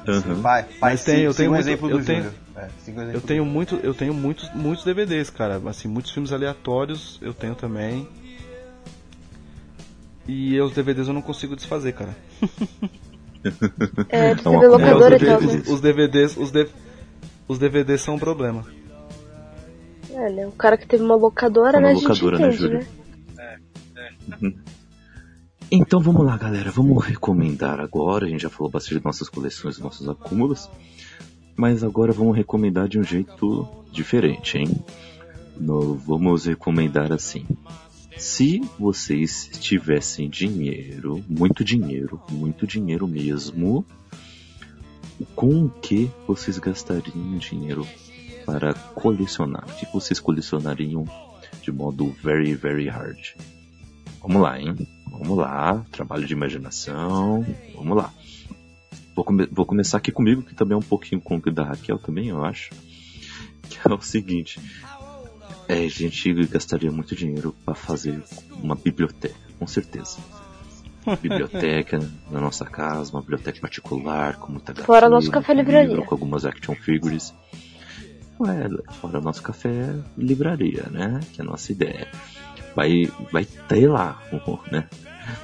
B: Aham.
E: Vai, vai,
A: Mas tem- eu
E: siga
A: tenho
E: um
A: muito-
E: exemplo
A: eu
E: do
A: tenho-
E: Júlio. É,
A: Eu tenho muito, eu tenho muitos, muitos DVDs, cara. Assim, muitos filmes aleatórios eu tenho também. E os DVDs eu não consigo desfazer, cara.
D: É, de
B: É uma
D: locadora
B: de
D: né?
B: DVDs.
A: Os DVDs, os, D- os DVDs são um problema.
D: É, né? O cara que teve uma locadora,
B: Uma
D: né? A gente
B: locadora, né,
D: entende,
B: Júlio?
D: né?
B: Então vamos lá, galera. Vamos recomendar agora. A gente já falou bastante de nossas coleções, nossos acúmulos. Mas agora vamos recomendar de um jeito diferente, hein? No- vamos recomendar assim. Se vocês tivessem dinheiro, muito dinheiro, muito dinheiro mesmo, com o que vocês gastariam dinheiro para colecionar? O que vocês colecionariam de modo very, very hard? Vamos lá, hein? Vamos lá, trabalho de imaginação, vamos lá. Vou, come- vou começar aqui comigo, que também é um pouquinho com o da Raquel também, eu acho. Que é o seguinte. É, a gente gastaria muito dinheiro para fazer uma biblioteca, com certeza. Biblioteca na nossa casa, uma biblioteca particular, com muita
D: Fora
B: HQ,
D: nosso café livraria.
B: livro, Com algumas action figures. Ué, fora nosso café livraria, né? Que é a nossa ideia. Vai, vai ter lá, né?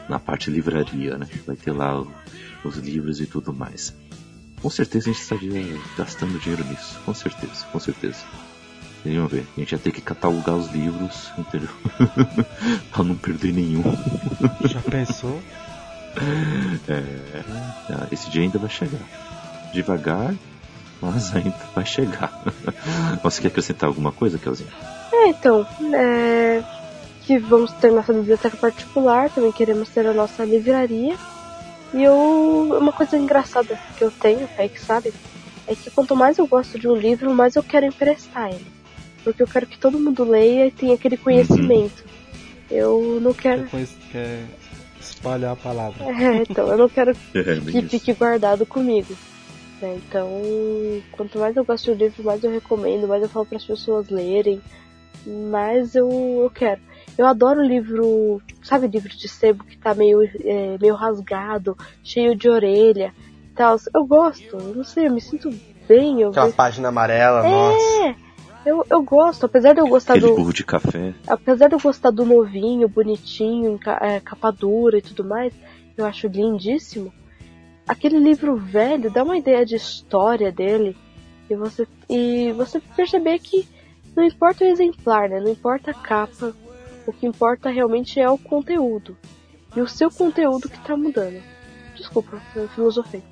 B: Na parte livraria, né? Vai ter lá o- os livros e tudo mais. Com certeza a gente estaria gastando dinheiro nisso. Com certeza, com certeza. Vocês vão ver. A gente ia ter que catalogar os livros, entendeu? pra não perder nenhum.
A: Já pensou?
B: É, ah, esse dia ainda vai chegar. Devagar, mas ainda vai chegar. Você quer acrescentar alguma coisa, Kelzinho?
D: É, então, é, que vamos ter nossa biblioteca particular, também queremos ter a nossa livraria. E eu, uma coisa engraçada que eu tenho, é que sabe, é que quanto mais eu gosto de um livro, mais eu quero emprestar ele. Porque eu quero que todo mundo leia e tenha aquele conhecimento. Eu não quero.
A: Quer, conhece- quer espalhar a palavra.
D: É, então, eu não quero
B: É,
D: que
B: isso.
D: fique guardado comigo. né? Então, quanto mais eu gosto do livro, mais eu recomendo, mais eu falo para as pessoas lerem, mais eu, eu quero. Eu adoro livro, sabe, livro de sebo que tá meio, é, meio rasgado, cheio de orelha e tal. Eu gosto, eu não sei, eu me sinto bem. Eu
E: Aquela
D: vejo-
E: página amarela, nossa.
D: Eu, eu gosto, apesar de eu gostar
B: Aquele
D: do.
B: burro de café.
D: Apesar de eu gostar do novinho, bonitinho, é, capa dura e tudo mais, eu acho lindíssimo. Aquele livro velho dá uma ideia de história dele e você e você perceber que não importa o exemplar, né? Não importa a capa, o que importa realmente é o conteúdo e o seu conteúdo que tá mudando. Desculpa, eu filosofei.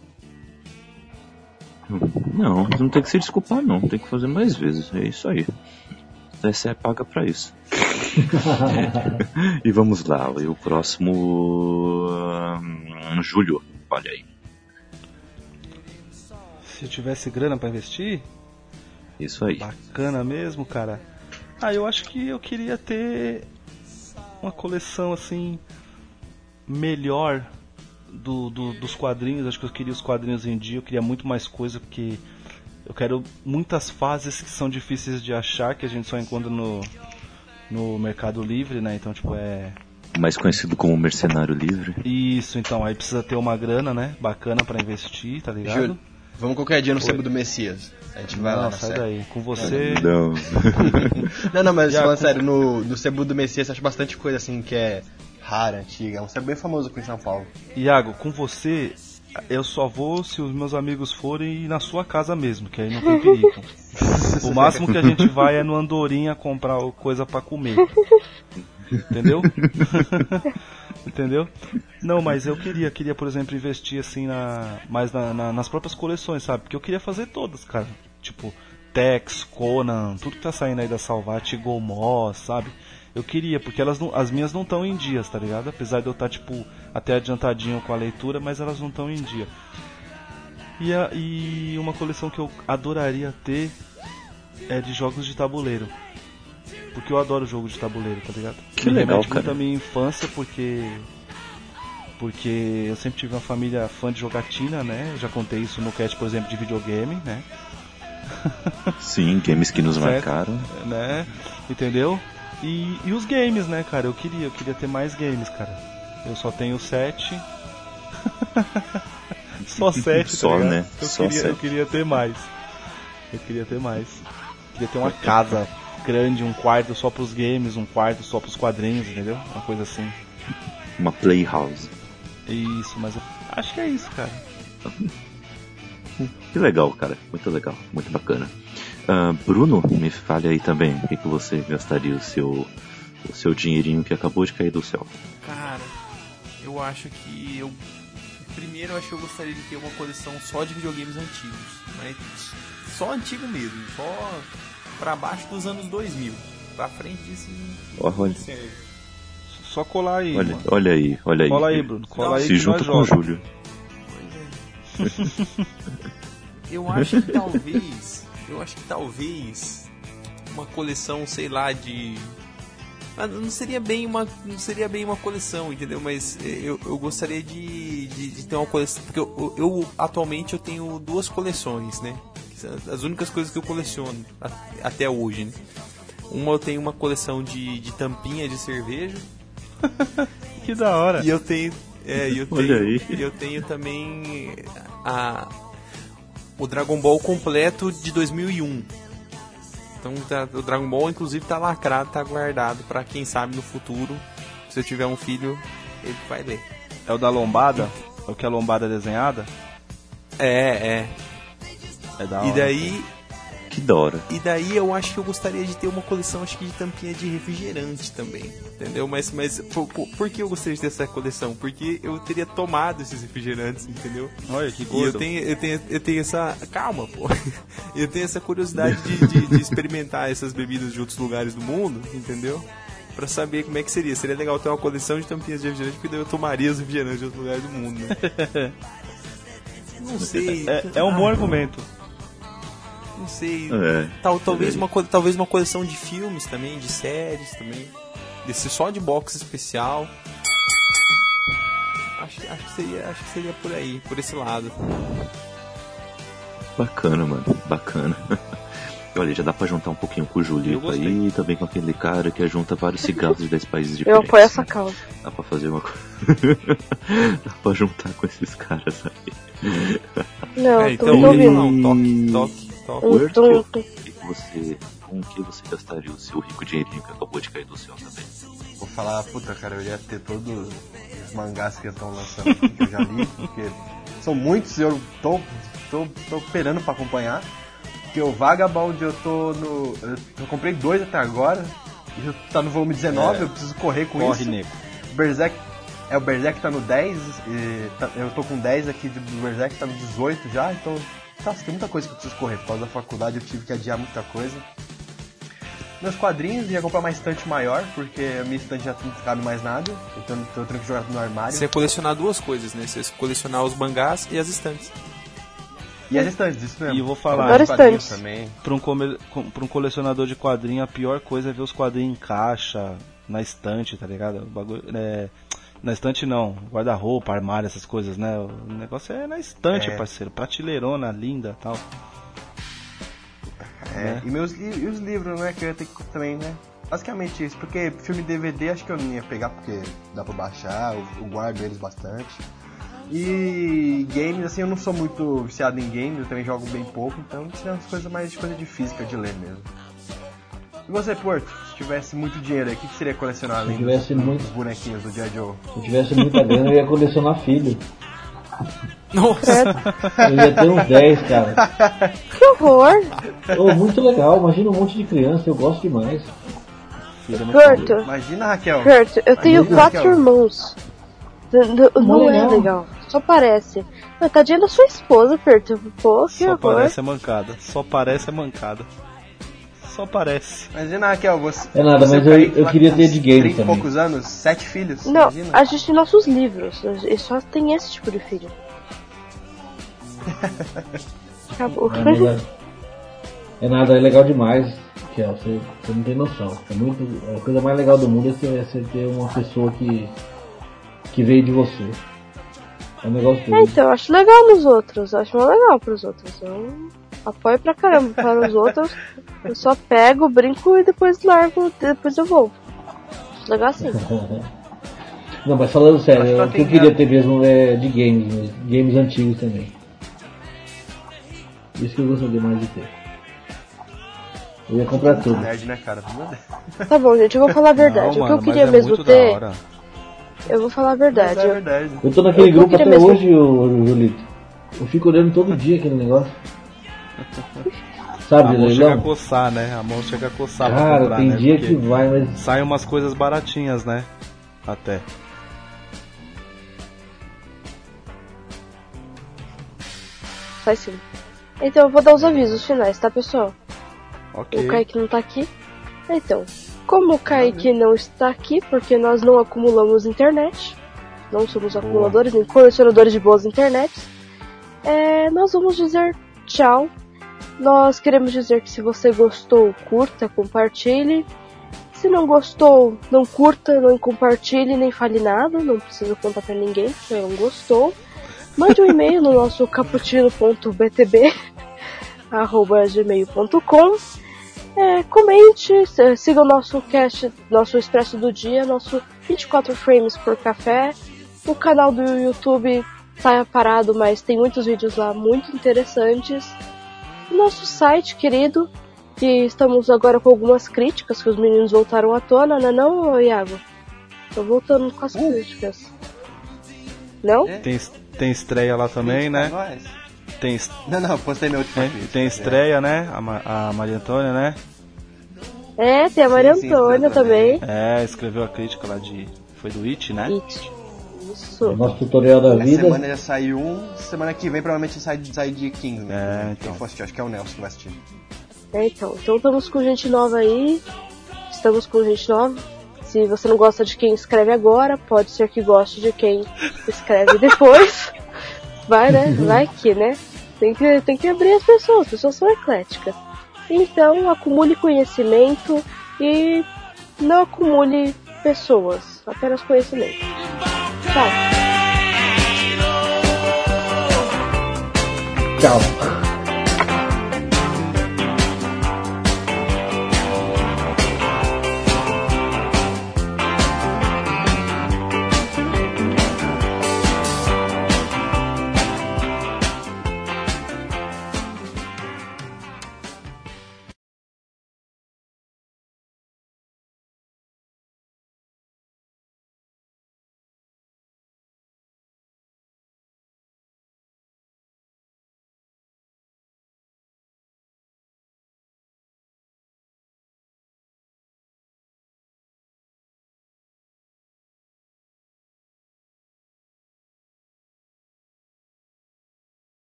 B: Não, não tem que se desculpar, não. Tem que fazer mais vezes. É isso aí. Essa é paga pra isso. E vamos lá, e o próximo. hum, Julho, olha aí.
A: Se eu tivesse grana pra investir,
B: Isso aí.
A: bacana mesmo, cara. Ah, eu acho que eu queria ter uma coleção assim melhor do, do- dos quadrinhos. Acho que eu queria os quadrinhos em dia. Eu queria muito mais coisa porque eu quero muitas fases que são difíceis de achar que a gente só encontra no no Mercado Livre, né? Então tipo é
B: Mais conhecido como Mercenário Livre.
A: isso. Então aí precisa ter uma grana, né? Bacana pra investir, tá ligado?
E: Júlio, vamos qualquer dia no Sebo do Messias. A gente vai lá
A: Não,
E: na
A: sai
E: série.
A: daí. Com você.
B: Não.
E: Não, não, mas falando
A: com-
E: sério, no, no Cebu do Messias acho bastante coisa assim que é rara, antiga. É um bem famoso aqui em São Paulo.
A: Iago, com você, eu só vou se os meus amigos forem na sua casa mesmo, que aí não tem perigo. o máximo que a gente vai é no Andorinha comprar coisa pra comer. Entendeu? Entendeu? Não, mas eu queria, queria, por exemplo, investir assim na, mais na- na- nas próprias coleções, sabe? Porque eu queria fazer todas, cara. Tipo, Tex, Conan, tudo que tá saindo aí da Salvat, Gomó, sabe? Eu queria, porque elas não, as minhas não estão em dias, tá ligado? Apesar de eu estar, tipo, até adiantadinho com a leitura, mas elas não estão em dia. E, a- e uma coleção que eu adoraria ter é de jogos de tabuleiro. Porque eu adoro jogo de tabuleiro, tá ligado?
B: Que
A: Me
B: legal,
A: remete muito
B: cara.
A: à minha infância, porque. Porque eu sempre tive uma família fã de jogatina, né? Já contei isso no cast, por exemplo, de videogame, né?
B: Sim, games que nos
A: Certo.
B: marcaram.
A: né? Entendeu? E, e os games, né, cara? Eu queria, eu queria ter mais games, cara. Eu só tenho sete. só sete, tá
B: Só,
A: ligado?
B: né?
A: Eu,
B: Só
A: queria, eu
B: sete.
A: queria ter mais. Eu queria ter mais. Queria ter uma casa grande, um quarto só pros games, um quarto só pros quadrinhos, entendeu? Uma coisa assim.
B: Uma playhouse.
A: Isso, mas eu acho que é isso, cara.
B: Que legal, cara. Muito legal, muito bacana. Ah, Bruno, me fale aí também, o que, que você gastaria o seu, o seu dinheirinho que acabou de cair do céu?
H: Cara, eu acho que eu. Primeiro, eu acho que eu gostaria de ter uma coleção só de videogames antigos. Mas só antigo mesmo. Só pra baixo dos anos 2000. Pra frente disso.
B: Olha,
H: não.
A: Só colar aí,
B: olha,
A: mano.
B: olha aí, olha aí.
A: Cola aí, Bruno. Cola aí
B: Se junta com o. Júlio.
H: Eu acho que talvez. Eu acho que talvez. Uma coleção, sei lá, de. Ah, Não seria bem uma. Não seria bem uma coleção, entendeu? Mas eh, eu, eu gostaria de, de, de ter uma coleção. Porque eu, eu, atualmente eu tenho duas coleções, né? As únicas coisas que eu coleciono até hoje, né? Uma eu tenho uma coleção de, de tampinha de cerveja.
A: Que da hora.
H: E eu tenho. É, eu
B: Olha
H: tenho.
B: aí.
H: E eu tenho também a, o Dragon Ball completo de 2001. Então tá- o Dragon Ball inclusive tá lacrado, tá guardado pra quem sabe no futuro, se eu tiver um filho, ele vai ler.
A: É o da lombada? É o que a lombada é desenhada?
H: É, é.
A: É da
H: E
A: hora.
B: Que da hora.
H: e daí eu acho que eu gostaria de ter uma coleção acho que de tampinha de refrigerante também, entendeu? Mas mas por, por, por que eu gostaria de ter essa coleção? Porque eu teria tomado esses refrigerantes, entendeu?
A: Olha que
H: E eu tenho, eu tenho, eu tenho essa. Calma, pô. Eu tenho essa curiosidade de, de- de experimentar essas bebidas de outros lugares do mundo, entendeu? Pra saber como é que seria. Seria legal ter uma coleção de tampinhas de refrigerante, porque daí eu tomaria os refrigerantes de outros lugares do mundo, né? Não sei.
A: É, é um bom argumento.
H: Não sei.
B: É.
H: Tal, talvez, uma, co- talvez uma coleção de filmes também, de séries também. Desse só de box especial. Acho, acho, que seria, acho que seria por aí, por esse lado.
B: Bacana, mano. Bacana. Olha, já dá pra juntar um pouquinho com o
A: Eu
B: Julito aí, e também com aquele cara que junta vários cigarros de 10 países
D: Eu
B: diferentes.
D: apoio essa
B: né?
D: causa.
B: Dá pra fazer uma coisa. dá pra juntar com esses caras aí.
D: Não,
H: É,
D: tô
H: então,
D: muito ouvindo.
H: não, toque, toque, toque.
D: Um
B: que que você, com o que você gastaria o seu rico dinheirinho que acabou de cair do céu também?
E: Vou falar, puta, cara, eu ia ter todos os mangás que estão lançando aqui, que eu já li, porque são muitos e eu tô, tô, tô esperando pra acompanhar. Porque o Vagabond eu tô no. Eu, comprei dois até agora, e já tá no volume 19,
A: É.
E: eu preciso correr com
A: Corre,
E: isso.
A: nego.
E: Berserk. É, o Berserk tá no 10, e tá- eu tô com 10 aqui do Berserk, tá no 18 já, então. Nossa, tem muita coisa que eu preciso correr. Por causa da faculdade eu tive que adiar muita coisa. Meus quadrinhos, ia comprar uma estante maior, porque a minha estante já não cabe mais nada, então eu tenho que jogar no armário.
H: Você colecionar duas coisas, né? Você colecionar os mangás e as estantes.
E: E as estantes, isso mesmo.
A: E eu vou falar,
E: Os quadrinhos também.
A: Pra um, come- com- pra um colecionador de quadrinho, a pior coisa é ver os quadrinhos em caixa, na estante, tá ligado? O bagulho, é, na estante não, guarda-roupa, armário, essas coisas, né? O negócio é na estante,
E: É.
A: parceiro. Prateleirona, linda tal.
E: É,
A: né?
E: e, meus, e os livros, né, que eu ia ter que também, né? Basicamente isso, porque filme DVD acho que eu não ia pegar porque dá pra baixar, eu, eu guardo eles bastante. E games, assim, eu não sou muito viciado em games, eu também jogo bem pouco, então seria umas coisas mais de coisa de física, de ler mesmo. E você, Porto, se tivesse muito dinheiro aí, o que, que seria colecionar além dos,
F: tivesse muito-
E: dos bonequinhos do G.I. Joe?
F: Se eu tivesse muita grana, eu ia colecionar filho.
H: Nossa!
F: Eu ia ter uns 10, cara.
D: Que horror!
F: Ô, muito legal, imagina um monte de criança, eu gosto demais.
A: Bom.
D: Kurt,
E: Imagina, Raquel.
D: Kurt, eu tenho
E: Imagina,
D: quatro
E: Raquel.
D: irmãos. N- n- Não é
F: legal.
D: legal, só parece. Mas tadinha da sua esposa, Kurt. Pô, que
A: Só
D: horror.
A: parece a mancada. Só parece a mancada. Só parece.
E: Imagina, Raquel, você.
F: É nada,
E: você
F: mas eu- eu queria ter de game
E: 30 e
F: também.
E: poucos anos, sete filhos.
D: Não,
E: imagina.
D: a gente tem nossos livros. E só tem esse tipo de filho. Acabou.
F: É, é, nada, é legal demais, Kel, você, você não tem noção. É muito, a coisa mais legal do mundo é você, é você ter uma pessoa que, que veio de você. É um negócio
D: É, então, eu acho legal nos outros. Eu acho mais legal pros outros. Eu apoio pra caramba. Para os outros, eu só pego, brinco e depois largo, depois eu vou. Acho legal assim.
F: Não, mas falando sério, o que eu queria ter mesmo é de games, mesmo, games antigos também. Isso que eu gostaria mais de ter. Eu ia comprar tudo.
E: Nerd, né, cara?
D: Tá bom, gente, eu vou falar a verdade.
A: Não,
D: o que eu
A: mano,
D: queria
A: mas é
D: mesmo ter, eu vou falar a verdade.
E: é
D: Eu-
E: verdade.
F: Eu tô naquele
D: Eu
F: grupo
D: queria
F: até
D: mesmo-
F: hoje, ô, Julito. Eu fico olhando todo dia aquele negócio. Sabe,
A: A mão chega a coçar, né? A mão chega a coçar pra
F: Cara,
A: comprar,
F: tem
A: né?
F: dia
A: Porque
F: que vai, mas
A: Saem umas coisas baratinhas, né? Até.
D: Faz sim. Então eu vou dar os avisos finais, tá, pessoal?
A: Ok.
D: O Kaique não tá aqui. Então, como o Kaique não está aqui, porque nós não acumulamos internet, não somos acumuladores nem colecionadores de boas internets, é, nós vamos dizer tchau. Nós queremos dizer que se você gostou, curta, compartilhe. Se não gostou, não curta, não compartilhe, nem fale nada, não precisa contar pra ninguém você não gostou. Mande um e-mail no nosso caputino.btb arroba gmail.com é, comente, se- siga o nosso cast, nosso Expresso do Dia, nosso 24 frames por café. O canal do YouTube tá parado, mas tem muitos vídeos lá muito interessantes. O nosso site querido, que estamos agora com algumas críticas que os meninos voltaram à tona, né não, Iago? Tô voltando com as críticas. Não?
E: É.
A: Tem, tem estreia lá também, né?
E: Nós.
A: Tem, est-
E: Não, não, postei meu último
A: tem, tem estreia, né? A, Ma- a Maria Antônia, né?
D: É, tem a Maria
E: Sim, sim,
D: Antônia
E: também.
D: também.
A: É, escreveu a crítica lá de. Foi do It, né?
D: It. Isso.
F: nosso tutorial da
E: Essa
F: vida.
E: semana já saiu um, semana que vem provavelmente sai, sai dia 15, né?
A: É,
E: Quem
A: então.
E: for assistir, acho que é o Nelson que vai assistir.
D: É, então. Então estamos com gente nova aí. Estamos com gente nova. Se você não gosta de quem escreve agora, pode ser que goste de quem escreve depois. Vai, né? Vai que, né? Tem que, tem que abrir as pessoas, as pessoas são ecléticas. Então, acumule conhecimento e não acumule pessoas, apenas conhecimento. Tchau.
F: Tchau.